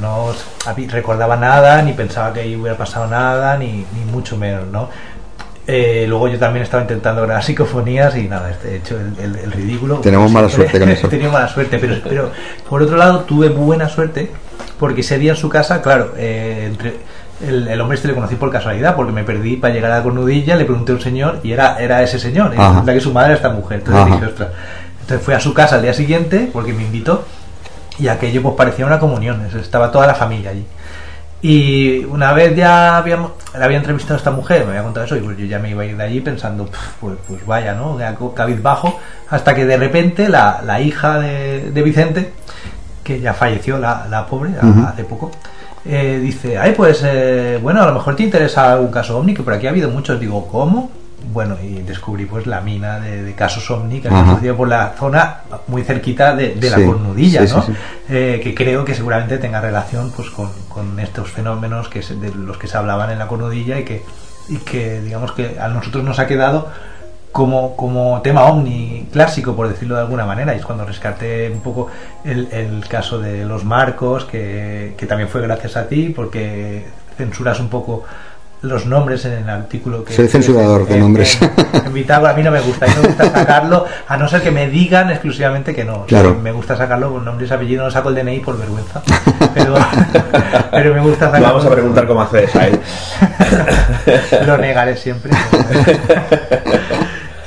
no recordaba nada, ni pensaba que ahí hubiera pasado nada, ni, ni mucho menos, ¿no? Eh, luego yo también estaba intentando grabar psicofonías y nada, he hecho el, el- el ridículo. Tenemos mala siempre. suerte con eso. He tenido mala suerte, pero, pero por otro lado tuve buena suerte porque ese día en su casa, claro, eh, entre el, el hombre este le conocí por casualidad porque me perdí para llegar a la cornudilla, le pregunté a un señor y era, era ese señor, y resulta que su madre era esta mujer. Entonces Ajá. dije, ostras. Entonces fui a su casa al día siguiente porque me invitó y aquello pues parecía una comunión, es- estaba toda la familia allí. Y una vez ya habíamos, le había entrevistado a esta mujer, me había contado eso, y pues yo ya me iba a ir de allí pensando, "Pf, pues, pues vaya, ¿no? Cabizbajo, hasta que de repente la, la hija de, de Vicente, que ya falleció, la, la pobre, hace poco, eh, dice, ay, pues eh, bueno, a lo mejor te interesa algún caso ovni, que por aquí ha habido muchos. Digo, ¿cómo? Bueno, y descubrí pues la mina de, de casos ovni que había Ajá. sucedido por la zona muy cerquita de, de la Sí, cornudilla, sí, ¿no? sí. Eh, que creo que seguramente tenga relación pues con, con estos fenómenos que se- de los que se hablaban en la cornudilla y que, y que digamos que a nosotros nos ha quedado como, como tema ovni clásico, por decirlo de alguna manera, y es cuando rescaté un poco el, el caso de los marcos, que, que también fue gracias a ti, porque censuras un poco los nombres en el artículo que Soy censurador de nombres. en- Bitácora. a mí no me gusta, a mí me gusta sacarlo, a no ser que me digan exclusivamente que no. O sea, Claro. me gusta sacarlo con nombres y apellidos, no saco el DNI por vergüenza. Pero, pero me gusta sacarlo. Vamos a preguntar cómo hace eso a él. Lo negaré siempre.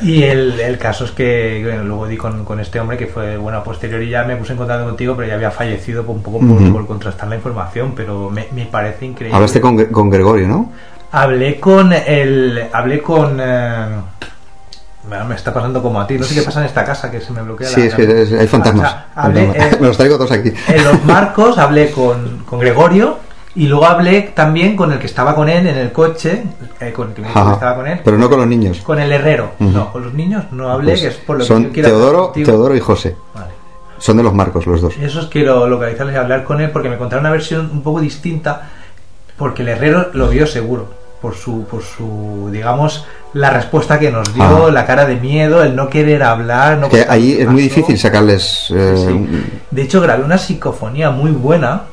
Y el, el caso es que bueno, luego di con, con este hombre que fue, bueno, a posteriori ya me puse en contacto contigo, pero ya había fallecido por un poco por, por contrastar la información, pero me, me parece increíble. Hablaste con, con Gregorio, ¿no? Hablé con el. Hablé con. eh, me está pasando como a ti. No sé qué pasa en esta casa, que se me bloquea Sí, la... es que es- hay fantasmas. O sea, hablé, Fantasmas. eh, Me los traigo todos aquí. en los marcos hablé con, con Gregorio y luego hablé también con el que estaba con él en el coche, eh, con el que me dijo que Ajá. estaba con él, Pero no con los niños. con el herrero. No, con los niños no hablé, Pues que es por lo que yo Teodoro. Teodoro y José. Vale. Son de los marcos los dos. Esos quiero localizarles y hablar con él porque me contaron una versión un poco distinta porque el herrero lo vio seguro por su por su digamos la respuesta que nos dio Ah. la cara de miedo el no querer hablar no Que ahí es muy difícil sacarles. eh, Sí, de hecho grabé una psicofonía muy buena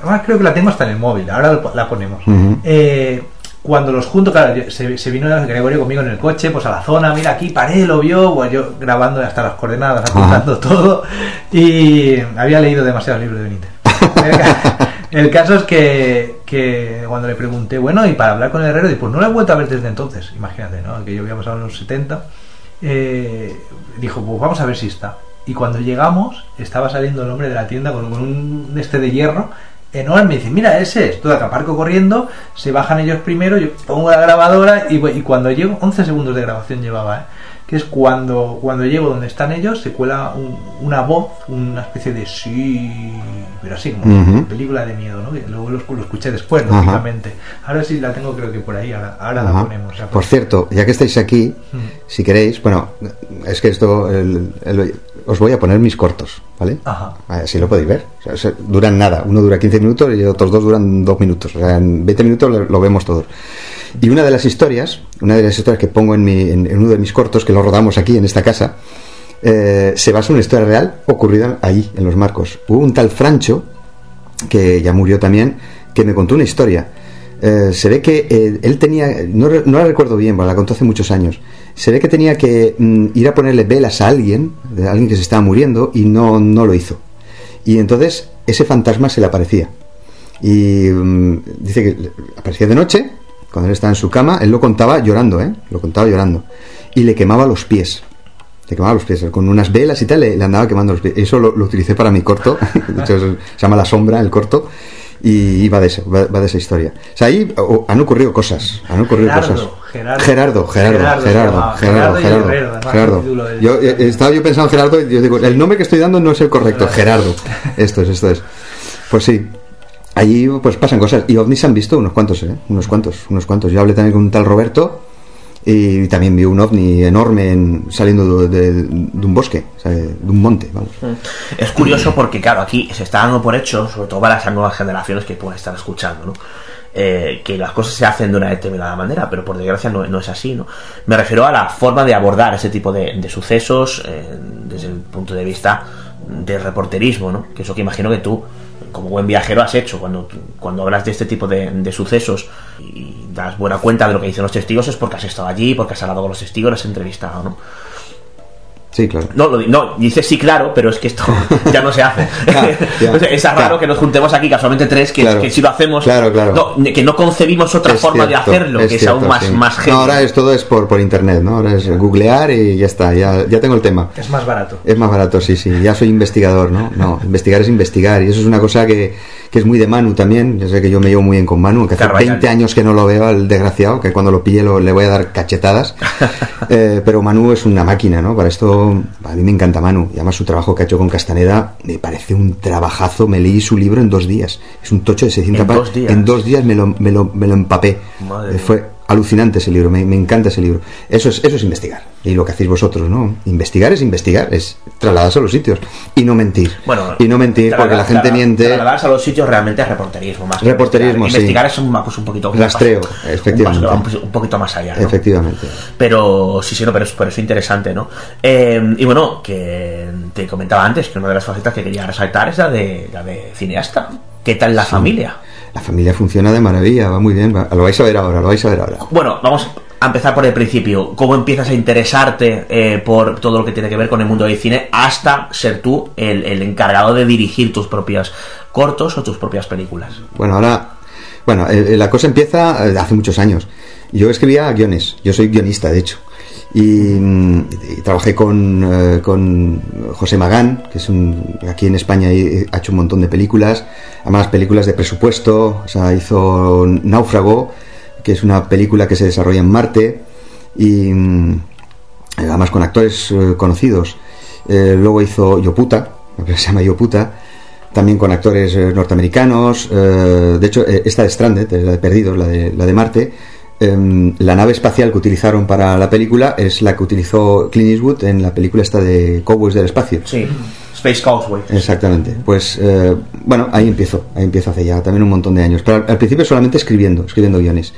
además creo que la tengo hasta en el móvil ahora la ponemos Ujú. Eh, cuando los junto, claro, se, se vino Gregorio conmigo en el coche, pues a la zona, mira aquí paré, lo vio, pues yo grabando hasta las coordenadas, apuntando todo, y había leído demasiados libros de Benítez. El, ca- el caso es que, que cuando le pregunté, bueno, y para hablar con el herrero, y pues no lo he vuelto a ver desde entonces, imagínate, ¿no? Que yo había pasado en los 70, eh, dijo, pues vamos a ver si está. Y cuando llegamos, estaba saliendo el hombre de la tienda con, un este de hierro enorme. Y dice, mira, ese es. Todo acá aparco corriendo, se bajan ellos primero, yo pongo la grabadora y, y cuando llego, 11 segundos de grabación llevaba, ¿eh? Que es cuando, cuando llego donde están ellos, se cuela un- una voz, una especie de sí, pero así como película de miedo, ¿no? Que luego lo, lo escuché después, lógicamente. Ahora sí la tengo, creo que por ahí, ahora, ahora la ponemos. la Por ponemos. cierto, ya que estáis aquí, Mm. si queréis, bueno, es que esto, el- el- os voy a poner mis cortos, ¿vale? Ajá. Así lo podéis ver. O sea, se- duran nada. Uno dura 15 minutos y otros dos duran 2 minutos. O sea, en 20 minutos lo, lo vemos todos. Y una de las historias, una de las historias que pongo en, mi, en, en uno de mis cortos, que lo rodamos aquí en esta casa, eh, se basa en una historia real ocurrida ahí, en los marcos. Hubo un tal Francho, que ya murió también, que me contó una historia. Eh, se ve que eh, él tenía, no, no la recuerdo bien, porque la contó hace muchos años. Se ve que tenía que mm, ir a ponerle velas a alguien, de alguien que se estaba muriendo, y no, no lo hizo. Y entonces ese fantasma se le aparecía. Y mm, dice que aparecía de noche, cuando él estaba en su cama, él lo contaba llorando, ¿eh? Lo contaba llorando. Y le quemaba los pies. Le quemaba los pies, con unas velas y tal, le, le andaba quemando los pies. Eso lo, lo utilicé para mi corto, de se llama La Sombra, el corto, y va de, eso, va, va de esa historia. O sea, ahí han ocurrido cosas, han ocurrido Gerardo, cosas. Gerardo. Gerardo, Gerardo, Gerardo Gerardo. Gerardo, Gerardo del- Yo eh, estaba yo pensando en Gerardo y yo digo, el nombre que estoy dando no es el correcto, Gerardo. Esto es, esto es. Pues sí, allí pues pasan cosas. Y ovnis han visto unos cuantos, ¿eh? Unos cuantos, unos cuantos. Yo hablé también con un tal Roberto y también vi un ovni enorme en- saliendo de, de- de un bosque, de un monte, vamos. Es curioso porque, claro, aquí se está dando por hecho, sobre todo para las nuevas generaciones que pueden estar escuchando, ¿no? Eh, que las cosas se hacen de una determinada manera, pero por desgracia no, no es así, ¿no? Me refiero a la forma de abordar ese tipo de, de sucesos eh, desde el punto de vista del reporterismo, ¿no? Que eso que imagino que tú, como buen viajero, has hecho cuando, cuando hablas de este tipo de, de sucesos y das buena cuenta de lo que dicen los testigos es porque has estado allí, porque has hablado con los testigos, los has entrevistado, ¿no? Sí, claro. No, lo di- no, dice sí, claro, pero es que esto ya no se hace. Es raro claro. que nos juntemos aquí casualmente tres, que, Claro. que si lo hacemos, Claro, claro. No, que no concebimos otra Es forma cierto, de hacerlo, que es aún más, sí. más No, ahora es todo es por, por internet, ¿no? Ahora es googlear y ya está, ya, ya tengo el tema. Es más barato. Es más barato, sí, sí. Ya soy investigador, ¿no? No, investigar es investigar. Y eso es una cosa que, que es muy de Manu también. Ya sé que yo me llevo muy bien con Manu, que hace Carvajal. 20 años que no lo veo al desgraciado, que cuando lo pille lo- le voy a dar cachetadas. Eh, pero Manu es una máquina, ¿no? Para esto, a mí me encanta Manu. Y además su trabajo que ha hecho con Castaneda me parece un trabajazo. Me leí su libro en dos días. Es un tocho de 600 ¿En páginas. En dos días me lo, me lo, me lo empapé. Madre Eh, fue alucinante ese libro, me, me encanta ese libro. Eso es, eso es investigar. Y lo que hacéis vosotros, ¿no? Investigar es investigar, es trasladarse a los sitios y no mentir. Bueno, y no mentir porque la gente miente. Trasladarse a los sitios realmente es reporterismo más. que Reporterismo, investigar. sí. Investigar es un, pues, un poquito. Rastreo, un paso- efectivamente. Un, paso- un poquito más allá. ¿no? Efectivamente. Pero sí, sí, no, pero es, pero es interesante, ¿no? Eh, y bueno, que te comentaba antes que una de las facetas que quería resaltar es la de, la de cineasta. ¿Qué tal la familia? La familia funciona de maravilla, va muy bien. va- Lo vais a ver ahora, lo vais a ver ahora. Bueno, vamos a empezar por el principio. ¿Cómo empiezas a interesarte eh, por todo lo que tiene que ver con el mundo del cine hasta ser tú el, el encargado de dirigir tus propios cortos o tus propias películas? Bueno, ahora, bueno, eh, eh, la cosa empieza eh, hace muchos años. Yo escribía guiones, yo soy guionista, de hecho. Y, mm, y trabajé con, eh, con José Magán, que es un, aquí en España ha hecho un montón de películas, además películas de presupuesto, o sea, hizo Náufrago, que es una película que se desarrolla en Marte, y, mm, además con actores eh, conocidos. Eh, luego hizo Yoputa, se llama Yoputa, también con actores norteamericanos. de hecho, esta de Stranded, la de Perdidos, la de, la de Marte, la nave espacial que utilizaron para la película es la que utilizó Clint Eastwood en la película esta de Cowboys del Espacio. Sí, Space Causeway. Exactamente. Pues eh, bueno, ahí empiezo, ahí empiezo hace ya también un montón de años. Pero al, al principio solamente escribiendo, escribiendo guiones.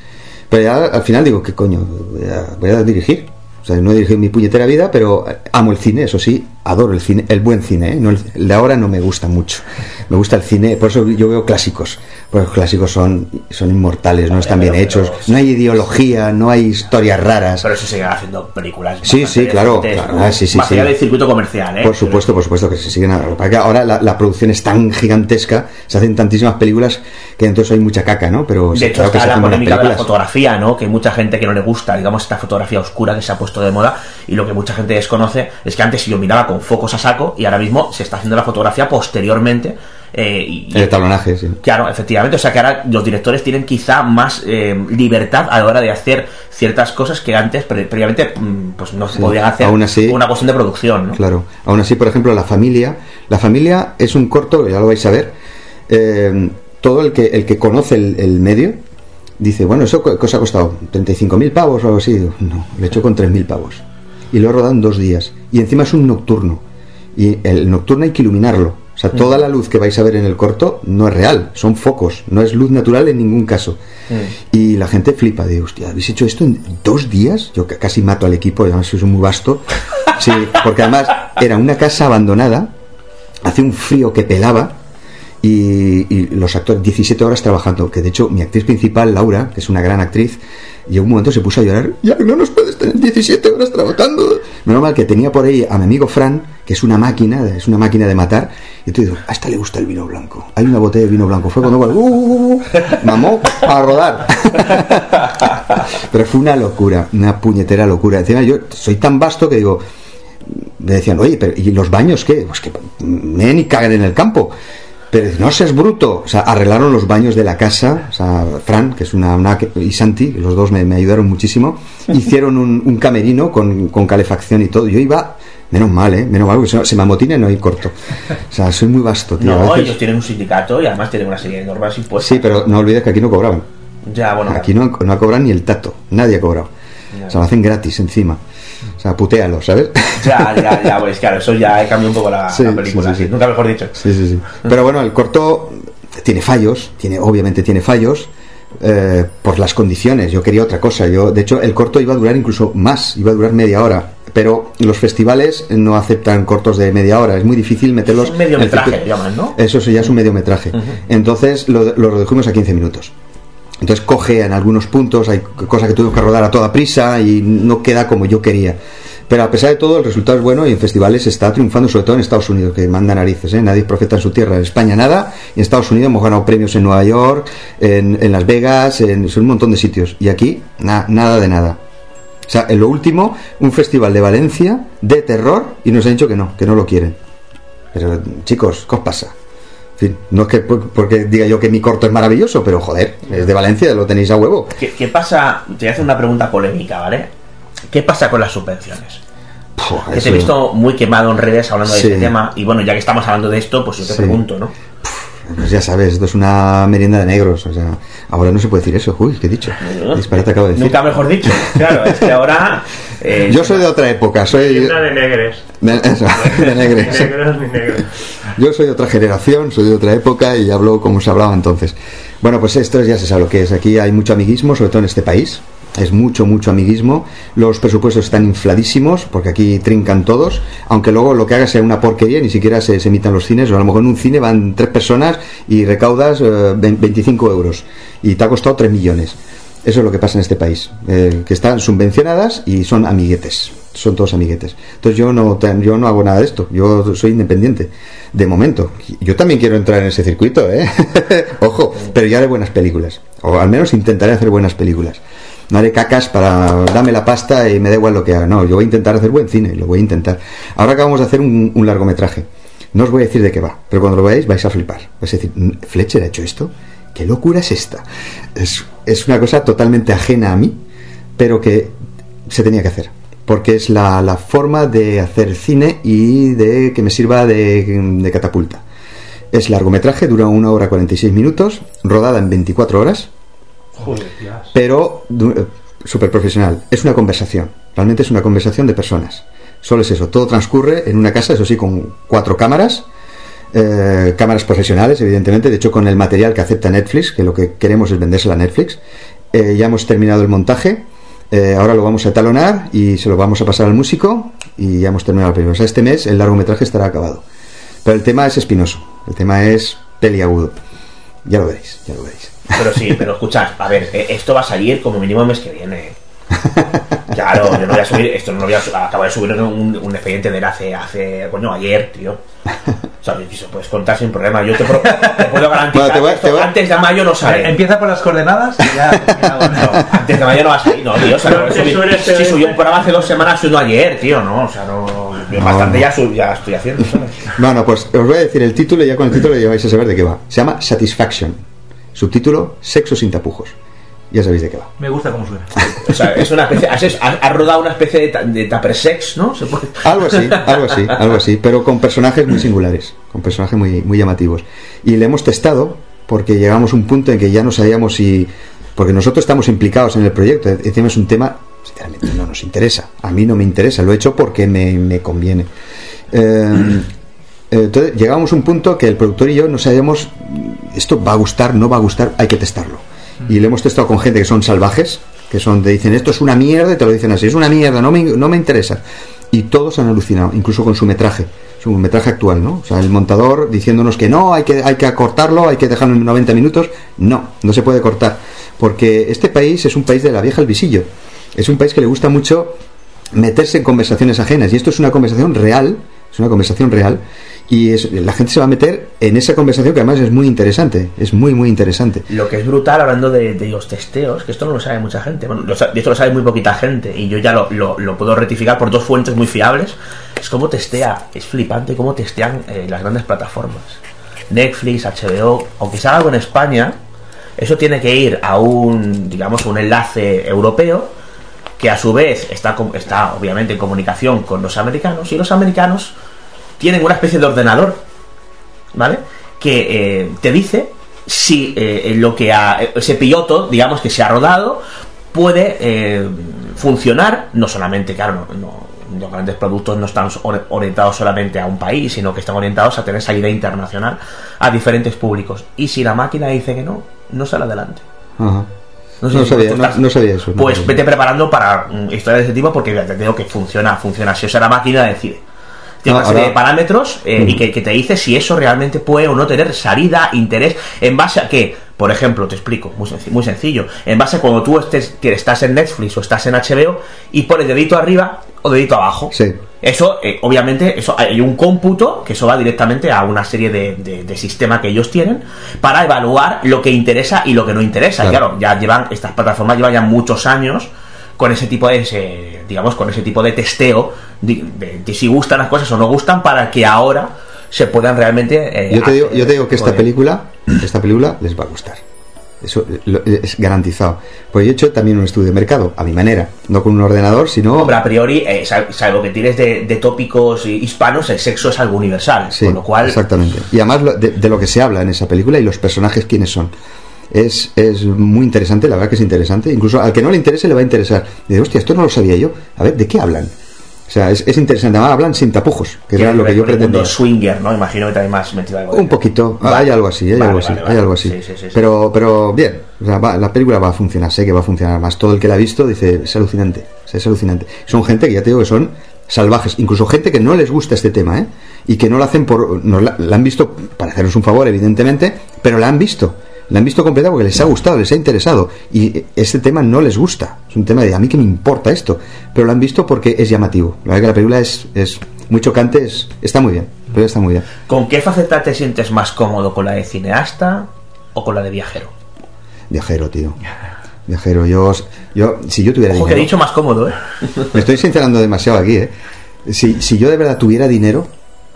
Pero ya al final digo, ¿qué coño? Voy a, voy a dirigir. O sea, no he dirigido mi puñetera vida, pero amo el cine, eso sí, adoro el cine, el buen cine, ¿eh? No el, el de ahora no me gusta mucho. Me gusta el cine, por eso yo veo clásicos. Porque los clásicos son, son inmortales, no están bien pero- hechos, pero- no hay ideología, no hay historias raras. Pero eso siguen haciendo películas. Sí, sí, claro, claro, ah, sí, sí, Más sí. allá del circuito comercial, ¿eh? Por supuesto, por supuesto que se siguen. que que ahora la, la producción es tan gigantesca, se hacen tantísimas películas que entonces hay mucha caca, ¿no? Pero De sí, hecho, claro que está se la polémica de la fotografía, ¿no? Que hay mucha gente que no le gusta, digamos, esta fotografía oscura que se ha puesto de moda. Y lo que mucha gente desconoce es que antes yo miraba con focos a saco y ahora mismo se está haciendo la fotografía posteriormente. eh, y, El tablonaje, sí. Claro, efectivamente. O sea que ahora los directores tienen quizá más eh, libertad a la hora de hacer ciertas cosas que antes, pre- previamente, mm, pues no se Sí, podían hacer aún así- una cuestión de producción, ¿no? Claro. Aún así, por ejemplo, La Familia. La Familia es un corto, ya lo vais a ver. eh, todo el que, el que conoce el, el medio dice, bueno, ¿eso qué os ha costado? ¿35.000 pavos o algo así? No, lo he hecho con 3.000 pavos. Y lo en dos días. Y encima es un nocturno. Y el nocturno hay que iluminarlo. O sea, toda la luz que vais a ver en el corto no es real, son focos, no es luz natural en ningún caso. Y la gente flipa, de hostia, ¿habéis hecho esto en dos días? Yo ca- casi mato al equipo, además soy muy vasto. Sí, porque además era una casa abandonada, hace un frío que pelaba, y, los actores 17 horas trabajando que de hecho mi actriz principal Laura que es una gran actriz y en un momento se puso a llorar ya no nos puedes tener 17 horas trabajando menos mal que tenía por ahí a mi amigo Fran que es una máquina es una máquina de matar y tú dices a esta le gusta el vino blanco hay una botella de vino blanco fue cuando uh, uh, uh, mamó a rodar pero fue una locura una puñetera locura encima yo soy tan vasto que digo me decían, oye, pero ¿y los baños qué? Pues que meen y cagan en el campo. Pero no seas bruto. O sea, arreglaron los baños de la casa. O sea, Fran, que es una, una- y Santi, los dos me, me ayudaron muchísimo. Hicieron un, un camerino con, con calefacción y todo. Yo iba, menos mal, ¿eh? Menos mal, porque se, se me amotina y no hay corto. O sea, soy muy vasto, tío. No, veces- ellos tienen un sindicato y además tienen una serie de normas impuestas. Sí, pero no olvides que aquí no cobraban. Ya, bueno, Aquí no, no ha cobrado ni el tato. Nadie ha cobrado. O sea, lo hacen gratis encima. Sea, putéalo, ¿sabes? ya, ya, ya, pues claro, eso ya cambia un poco la, Sí, la película, sí, sí, nunca mejor dicho. Sí, sí, sí. Pero bueno, el corto tiene fallos, tiene, obviamente tiene fallos. eh, por las condiciones, yo quería otra cosa. Yo, de hecho, el corto iba a durar incluso más, iba a durar media hora. Pero los festivales no aceptan cortos de media hora, es muy difícil meterlos. Es un mediometraje, llaman, ¿no? Eso sí, ya es un mediometraje. Entonces lo, lo redujimos a 15 minutos. Entonces coge en algunos puntos, hay cosas que tuve que rodar a toda prisa y no queda como yo quería. Pero a pesar de todo, el resultado es bueno y en festivales está triunfando, sobre todo en Estados Unidos, que manda narices, ¿eh? nadie profeta en su tierra. En España nada, en Estados Unidos hemos ganado premios en Nueva York, en, Las Vegas, en, un montón de sitios. Y aquí, na- nada de nada. O sea, en lo último, un festival de Valencia de terror y nos han dicho que no, que no lo quieren. Pero chicos, ¿qué os pasa? No es que por- porque diga yo que mi corto es maravilloso, pero joder, es de Valencia, lo tenéis a huevo. ¿Qué, qué pasa? Te voy a hacer una pregunta polémica, ¿vale? ¿Qué pasa con las subvenciones? Puh, Que te he visto muy quemado en redes hablando de este tema y bueno, ya que estamos hablando de esto, pues yo te Sí. pregunto, ¿no? Pues ya sabes, esto es una merienda de negros. O sea, ahora no se puede decir eso. Uy, ¿qué he dicho? Disparate acabo de decir. Nunca mejor dicho. Claro, es que ahora... eh, Yo soy de otra época, soy Tienda de negres. de, eso, de negres. Negros ni negros. Yo soy de otra generación, soy de otra época y hablo como se hablaba entonces. Bueno, pues esto ya se sabe lo que es. Aquí hay mucho amiguismo, sobre todo en este país. Es mucho, mucho amiguismo. Los presupuestos están infladísimos porque aquí trincan todos. Aunque luego lo que haga sea una porquería, ni siquiera se, se emitan los cines. O a lo mejor en un cine van tres personas y recaudas eh, 25 euros. Y te ha costado 3 millones. Eso es lo que pasa en este país, eh, que están subvencionadas y son amiguetes, son todos amiguetes. Entonces yo no, yo no hago nada de esto, yo soy independiente, de momento. Yo también quiero entrar en ese circuito, ¿eh? Ojo, pero yo haré buenas películas, o al menos intentaré hacer buenas películas. No haré cacas para dame la pasta y me da igual lo que haga. No, yo voy a intentar hacer buen cine, lo voy a intentar. Ahora acabamos de hacer un, largometraje. No os voy a decir de qué va, pero cuando lo veáis vais a flipar. Es decir, ¿Fletcher ha hecho esto? ¿Qué locura es esta? Es, una cosa totalmente ajena a mí, pero que se tenía que hacer. porque es la, la forma de hacer cine y de que me sirva de, de catapulta. Es largometraje, dura una hora 46 minutos, rodada en 24 horas, pero súper profesional. Es una conversación, realmente es una conversación de personas. Solo es eso, todo transcurre en una casa, eso sí, con cuatro cámaras, eh, cámaras profesionales, evidentemente, de hecho con el material que acepta Netflix, que lo que queremos es vendérsela a Netflix. Eh, ya hemos terminado el montaje, eh, ahora lo vamos a talonar y se lo vamos a pasar al músico y ya hemos terminado el primero. O sea, este mes el largometraje estará acabado. Pero el tema es espinoso, el tema es peliagudo. Ya lo veréis, ya lo veréis. Pero sí, pero escuchad, a ver, eh, esto va a salir como mínimo el mes que viene. Claro, yo no voy a subir, esto no lo voy a subir, acabo de subir un, un expediente de él hace, hace, coño, ayer, tío. O sea, si se puedes contar sin problema. Yo te, pro- te puedo garantizar Bueno, te voy- que esto te voy- antes de mayo no sale. Empieza por las coordenadas y ya. No, antes de mayo no va a salir, no, tío. O sea, no, si subí un programa hace dos semanas, subió ayer, tío, no. O sea, no. yo bastante no. Ya, sub- ya estoy haciendo, ¿sabes? Bueno, pues os voy a decir el título y ya con el título ya vais a saber de qué va. Se llama Satisfaction. Subtítulo Sexo sin tapujos. Ya sabéis de qué va. Me gusta cómo suena. O sea, es una especie. Has, has- rodado una especie de, de tupper sex, ¿no? Se puede. Algo así, algo así, algo así, pero con personajes muy singulares, con personajes muy, muy llamativos. Y le hemos testado porque llegamos a un punto en que ya no sabíamos si... Porque nosotros estamos implicados en el proyecto, encima es un tema, sinceramente, no nos interesa. A mí no me interesa, lo he hecho porque me, me conviene. Eh, entonces llegamos a un punto que el productor y yo no sabíamos, esto va a gustar, no va a gustar, hay que testarlo. Y lo hemos testado con gente que son salvajes, que son, te dicen, esto es una mierda, y te lo dicen así, es una mierda, no me, no me interesa. Y todos han alucinado, incluso con su metraje, su metraje actual, ¿no? O sea, el montador diciéndonos que no, hay que, hay que acortarlo, hay que dejarlo en 90 minutos. No, no se puede cortar. Porque este país es un país de la vieja al visillo. Es un país que le gusta mucho meterse en conversaciones ajenas. Y esto es una conversación real, es una conversación real. Y es- la gente se va a meter en esa conversación que además es muy interesante. Es muy, muy interesante. Lo que es brutal hablando de, los testeos, que esto no lo sabe mucha gente, bueno, lo esto lo sabe muy poquita gente, y yo ya lo, puedo rectificar por dos fuentes muy fiables, es cómo testea, es flipante cómo testean eh, las grandes plataformas. Netflix, HBO, aunque sea algo en España, eso tiene que ir a un, digamos, un enlace europeo, que a su vez está, está obviamente en comunicación con los americanos, y los americanos tienen una especie de ordenador ¿vale? Que eh, te dice si eh, lo que ha, ese piloto, digamos que se ha rodado, puede eh, funcionar, no solamente, claro, no, no- los grandes productos no están or- orientados solamente a un país, sino que están orientados a tener salida internacional a diferentes públicos. Y si la máquina dice que no, no sale adelante. Ajá. No, sé No si sabía, tú no- estás- no sabía eso, Pues vete preparando para mm, historias de ese tipo porque ya te digo que funciona, funciona así. O sea, la máquina decide. Tiene No, una serie ahora- de parámetros eh, y que, que te dice si eso realmente puede o no tener salida, interés, en base a que, por ejemplo, te explico, muy, senci- muy sencillo, en base a cuando tú estés, que estás en Netflix o estás en HBO y pones dedito arriba o dedito abajo. Sí. Eso, eh, obviamente, eso hay un cómputo que eso va directamente a una serie de, de, de sistema que ellos tienen para evaluar lo que interesa y lo que no interesa. Y Claro. Claro, ya llevan, estas plataformas llevan ya muchos años con ese tipo de, ese, digamos, con ese tipo de testeo de, de- de si gustan las cosas o no gustan para que ahora se puedan realmente. eh, Yo te digo, yo te digo que esta película, esta película les va a gustar. Eso es garantizado. Pues yo he hecho también un estudio de mercado, a mi manera, no con un ordenador, sino Hombre, a priori, eh, sal- salvo que tires de, de tópicos hispanos, el sexo es algo universal. Sí, con lo cual, exactamente. Y además lo- de, de lo que se habla en esa película y los personajes quiénes son. Es, es muy interesante, la verdad que es interesante. Incluso al que no le interese le va a interesar. Dice, hostia, esto no lo sabía yo. A ver, ¿de qué hablan? O sea, es, es interesante. Además, hablan sin tapujos, que era lo que yo pretendía. swinger, ¿no? Imagino que también más metido algo. Un poquito, Vale. hay algo así, hay Vale, algo así, hay algo así. Sí, sí, sí, sí. Pero, pero bien, o sea, va- la película va a funcionar, sé que va a funcionar más. Todo el que la ha visto dice, es alucinante, es alucinante. Son gente que ya te digo que son salvajes, incluso gente que no les gusta este tema, ¿eh? Y que no lo hacen por, no la, la han visto para hacernos un favor, evidentemente, pero la han visto. La han visto completa porque les ha gustado, les ha interesado. Y este tema no les gusta. Es un tema de a mí que me importa esto. Pero lo han visto porque es llamativo. La verdad que la película es, es muy chocante, es, está muy bien. Película está muy bien. ¿Con qué faceta te sientes más cómodo? ¿Con la de cineasta o con la de viajero? Viajero, tío. Viajero, yo, yo si yo tuviera Ojo que he dinero, dicho más cómodo, ¿eh? me estoy sincerando demasiado aquí, ¿eh? Si, si yo de verdad tuviera dinero,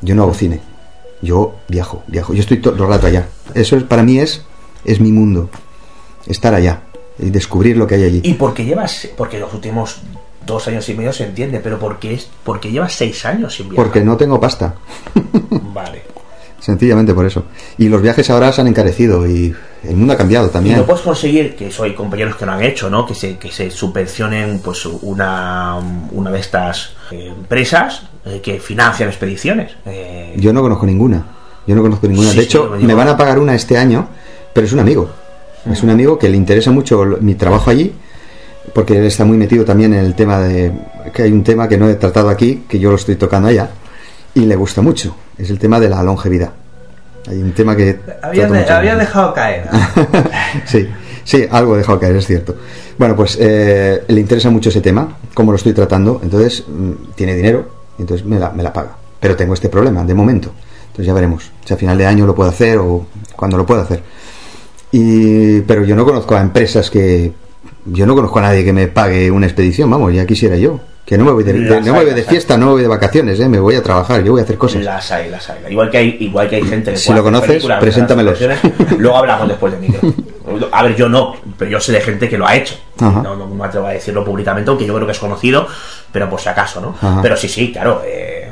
yo no hago cine. Yo viajo, viajo. Yo estoy todo el rato allá. Eso es, para mí es, es mi mundo. Estar allá y descubrir lo que hay allí. ¿Y por qué llevas, porque los últimos dos años y medio se entiende, pero ¿por qué, es, por qué llevas seis años sin viajar? Porque no tengo pasta. Vale. Sencillamente por eso. Y los viajes ahora se han encarecido y el mundo ha cambiado Y también. no puedes conseguir, que eso hay compañeros que lo han hecho, ¿no? Que se, que se subvencionen pues una, una de estas eh, empresas eh, que financian expediciones. Eh, Yo no conozco ninguna. Yo no conozco ninguna. Sí, de hecho, me van a pagar una este año, pero es un amigo. Es un amigo que le interesa mucho mi trabajo allí, porque él está muy metido también en el tema de... que hay un tema que no he tratado aquí, que yo lo estoy tocando allá, y le gusta mucho. Es el tema de la longevidad. Hay un tema que... mucho. dejado caer. sí, sí, algo he dejado caer, es cierto. Bueno, pues eh, le interesa mucho ese tema, cómo lo estoy tratando, entonces mm, tiene dinero, entonces me la, me la paga. Pero tengo este problema, de momento. Entonces ya veremos si a final de año lo puedo hacer o cuando lo puedo hacer. Y, pero yo no conozco a empresas que... Yo no conozco a nadie que me pague una expedición, vamos, ya quisiera yo. Que no me voy de, de- Las no me hay, voy de las hay. fiesta, no me voy de vacaciones, ¿eh? me voy a trabajar, yo voy a hacer cosas. Las hay, las hay. Igual que hay, igual que hay gente que Si lo conoces, actuaciones. Luego hablamos después de micro. A ver, yo no, pero yo sé de gente que lo ha hecho. No, no me atrevo a decirlo públicamente, aunque yo creo que es conocido, pero por si acaso, ¿no? Ajá. Pero sí, sí, claro. eh,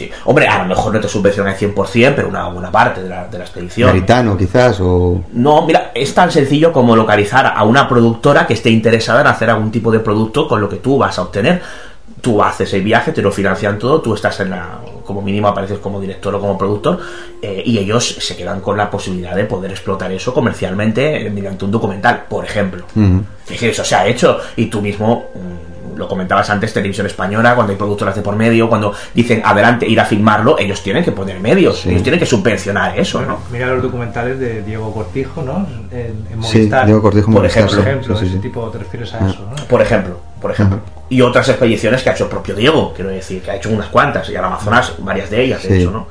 sí. Hombre, a lo mejor no te subvenciona el 100%, pero una buena parte de la, de la expedición. Garitano, quizás, o... No, mira, es tan sencillo como localizar a una productora que esté interesada en hacer algún tipo de producto con lo que tú vas a obtener. Tú haces el viaje, te lo financian todo, tú estás en la, como mínimo apareces como director o como productor, eh, y ellos se quedan con la posibilidad de poder explotar eso comercialmente eh, mediante un documental, por ejemplo. Es decir, eso se ha hecho y tú mismo mm, lo comentabas antes, televisión española, cuando hay productoras de por medio, cuando dicen adelante, ir a filmarlo, ellos tienen que poner medios, ellos tienen que subvencionar eso, ¿no? Mira los documentales de Diego Cortijo, ¿no? En, en Sí, Movistar. Diego Cortijo Por Movistar, ejemplo, sí, ejemplo, sí, sí, ese sí. tipo te refieres a Ah. eso, ¿no? Por ejemplo, por ejemplo. Y otras expediciones que ha hecho el propio Diego, quiero decir, que ha hecho unas cuantas, y al Amazonas, varias de ellas, de Sí. hecho, ¿no?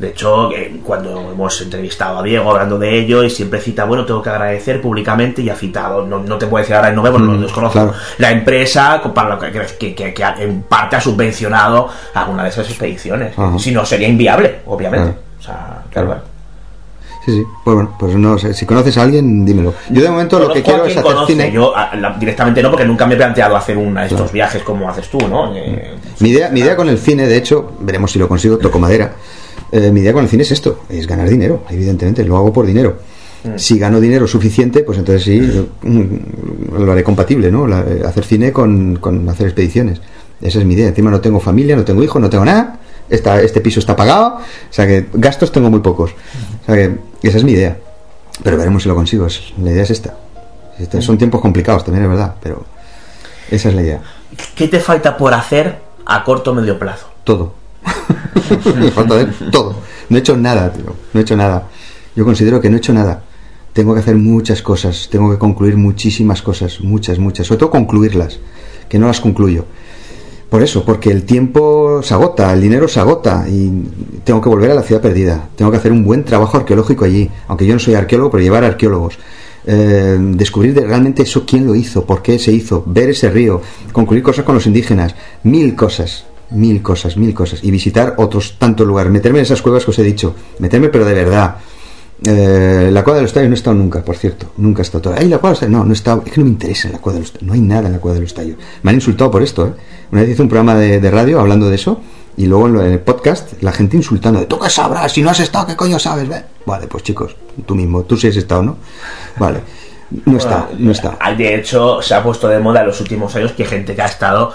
De hecho, eh, cuando hemos entrevistado a Diego hablando de ello, y siempre cita, bueno, tengo que agradecer públicamente, y ha citado, no, no te puedo decir ahora el nombre porque Mm, lo desconozco, claro. la empresa para la que, que, que- que en parte ha subvencionado alguna de esas expediciones. Ajá. Si no, sería inviable, obviamente. Claro. O sea, Claro. Sí, sí. Pues bueno, pues no sé. Si conoces a alguien, dímelo. Yo de momento lo que Conozco quiero es hacer conoce, cine. Yo a- la- directamente no, porque nunca me he planteado hacer una de estos Claro. viajes como haces tú, ¿no? Eh, Mi idea, mi idea con el cine, de hecho, veremos si lo consigo, toco madera. Eh, mi idea con el cine es esto, es ganar dinero, evidentemente, lo hago por dinero. Mm. Si gano dinero suficiente, pues entonces sí, mm, lo haré compatible, ¿no? La- eh, hacer cine con, con hacer expediciones. Esa es mi idea. Encima no tengo familia, no tengo hijos, no tengo nada. Esta, este piso está pagado. O sea que gastos tengo muy pocos. O sea que esa es mi idea. Pero veremos si lo consigo. La idea es esta. Este- Son tiempos complicados también, es verdad. Pero esa es la idea. ¿Qué te falta por hacer a corto o medio plazo? Todo. Me falta ver todo. No he hecho nada, tío. No he hecho nada. Yo considero que no he hecho nada. Tengo que hacer muchas cosas. Tengo que concluir muchísimas cosas. Muchas, muchas. Sobre todo concluirlas. Que no las concluyo. Por eso, porque el tiempo se agota, el dinero se agota y tengo que volver a la ciudad perdida. Tengo que hacer un buen trabajo arqueológico allí. Aunque yo no soy arqueólogo, pero llevar arqueólogos. Eh, descubrir de realmente eso, quién lo hizo, por qué se hizo, ver ese río, concluir cosas con los indígenas, mil cosas, mil cosas, mil cosas. Y visitar otros tantos lugares, meterme en esas cuevas que os he dicho, meterme pero de verdad. Eh, la cueva de los tallos no he estado nunca, por cierto. Nunca he estado. Ay, la cueva de los tallos. No, no he estado. Es que no me interesa la cueva de los tallos. No hay nada en la cueva de los tallos. Me han insultado por esto, ¿eh? Una vez hice un programa de, de radio hablando de eso. Y luego en, en el podcast, la gente insultando. de, ¿Tú qué sabrás? Si no has estado, ¿qué coño sabes? Ve". Vale, pues chicos, tú mismo. Tú sí has estado, ¿no? Vale. No estado, no. Hay, De hecho, se ha puesto de moda en los últimos años que gente que ha estado,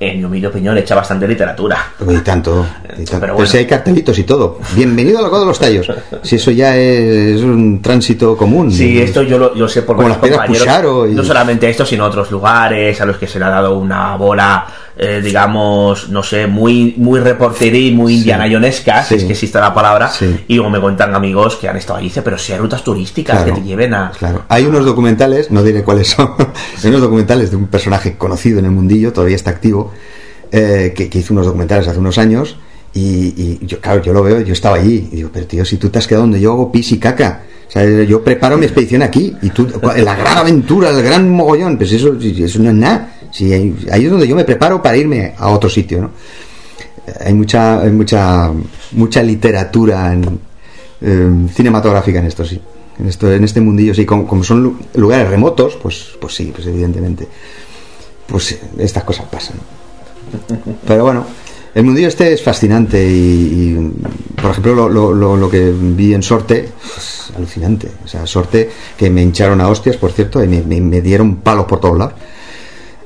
en mi humilde opinión, echa bastante literatura. Y tanto. y tanto. Pero Pero, bueno. si hay cartelitos y todo. Bienvenido a la cueva de los tallos. Si eso ya es, un tránsito común. Sí, esto yo lo, yo sé por Como las compañeros. Y- No solamente esto, sino otros lugares a los que se le ha dado una bola, eh, digamos, no sé, muy muy reporterí, muy indiana jonesca, si Sí. es que existe la palabra. Sí. Y como me cuentan amigos que han estado allí, dice, pero si hay rutas turísticas Claro, que te lleven a. Claro. Hay unos documentales, no diré cuáles son, hay unos documentales de un personaje conocido en el mundillo, todavía está activo, eh, que, que hizo unos documentales hace unos años. Y, y yo, claro, yo lo veo, yo estaba allí. Y digo, pero tío, si tú te has quedado donde yo hago pis y caca. Yo preparo mi expedición aquí. Y tú, la gran aventura, el gran mogollón. Pues eso, eso no es nada. Si ahí, es donde yo me preparo para irme a otro sitio, ¿no? hay mucha hay mucha mucha literatura eh, cinematográfica en esto sí en esto en este mundillo sí como, como son lu- lugares remotos pues pues sí pues evidentemente pues estas cosas pasan. Pero bueno, el mundillo este es fascinante y, por ejemplo, lo, lo- lo- que vi en Sorte, es alucinante. O sea, Sorte, que me hincharon a hostias, por cierto, y me, me- me dieron palos por todos lados.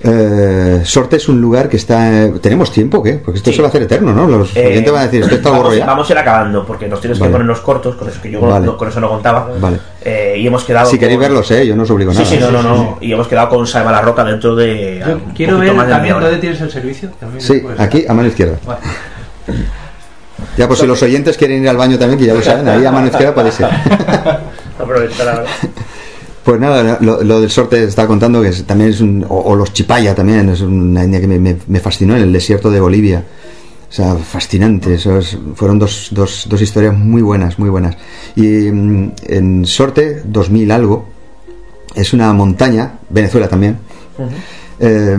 Eh, Sorte es un lugar que está... ¿Tenemos tiempo o qué? Porque esto Sí. se va a hacer eterno, ¿no? Los Eh, oyentes van a decir, esto está vamos, borro ya. vamos a ir acabando porque nos tienes Vale. que poner los cortos, con eso que yo Vale. no- con eso no contaba. Vale. Eh, y hemos quedado. Si queréis verlos, ¿eh? Yo no os obligo a Sí, nada. sí, no, no, no. Y hemos quedado con Salva la Roca dentro de. Yo quiero ver más también dónde tienes el servicio. También Sí, aquí a mano izquierda. Vale. Ya, pues si los oyentes quieren ir al baño también, que ya lo saben, ahí a mano izquierda podéis ir. Aprovechar ahora. Pues nada, lo, lo del sorte estaba contando que es- también es un. O, o los chipaya también, es una etnia que me, me- me fascinó en el desierto de Bolivia. O sea, fascinante. Eso es- fueron dos, dos, dos historias muy buenas, muy buenas. Y mm, en Sorte, 2000 algo, es una montaña, Venezuela también. Eh,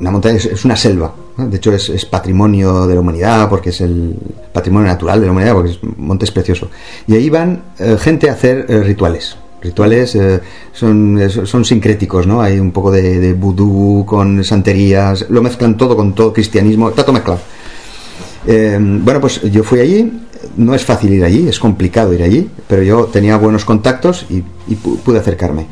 una montaña es, es una selva. ¿no? De hecho, es, es patrimonio de la humanidad porque es el patrimonio natural de la humanidad porque es monte es precioso. Y ahí van eh, gente a hacer eh, rituales. Rituales eh, son, eh, son sincréticos, ¿no? Hay un poco de, de vudú con santerías, lo mezclan todo con todo cristianismo, está todo mezclado. Eh, bueno, pues yo fui allí, no es fácil ir allí, es complicado ir allí, pero yo tenía buenos contactos y, y pu- pude acercarme.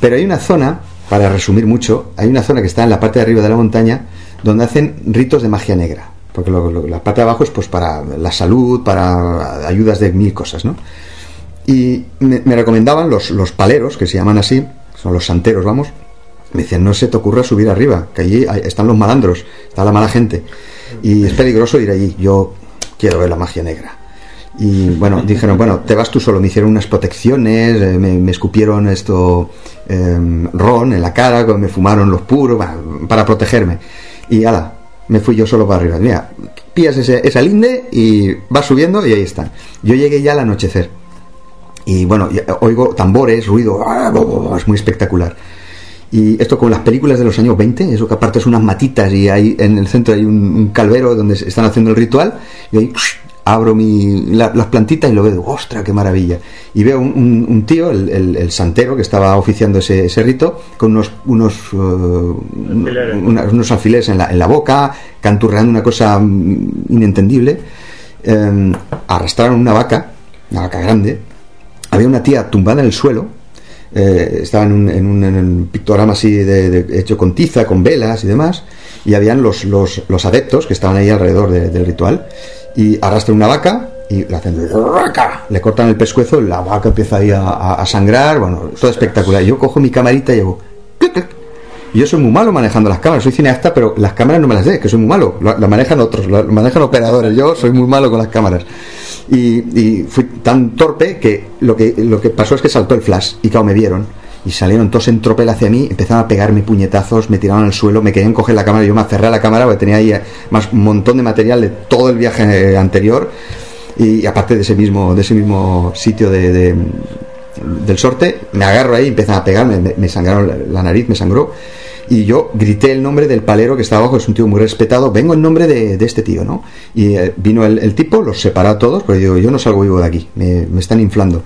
Pero hay una zona, para resumir mucho, hay una zona que está en la parte de arriba de la montaña donde hacen ritos de magia negra. Porque lo- la parte de abajo es pues para la salud, para ayudas de mil cosas, ¿no? Y me, me recomendaban los, los paleros, que se llaman así, son los santeros, vamos, me decían, no se te ocurra subir arriba, que allí están los malandros, está la mala gente, y es peligroso ir allí, yo quiero ver la magia negra. Y bueno, dijeron, bueno, te vas tú solo, me hicieron unas protecciones, eh, me, me escupieron esto, eh, ron en la cara, me fumaron los puros, bueno, para protegerme. Y ala, me fui yo solo para arriba. Mira, pillas ese, esa linde y vas subiendo y ahí están. Yo llegué ya al anochecer. Y bueno, oigo tambores, ruido, ¡ah! es muy espectacular. Y esto con las películas de los años 20, eso que aparte es unas matitas y ahí en el centro hay un, un calvero donde se están haciendo el ritual, y ahí abro mi, la- las plantitas y lo veo, ¡ostras, qué maravilla! Y veo un, un- un tío, el, el- el santero que estaba oficiando ese, ese rito, con unos, unos, eh, una- unos alfileres en la, en la boca, canturreando una cosa mm, inentendible. Eh, arrastraron una vaca, una vaca grande, había una tía tumbada en el suelo, eh, estaba en un, en un- en pictograma así de, de- hecho con tiza, con velas y demás, y habían los, los, los adeptos que estaban ahí alrededor de- del ritual, y arrastran una vaca y le hacen le cortan el pescuezo, la vaca empieza ahí a, sangrar, bueno, todo espectacular. Yo cojo mi camarita y hago clic, clic. Yo soy muy malo manejando las cámaras, soy cineasta, pero las cámaras no me las sé, que soy muy malo, la, la manejan otros, la, la manejan operadores, yo soy muy malo con las cámaras. Y, y fui tan torpe que lo, que lo que pasó es que saltó el flash y claro, me vieron y salieron todos en tropel hacia mí, empezaron a pegarme puñetazos, me tiraron al suelo, me querían coger la cámara, yo me aferré a la cámara porque tenía ahí más un montón de material de todo el viaje anterior y, aparte de ese mismo, de ese mismo sitio de, de- del sorte, me agarro ahí, empiezan a pegarme, me, me sangraron la nariz, me sangró y yo grité el nombre del palero que estaba abajo, es un tío muy respetado, vengo en nombre de, este tío, ¿no? Y eh, vino el, tipo, los separó a todos, porque digo, yo no salgo vivo de aquí, me, están inflando.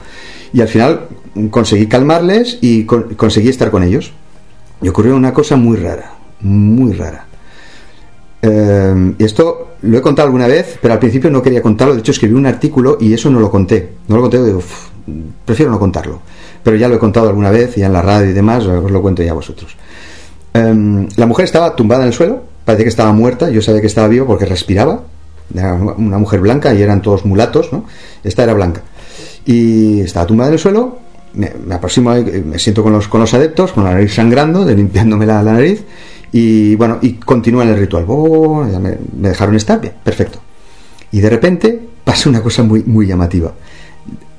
Y al final conseguí calmarles y con- conseguí estar con ellos. Y ocurrió una cosa muy rara, muy rara. Eh, esto lo he contado alguna vez, pero al principio no quería contarlo. De hecho, escribí un artículo y eso no lo conté. No lo conté, digo, "Uf, prefiero no contarlo. Pero ya lo he contado alguna vez, ya en la radio y demás, os lo cuento ya a vosotros. Eh, la mujer estaba tumbada en el suelo, parecía que estaba muerta, yo sabía que estaba vivo porque respiraba. Era una mujer blanca y eran todos mulatos, ¿no? Esta era blanca. Y estaba tumbada en el suelo, me, me aproximo, ahí, me siento con los, con los adeptos, con la nariz sangrando, de limpiándome la, nariz, y bueno, y continúan el ritual. Oh, ya me, me dejaron estar bien, perfecto. Y de repente pasa una cosa muy, muy llamativa.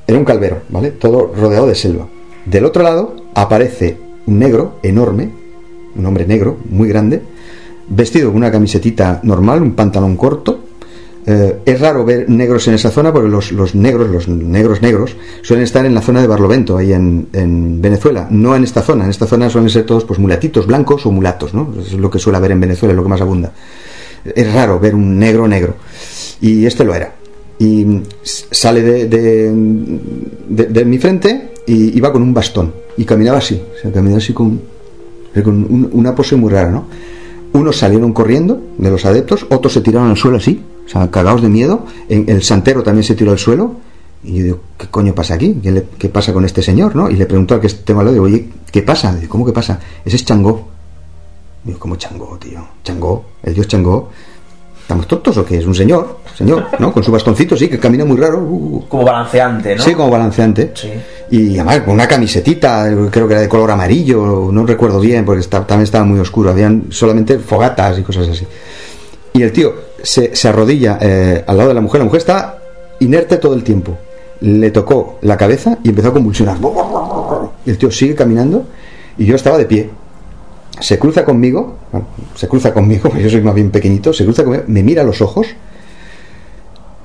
Era un calvero, ¿vale? Todo rodeado de selva. Del otro lado aparece un negro enorme, un hombre negro, muy grande, vestido con una camisetita normal, un pantalón corto. Eh, es raro ver negros en esa zona porque los, los negros, los negros negros, suelen estar en la zona de Barlovento, ahí en, en Venezuela, no en esta zona. En esta zona suelen ser todos pues mulatitos blancos o mulatos, ¿no? Es lo que suele haber en Venezuela, es lo que más abunda. Es raro ver un negro negro. Y este lo era. Y sale de, de, mi frente y iba con un bastón. Y caminaba así, o caminaba así con, una pose muy rara, ¿no? Unos salieron corriendo de los adeptos, otros se tiraron al suelo así, o sea, cagados de miedo. El santero también se tiró al suelo. Y yo digo, ¿qué coño pasa aquí? ¿Qué, pasa con este señor? ¿no? Y le pregunto al que al lado, digo, oye, ¿qué pasa? ¿cómo que pasa? Ese es Changó. Digo, ¿cómo Changó, tío? Changó, el dios Changó. ¿Estamos tontos o qué? Es un señor, señor, ¿no? Con su bastoncito, sí, que camina muy raro. uh, Como balanceante, ¿no? Sí, como balanceante. Sí. Y además con una camisetita, creo que era de color amarillo, no recuerdo bien, porque está- también estaba muy oscuro. Habían solamente fogatas y cosas así. Y el tío se, se arrodilla eh, al lado de la mujer. La mujer está inerte todo el tiempo. Le tocó la cabeza y empezó a convulsionar. Y el tío sigue caminando y yo estaba de pie. Se cruza conmigo, bueno, se cruza conmigo, porque yo soy más bien pequeñito, se cruza conmigo, me mira a los ojos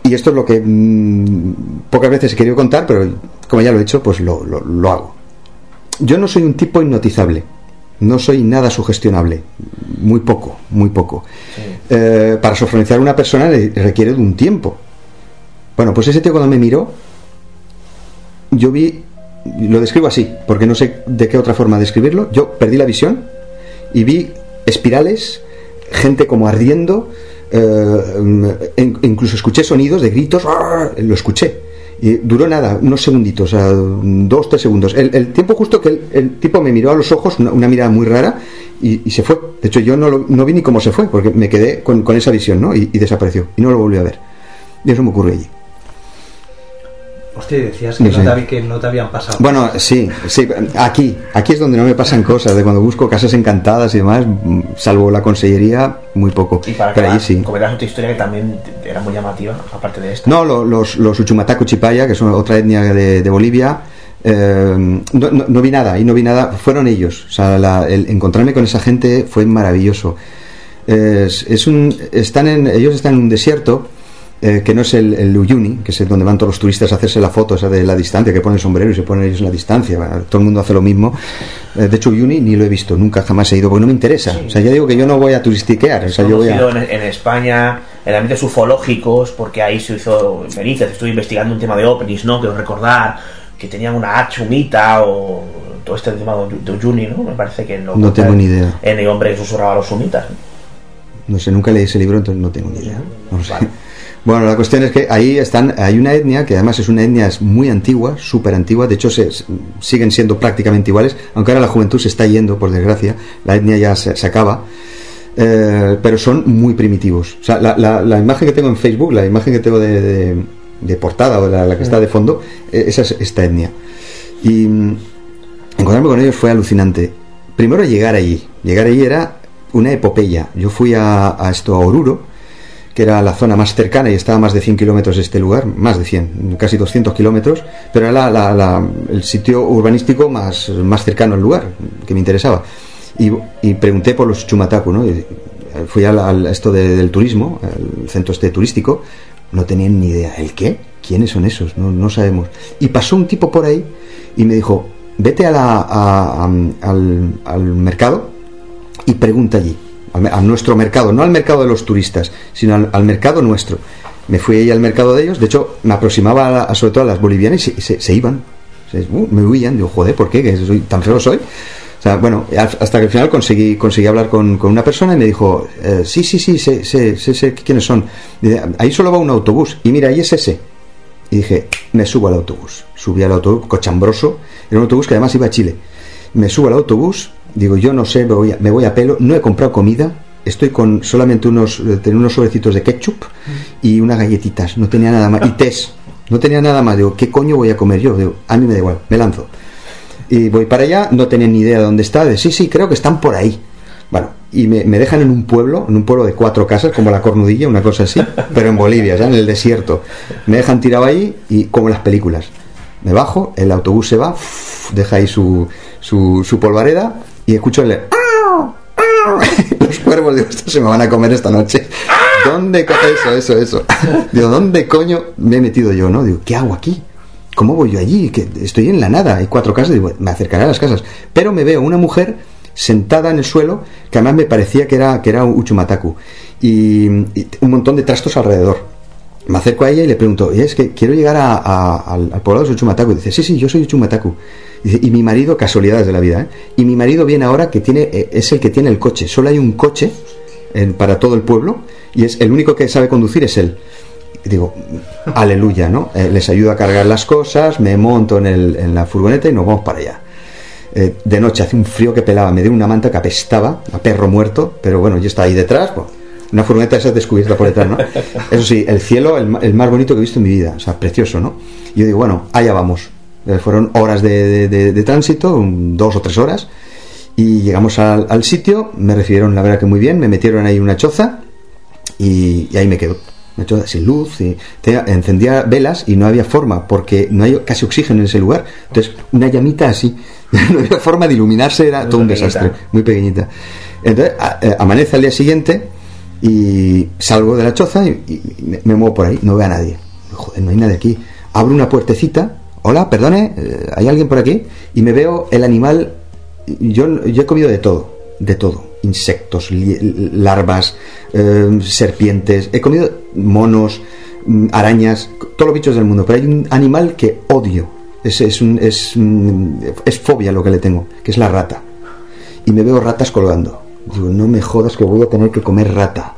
y esto es lo que mm, pocas veces he querido contar, pero como ya lo he hecho, pues lo, lo- lo hago. Yo no soy un tipo hipnotizable, no soy nada sugestionable, muy poco, muy poco. Eh, para sofronizar a una persona le- requiere de un tiempo. Bueno, pues ese tío cuando me miró, yo vi, lo describo así, porque no sé de qué otra forma describirlo, yo perdí la visión y vi espirales, gente como ardiendo, eh, in- incluso escuché sonidos de gritos, lo escuché. Y duró nada, unos segunditos, dos, tres segundos. El, tiempo justo que el, tipo me miró a los ojos, una, mirada muy rara, y, se fue. De hecho, yo no, lo- no vi ni cómo se fue, porque me quedé con, esa visión, ¿no? Y, y desapareció. Y no lo volví a ver. Y eso me ocurrió allí. Hostia, decías que, No te, hab- que no te habían pasado. Bueno, sí, sí, aquí, aquí es donde no me pasan cosas, de cuando busco casas encantadas y demás, salvo la consellería, muy poco. Y para que Pero ahí sí. comentas otra historia que también era muy llamativa, aparte de esta. No, lo- los, los Uchumataco Chipaya, que son otra etnia de, de Bolivia, eh, no, no- no vi nada, y no vi nada, fueron ellos. O sea, la- el encontrarme con esa gente fue maravilloso. Es, es un, están en, ellos están en un desierto eh, que no es el, el Uyuni, que es el donde van todos los turistas a hacerse la foto esa de la distancia, que ponen el sombrero y se ponen ellos en la distancia. Bueno, todo el mundo hace lo mismo. Eh, de hecho, Uyuni ni lo he visto, nunca jamás he ido, porque no me interesa. O sea, ya digo que yo no voy a turistiquear. O sea, yo voy a... en, en España, en ambientes ufológicos, porque ahí se hizo experiencias. Estuve investigando un tema de ovnis, ¿no? Quiero recordar que tenían una chumita o todo este tema de, Uyuni, ¿no? Me parece que no. No tengo ni idea. En el hombre que susurraba a los sumitas. ¿no? No sé, nunca leí ese libro, entonces no tengo ni idea. No sé. Bueno, la cuestión es que ahí están, hay una etnia que además es una etnia muy antigua, súper antigua, de hecho se, siguen siendo prácticamente iguales, aunque ahora la juventud se está yendo, por desgracia, la etnia ya se, se acaba, eh, pero son muy primitivos. O sea, la, imagen que tengo en Facebook, la imagen que tengo de, portada o la, la que está de fondo, eh, esa es esta etnia. Y mm, encontrarme con ellos fue alucinante. Primero llegar allí. Llegar allí era una epopeya. Yo fui a esto, a Oruro, que era la zona más cercana y estaba más de 100 kilómetros de este lugar, más de 100, casi 200 kilómetros, pero era el sitio urbanístico más, más cercano al lugar que me interesaba. Y, pregunté por los Chumataku, ¿no? Y fui al, esto de- del turismo, al centro este turístico, no tenían ni idea. ¿El qué? ¿Quiénes son esos? No, no sabemos. Y pasó un tipo por ahí y me dijo, vete al, al mercado y pregunta allí, al, a nuestro mercado, no al mercado de los turistas, sino al, mercado nuestro. Me fui ahí al mercado de ellos, de hecho me aproximaba a, a- sobre todo a las bolivianas y se, iban, uh, me huían, digo, joder, ¿por qué? ¿Que soy, ¿Tan feo soy? O sea, bueno, hasta que al final conseguí, conseguí hablar con, una persona y me dijo, eh, sí, sí, sí, sé, sé, quiénes son. Ahí solo va un autobús y mira, ahí es ese. Y dije, me subo al autobús. Subí al autobús, cochambroso. Era un autobús que además iba a Chile. Me subo al autobús, digo, yo no sé, me voy a, me voy a pelo, no he comprado comida, estoy con solamente unos, eh, tenía unos sobrecitos de ketchup y unas galletitas, no tenía nada más, y tés, no tenía nada más. Digo, ¿qué coño voy a comer yo? Digo, a mí me da igual, me lanzo. Y voy para allá, no tenía ni idea de dónde está, de sí, sí, creo que están por ahí. Bueno, y me, me dejan en un pueblo, en un pueblo de cuatro casas, como la Cornudilla, una cosa así, pero en Bolivia, ya en el desierto. Me dejan tirado ahí y como en las películas. Me bajo, el autobús se va, deja ahí su, su, su polvareda y escucho el... Los cuervos, digo, estos se me van a comer esta noche. ¿Dónde Eso, eso, eso. Digo, ¿dónde coño me he metido yo, no? Digo, ¿qué hago aquí? ¿Cómo voy yo allí? Que estoy en la nada, hay cuatro casas, digo, me acercaré a las casas. Pero me veo una mujer sentada en el suelo, que además me parecía que era, que era un uchumataku, y un montón de trastos alrededor. Me acerco a ella y le pregunto, "Oye, es que quiero llegar a- al, poblado de Chumataku. Y dice, sí, sí, yo soy Chumataku. Y, y mi marido, casualidades de la vida, ¿eh? y mi marido viene ahora que tiene, eh, es el que tiene el coche. Solo hay un coche en- para todo el pueblo y es el único que sabe conducir es él. Y digo, aleluya, ¿no? Eh, les ayudo a cargar las cosas, me monto en, el- en la furgoneta y nos vamos para allá. Eh, de noche hace un frío que pelaba, me dio una manta que apestaba a perro muerto, pero bueno, yo estaba ahí detrás, una furgoneta esa descubierta por detrás, ¿no? Eso sí, el cielo, el, más bonito que he visto en mi vida, o sea, precioso, ¿no? Y yo digo, bueno, allá vamos. Eh, fueron horas de, de- de- de tránsito, un- dos o tres horas, y llegamos al, al sitio, me recibieron la verdad que muy bien, me metieron ahí en una choza y, y ahí me quedo. Una choza sin luz, y tenía- encendía velas y no había forma, porque no hay casi oxígeno en ese lugar. Entonces, una llamita así, no había forma de iluminarse, era todo un pequeñita. desastre, muy pequeñita. Entonces, a- eh, amanece al día siguiente y salgo de la choza y, me, muevo por ahí, no veo a nadie. Joder, no hay nadie aquí. Abro una puertecita, hola, perdone, eh, ¿hay alguien por aquí? Y me veo el animal, yo, yo he comido de todo, de todo. Insectos, larvas, eh, serpientes, he comido monos, mm, arañas, todos los bichos del mundo, pero hay un animal que odio. Es, es, un- es, mm, es fobia lo que le tengo, que es la rata y me veo ratas colgando. Digo, no me jodas que voy a tener que comer rata.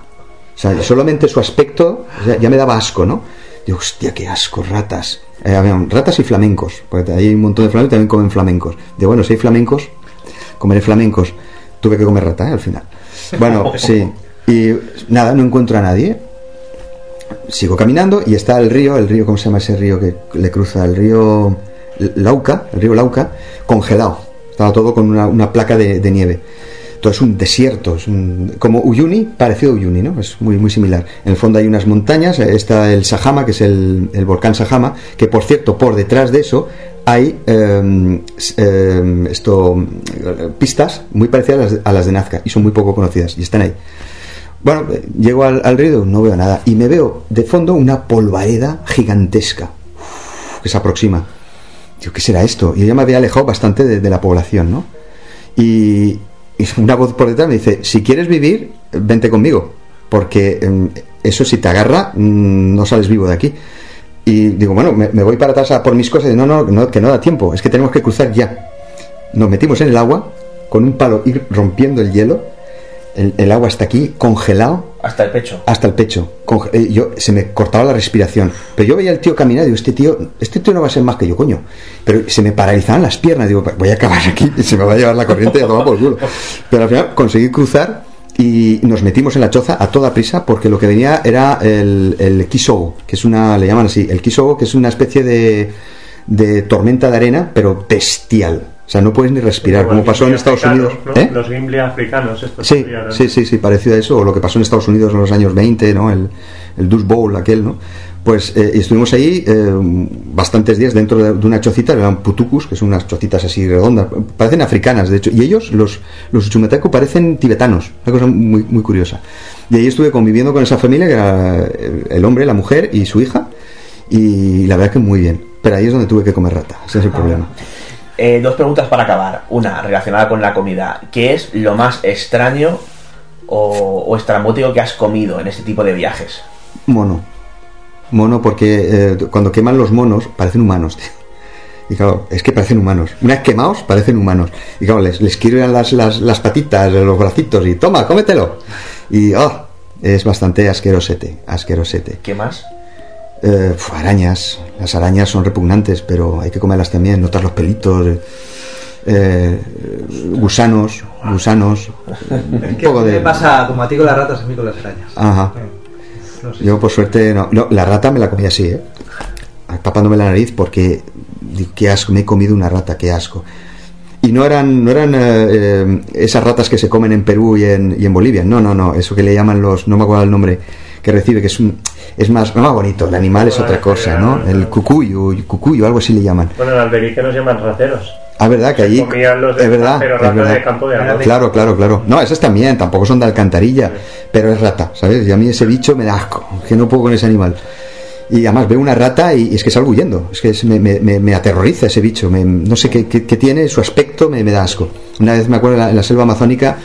O sea, solamente su aspecto ya, ya me daba asco, ¿no? Digo, hostia, qué asco, ratas. Eh, ratas y flamencos, porque hay un montón de flamencos que también comen flamencos. Digo, bueno, si hay flamencos, comeré flamencos. Tuve que comer rata, ¿eh? al final. Bueno, sí. Y nada, no encuentro a nadie. Sigo caminando y está el río, el río, ¿cómo se llama ese río que le cruza? El río Lauca, el río Lauca, congelado. Estaba todo con una, una placa de, de nieve. Es un desierto, es como Uyuni, parecido a Uyuni, ¿no? Es muy, muy similar. En el fondo hay unas montañas, eh, está el Sajama, que es el, el volcán Sajama, que por cierto, por detrás de eso hay s- eh, esto, pistas muy parecidas a las, de- Nazca y son muy poco conocidas y están ahí. Bueno, eh, llego al, río, no veo nada y me veo de fondo una polvareda gigantesca que se aproxima. Digo, ¿qué será esto? Y yo ya me había alejado bastante de, de la población, ¿no? Y, una voz por detrás me dice, si quieres vivir, vente conmigo, porque em, eso si te agarra, mm, no sales vivo de aquí. Y digo, bueno, me, me voy para atrás a por mis cosas y no, no, no, que no da tiempo, es que tenemos que cruzar ya. Nos metimos en el agua, con un palo ir rompiendo el hielo, el, el agua está aquí, congelado, Hasta el pecho. hasta el pecho. Conge- eh, yo se me cortaba la respiración. Pero yo veía al tío caminar y digo, este tío, este tío no va a ser más que yo, coño. Pero se me paralizaban las piernas, digo, voy a acabar aquí y se me va a llevar la corriente y a tomar por culo. Pero al final conseguí cruzar y nos metimos en la choza a toda prisa porque lo que venía era el, el kisogo, que es una, le llaman así, el kisogo, que es una especie de, de tormenta de arena, pero bestial. O sea, no puedes ni respirar, como pasó en Estados Unidos. ¿no? ¿Eh? Los Gimli africanos, estos Sí, sí, sí, sí, parecido a eso, o lo que pasó en Estados Unidos en los años 20, ¿no? El, el Dust Bowl, aquel, ¿no? Pues eh, estuvimos ahí eh, bastantes días dentro de, de una chocita, eran putucus, que son unas chocitas así redondas, parecen africanas, de hecho, y ellos, los, los Uchumetaku, parecen tibetanos, una cosa muy, muy curiosa. Y ahí estuve conviviendo con esa familia, que era el, el hombre, la mujer y su hija, y la verdad que muy bien. Pero ahí es donde tuve que comer rata, ese es el problema. Eh, dos preguntas para acabar. Una relacionada con la comida. ¿Qué es lo más extraño o, o estrambótico que has comido en este tipo de viajes? Mono. Mono porque eh, cuando queman los monos parecen humanos, tío. Y claro, es que parecen humanos. Una vez quemados, parecen humanos. Y claro, les, les quieren las, las, las patitas, los bracitos y toma, cómetelo. Y oh, es bastante asquerosete, asquerosete. ¿Qué más? Eh, arañas. Las arañas son repugnantes, pero hay que comerlas también. Notas los pelitos. eh, eh, gusanos, gusanos. Un ¿Qué poco pasa como a ti con las ratas, a mí con las arañas? Ajá. No sé Yo por suerte no. No, la rata me la comí así, ¿eh? Tapándome la nariz porque qué asco, me he comido una rata, qué asco. Y no eran, no eran eh, eh, esas ratas que se comen en Perú y en, y en Bolivia. No, no, no. Eso que le llaman los, no me acuerdo el nombre que recibe, que es un, es más, más bonito. El animal es otra cosa, ¿no? El cucuyo, cucuyo, algo así le llaman. Bueno, en Alberique nos llaman rateros. Ah, verdad que allí es verdad, pero es ratas verdad. de campo de. Claro, claro, claro. No, esas también, tampoco son de alcantarilla, pero es rata, ¿sabes? Y a mí ese bicho me da asco, que no puedo con ese animal. Y además veo una rata y, y es que salgo huyendo, es que es- me, me- me- me aterroriza ese bicho, me- no sé qué, qué- qué tiene, su aspecto me, da asco. Una vez me acuerdo en la, en la selva amazónica,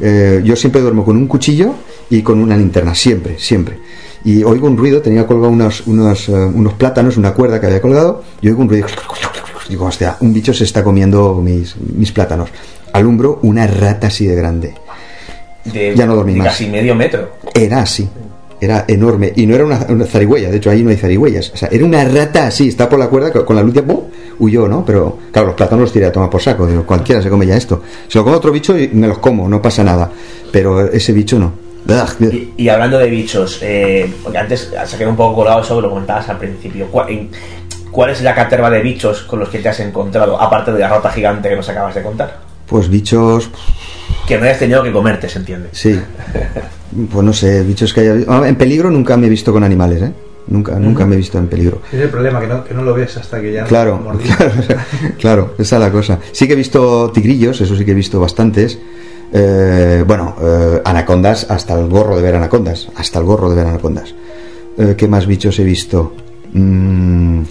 eh, yo siempre duermo con un cuchillo y con una linterna, siempre, siempre. y oigo un ruido, tenía colgado unos, unos, eh, unos plátanos, una cuerda que había colgado, y oigo un ruido. Digo, hostia, un bicho se está comiendo mis, mis plátanos. Alumbro una rata así de grande. De, Ya no dormí de más. casi medio metro. Era así. Era enorme. Y no era una, una zarigüeya, de hecho ahí no hay zarigüeyas. O sea, era una rata así, está por la cuerda, con la luz ya ¡pum! huyó, ¿no? Pero claro, los plátanos los tiré a tomar por saco. Digo, cualquiera se come ya esto. Si lo come otro bicho, y me los como, no pasa nada. Pero ese bicho no. Y, y hablando de bichos, eh, porque antes se quedó un poco colgado eso que lo comentabas al principio. ¿Cuál, en- cuál es la caterva de bichos con los que te has encontrado, aparte de la rata gigante que nos acabas de contar? Pues bichos, Que no hayas tenido que comerte, se entiende. sí. Pues no sé, bichos que haya ah, En peligro nunca me he visto con animales, ¿eh? Nunca, nunca me he visto en peligro. Es el problema, que no, que no lo ves hasta que ya no Claro, claro, claro, esa es la cosa. Sí que he visto tigrillos, eso sí que he visto bastantes. Eh, bueno, eh, anacondas, hasta el gorro de ver anacondas. Hasta el gorro de ver anacondas. Eh, ¿Qué más bichos he visto? Mm,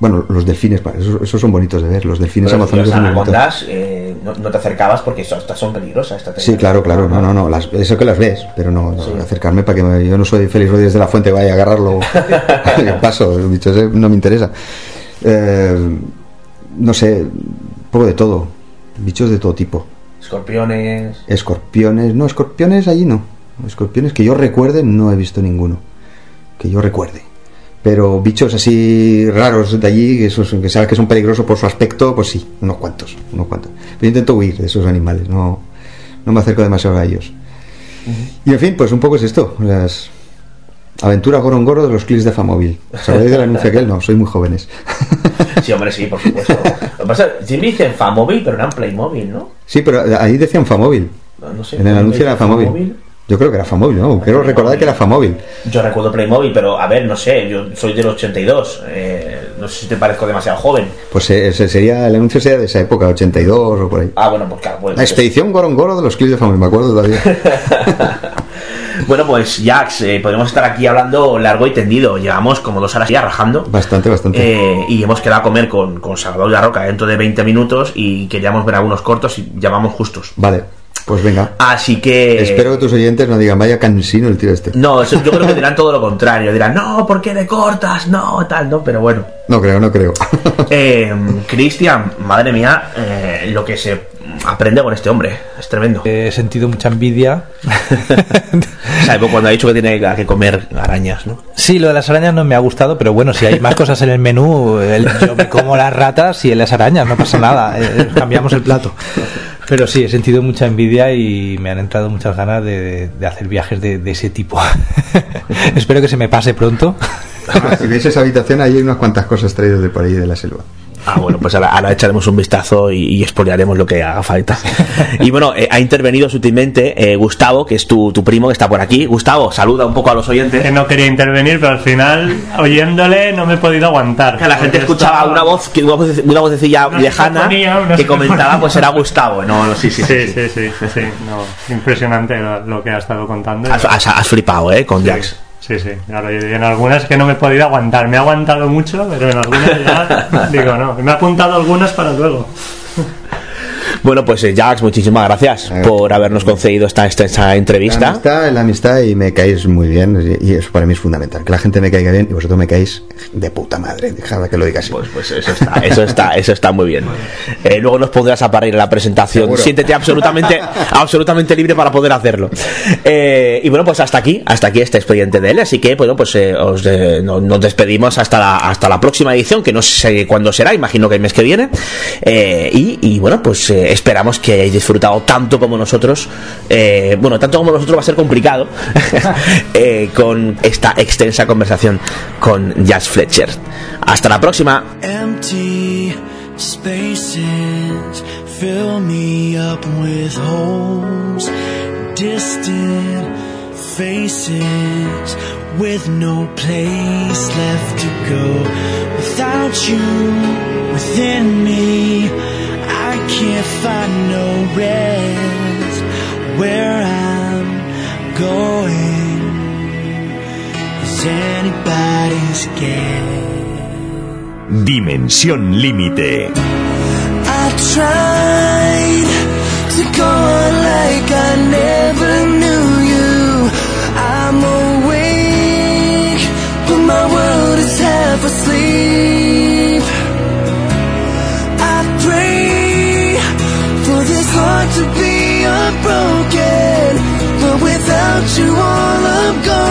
bueno, los delfines, esos, esos son bonitos de ver. Los delfines son muy bonitos. anacondas eh, no, no te acercabas porque estas son peligrosas. estas te- Sí, claro, claro, no, no, no, las, eso que las ves, pero no, no, Sí. acercarme para que me- yo no soy Félix Rodríguez de la Fuente, vaya a agarrarlo, paso, el bicho ese no me interesa. Eh, no sé, un poco de todo, bichos de todo tipo, Escorpiones. escorpiones, no, escorpiones allí no, escorpiones que yo recuerde no he visto ninguno, que yo recuerde. Pero bichos así raros de allí, que, esos, que sabes que son peligrosos por su aspecto, pues sí, unos cuantos, unos cuantos. Pero yo intento huir de esos animales, no, no me acerco demasiado a ellos. Y en fin, pues un poco es esto, las aventuras gorongoro de los clics de Famóvil. ¿Sabéis del anuncio aquel? No, soy muy jóvenes. Sí, hombre, sí, por supuesto. Lo que pasa es que siempre dicen Famóvil, pero eran Playmobil, ¿no? Sí, pero ahí decían Famóvil. No, no sé. En el anuncio era Famóvil. Yo creo que era Famóvil, ¿no? Quiero recordar que era Famóvil. Yo recuerdo Playmobil, pero a ver, no sé, yo soy del 82. eh, no sé si te parezco demasiado joven. Pues eh, ese sería, el anuncio sería de esa época, 82 o por ahí. Ah, bueno, pues claro. Pues, La expedición Gorongoro de los clics de Famóvil, me acuerdo todavía. Bueno, pues Jax, eh, podemos estar aquí hablando largo y tendido. Llevamos como dos horas ya rajando. Bastante, bastante. Eh, y hemos quedado a comer con, con Salvador La Roca dentro de 20 minutos y queríamos ver algunos cortos y ya vamos justos. Vale, pues venga. Así que... Espero que tus oyentes no digan, vaya cansino el tío este. No, yo creo que dirán todo lo contrario. Dirán, no, ¿por qué le cortas? No, tal, no, pero bueno. No creo, no creo. Eh, Cristian, madre mía, eh, lo que se aprende con este hombre. Es tremendo. He sentido mucha envidia. Salvo cuando ha dicho que tiene que comer arañas, ¿no? Sí, lo de las arañas no me ha gustado, pero bueno, si hay más cosas en el menú, el- yo me como las ratas y él las arañas, no pasa nada, eh, cambiamos el plato. Pero sí, he sentido mucha envidia y me han entrado muchas ganas de, hacer viajes de, de ese tipo. Espero que se me pase pronto. Ah, si veis esa habitación, ahí hay unas cuantas cosas traídas de por ahí de la selva. Ah, bueno, pues ahora, ahora echaremos un vistazo y, y expoliaremos lo que haga falta. Y bueno, eh, ha intervenido sutilmente eh, Gustavo, que es tu, tu primo que está por aquí. Gustavo, saluda un poco a los oyentes. Que no quería intervenir, pero al final, oyéndole, no me he podido aguantar. Que la gente escuchaba estaba- una voz, una, voz, una vocecilla lejana que comentaba, pues era Gustavo. No, no, sí, sí, sí. Sí, sí, sí, sí, no, impresionante lo, lo que ha estado contando. Has, has- has flipado, ¿eh? Con Sí, Jax. Sí, sí, claro, y en algunas que no me he podido aguantar. Me ha aguantado mucho, pero en algunas ya digo no. Me ha apuntado algunas para luego. Bueno, pues eh, Jax, muchísimas gracias por habernos concedido esta, esta, esta La entrevista. amistad, la amistad y me caéis muy bien y y eso para mí es fundamental. Que la gente me caiga bien y vosotros me caéis de puta madre. Dejadme que lo diga así. Pues, pues eso está, eso está, eso está muy bien. Eh, luego nos pondrás a parir en la presentación. Seguro. Siéntete absolutamente, absolutamente libre para poder hacerlo. Eh, y bueno, pues hasta aquí, hasta aquí este expediente de él. Así que, bueno, pues eh, os, no- nos despedimos hasta la, hasta la próxima edición, que no sé cuándo será, imagino que el mes que viene. Y, y, bueno, pues esperamos que hayáis disfrutado tanto como nosotros. bueno, tanto como nosotros va a ser complicado con esta extensa conversación con Jazz Fletcher. Hasta la próxima. Empty spaces fill me up with holes. Distant faces with no place left to go. Without you within me, I can't find no rest. Where I'm going anybody's game. Dimensión limit. I tried to go on like I never knew you. I'm awake, but my world is half asleep. I pray for this heart to be unbroken, but without you, all I'm gone.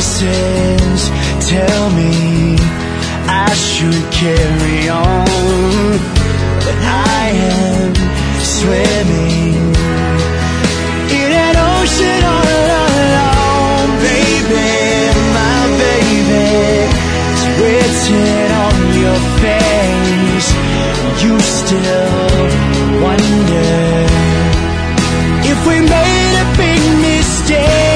voices tell me I should carry on, but I am swimming in an ocean all alone, baby. My baby, it's written on your face. You still wonder if we made a big mistake.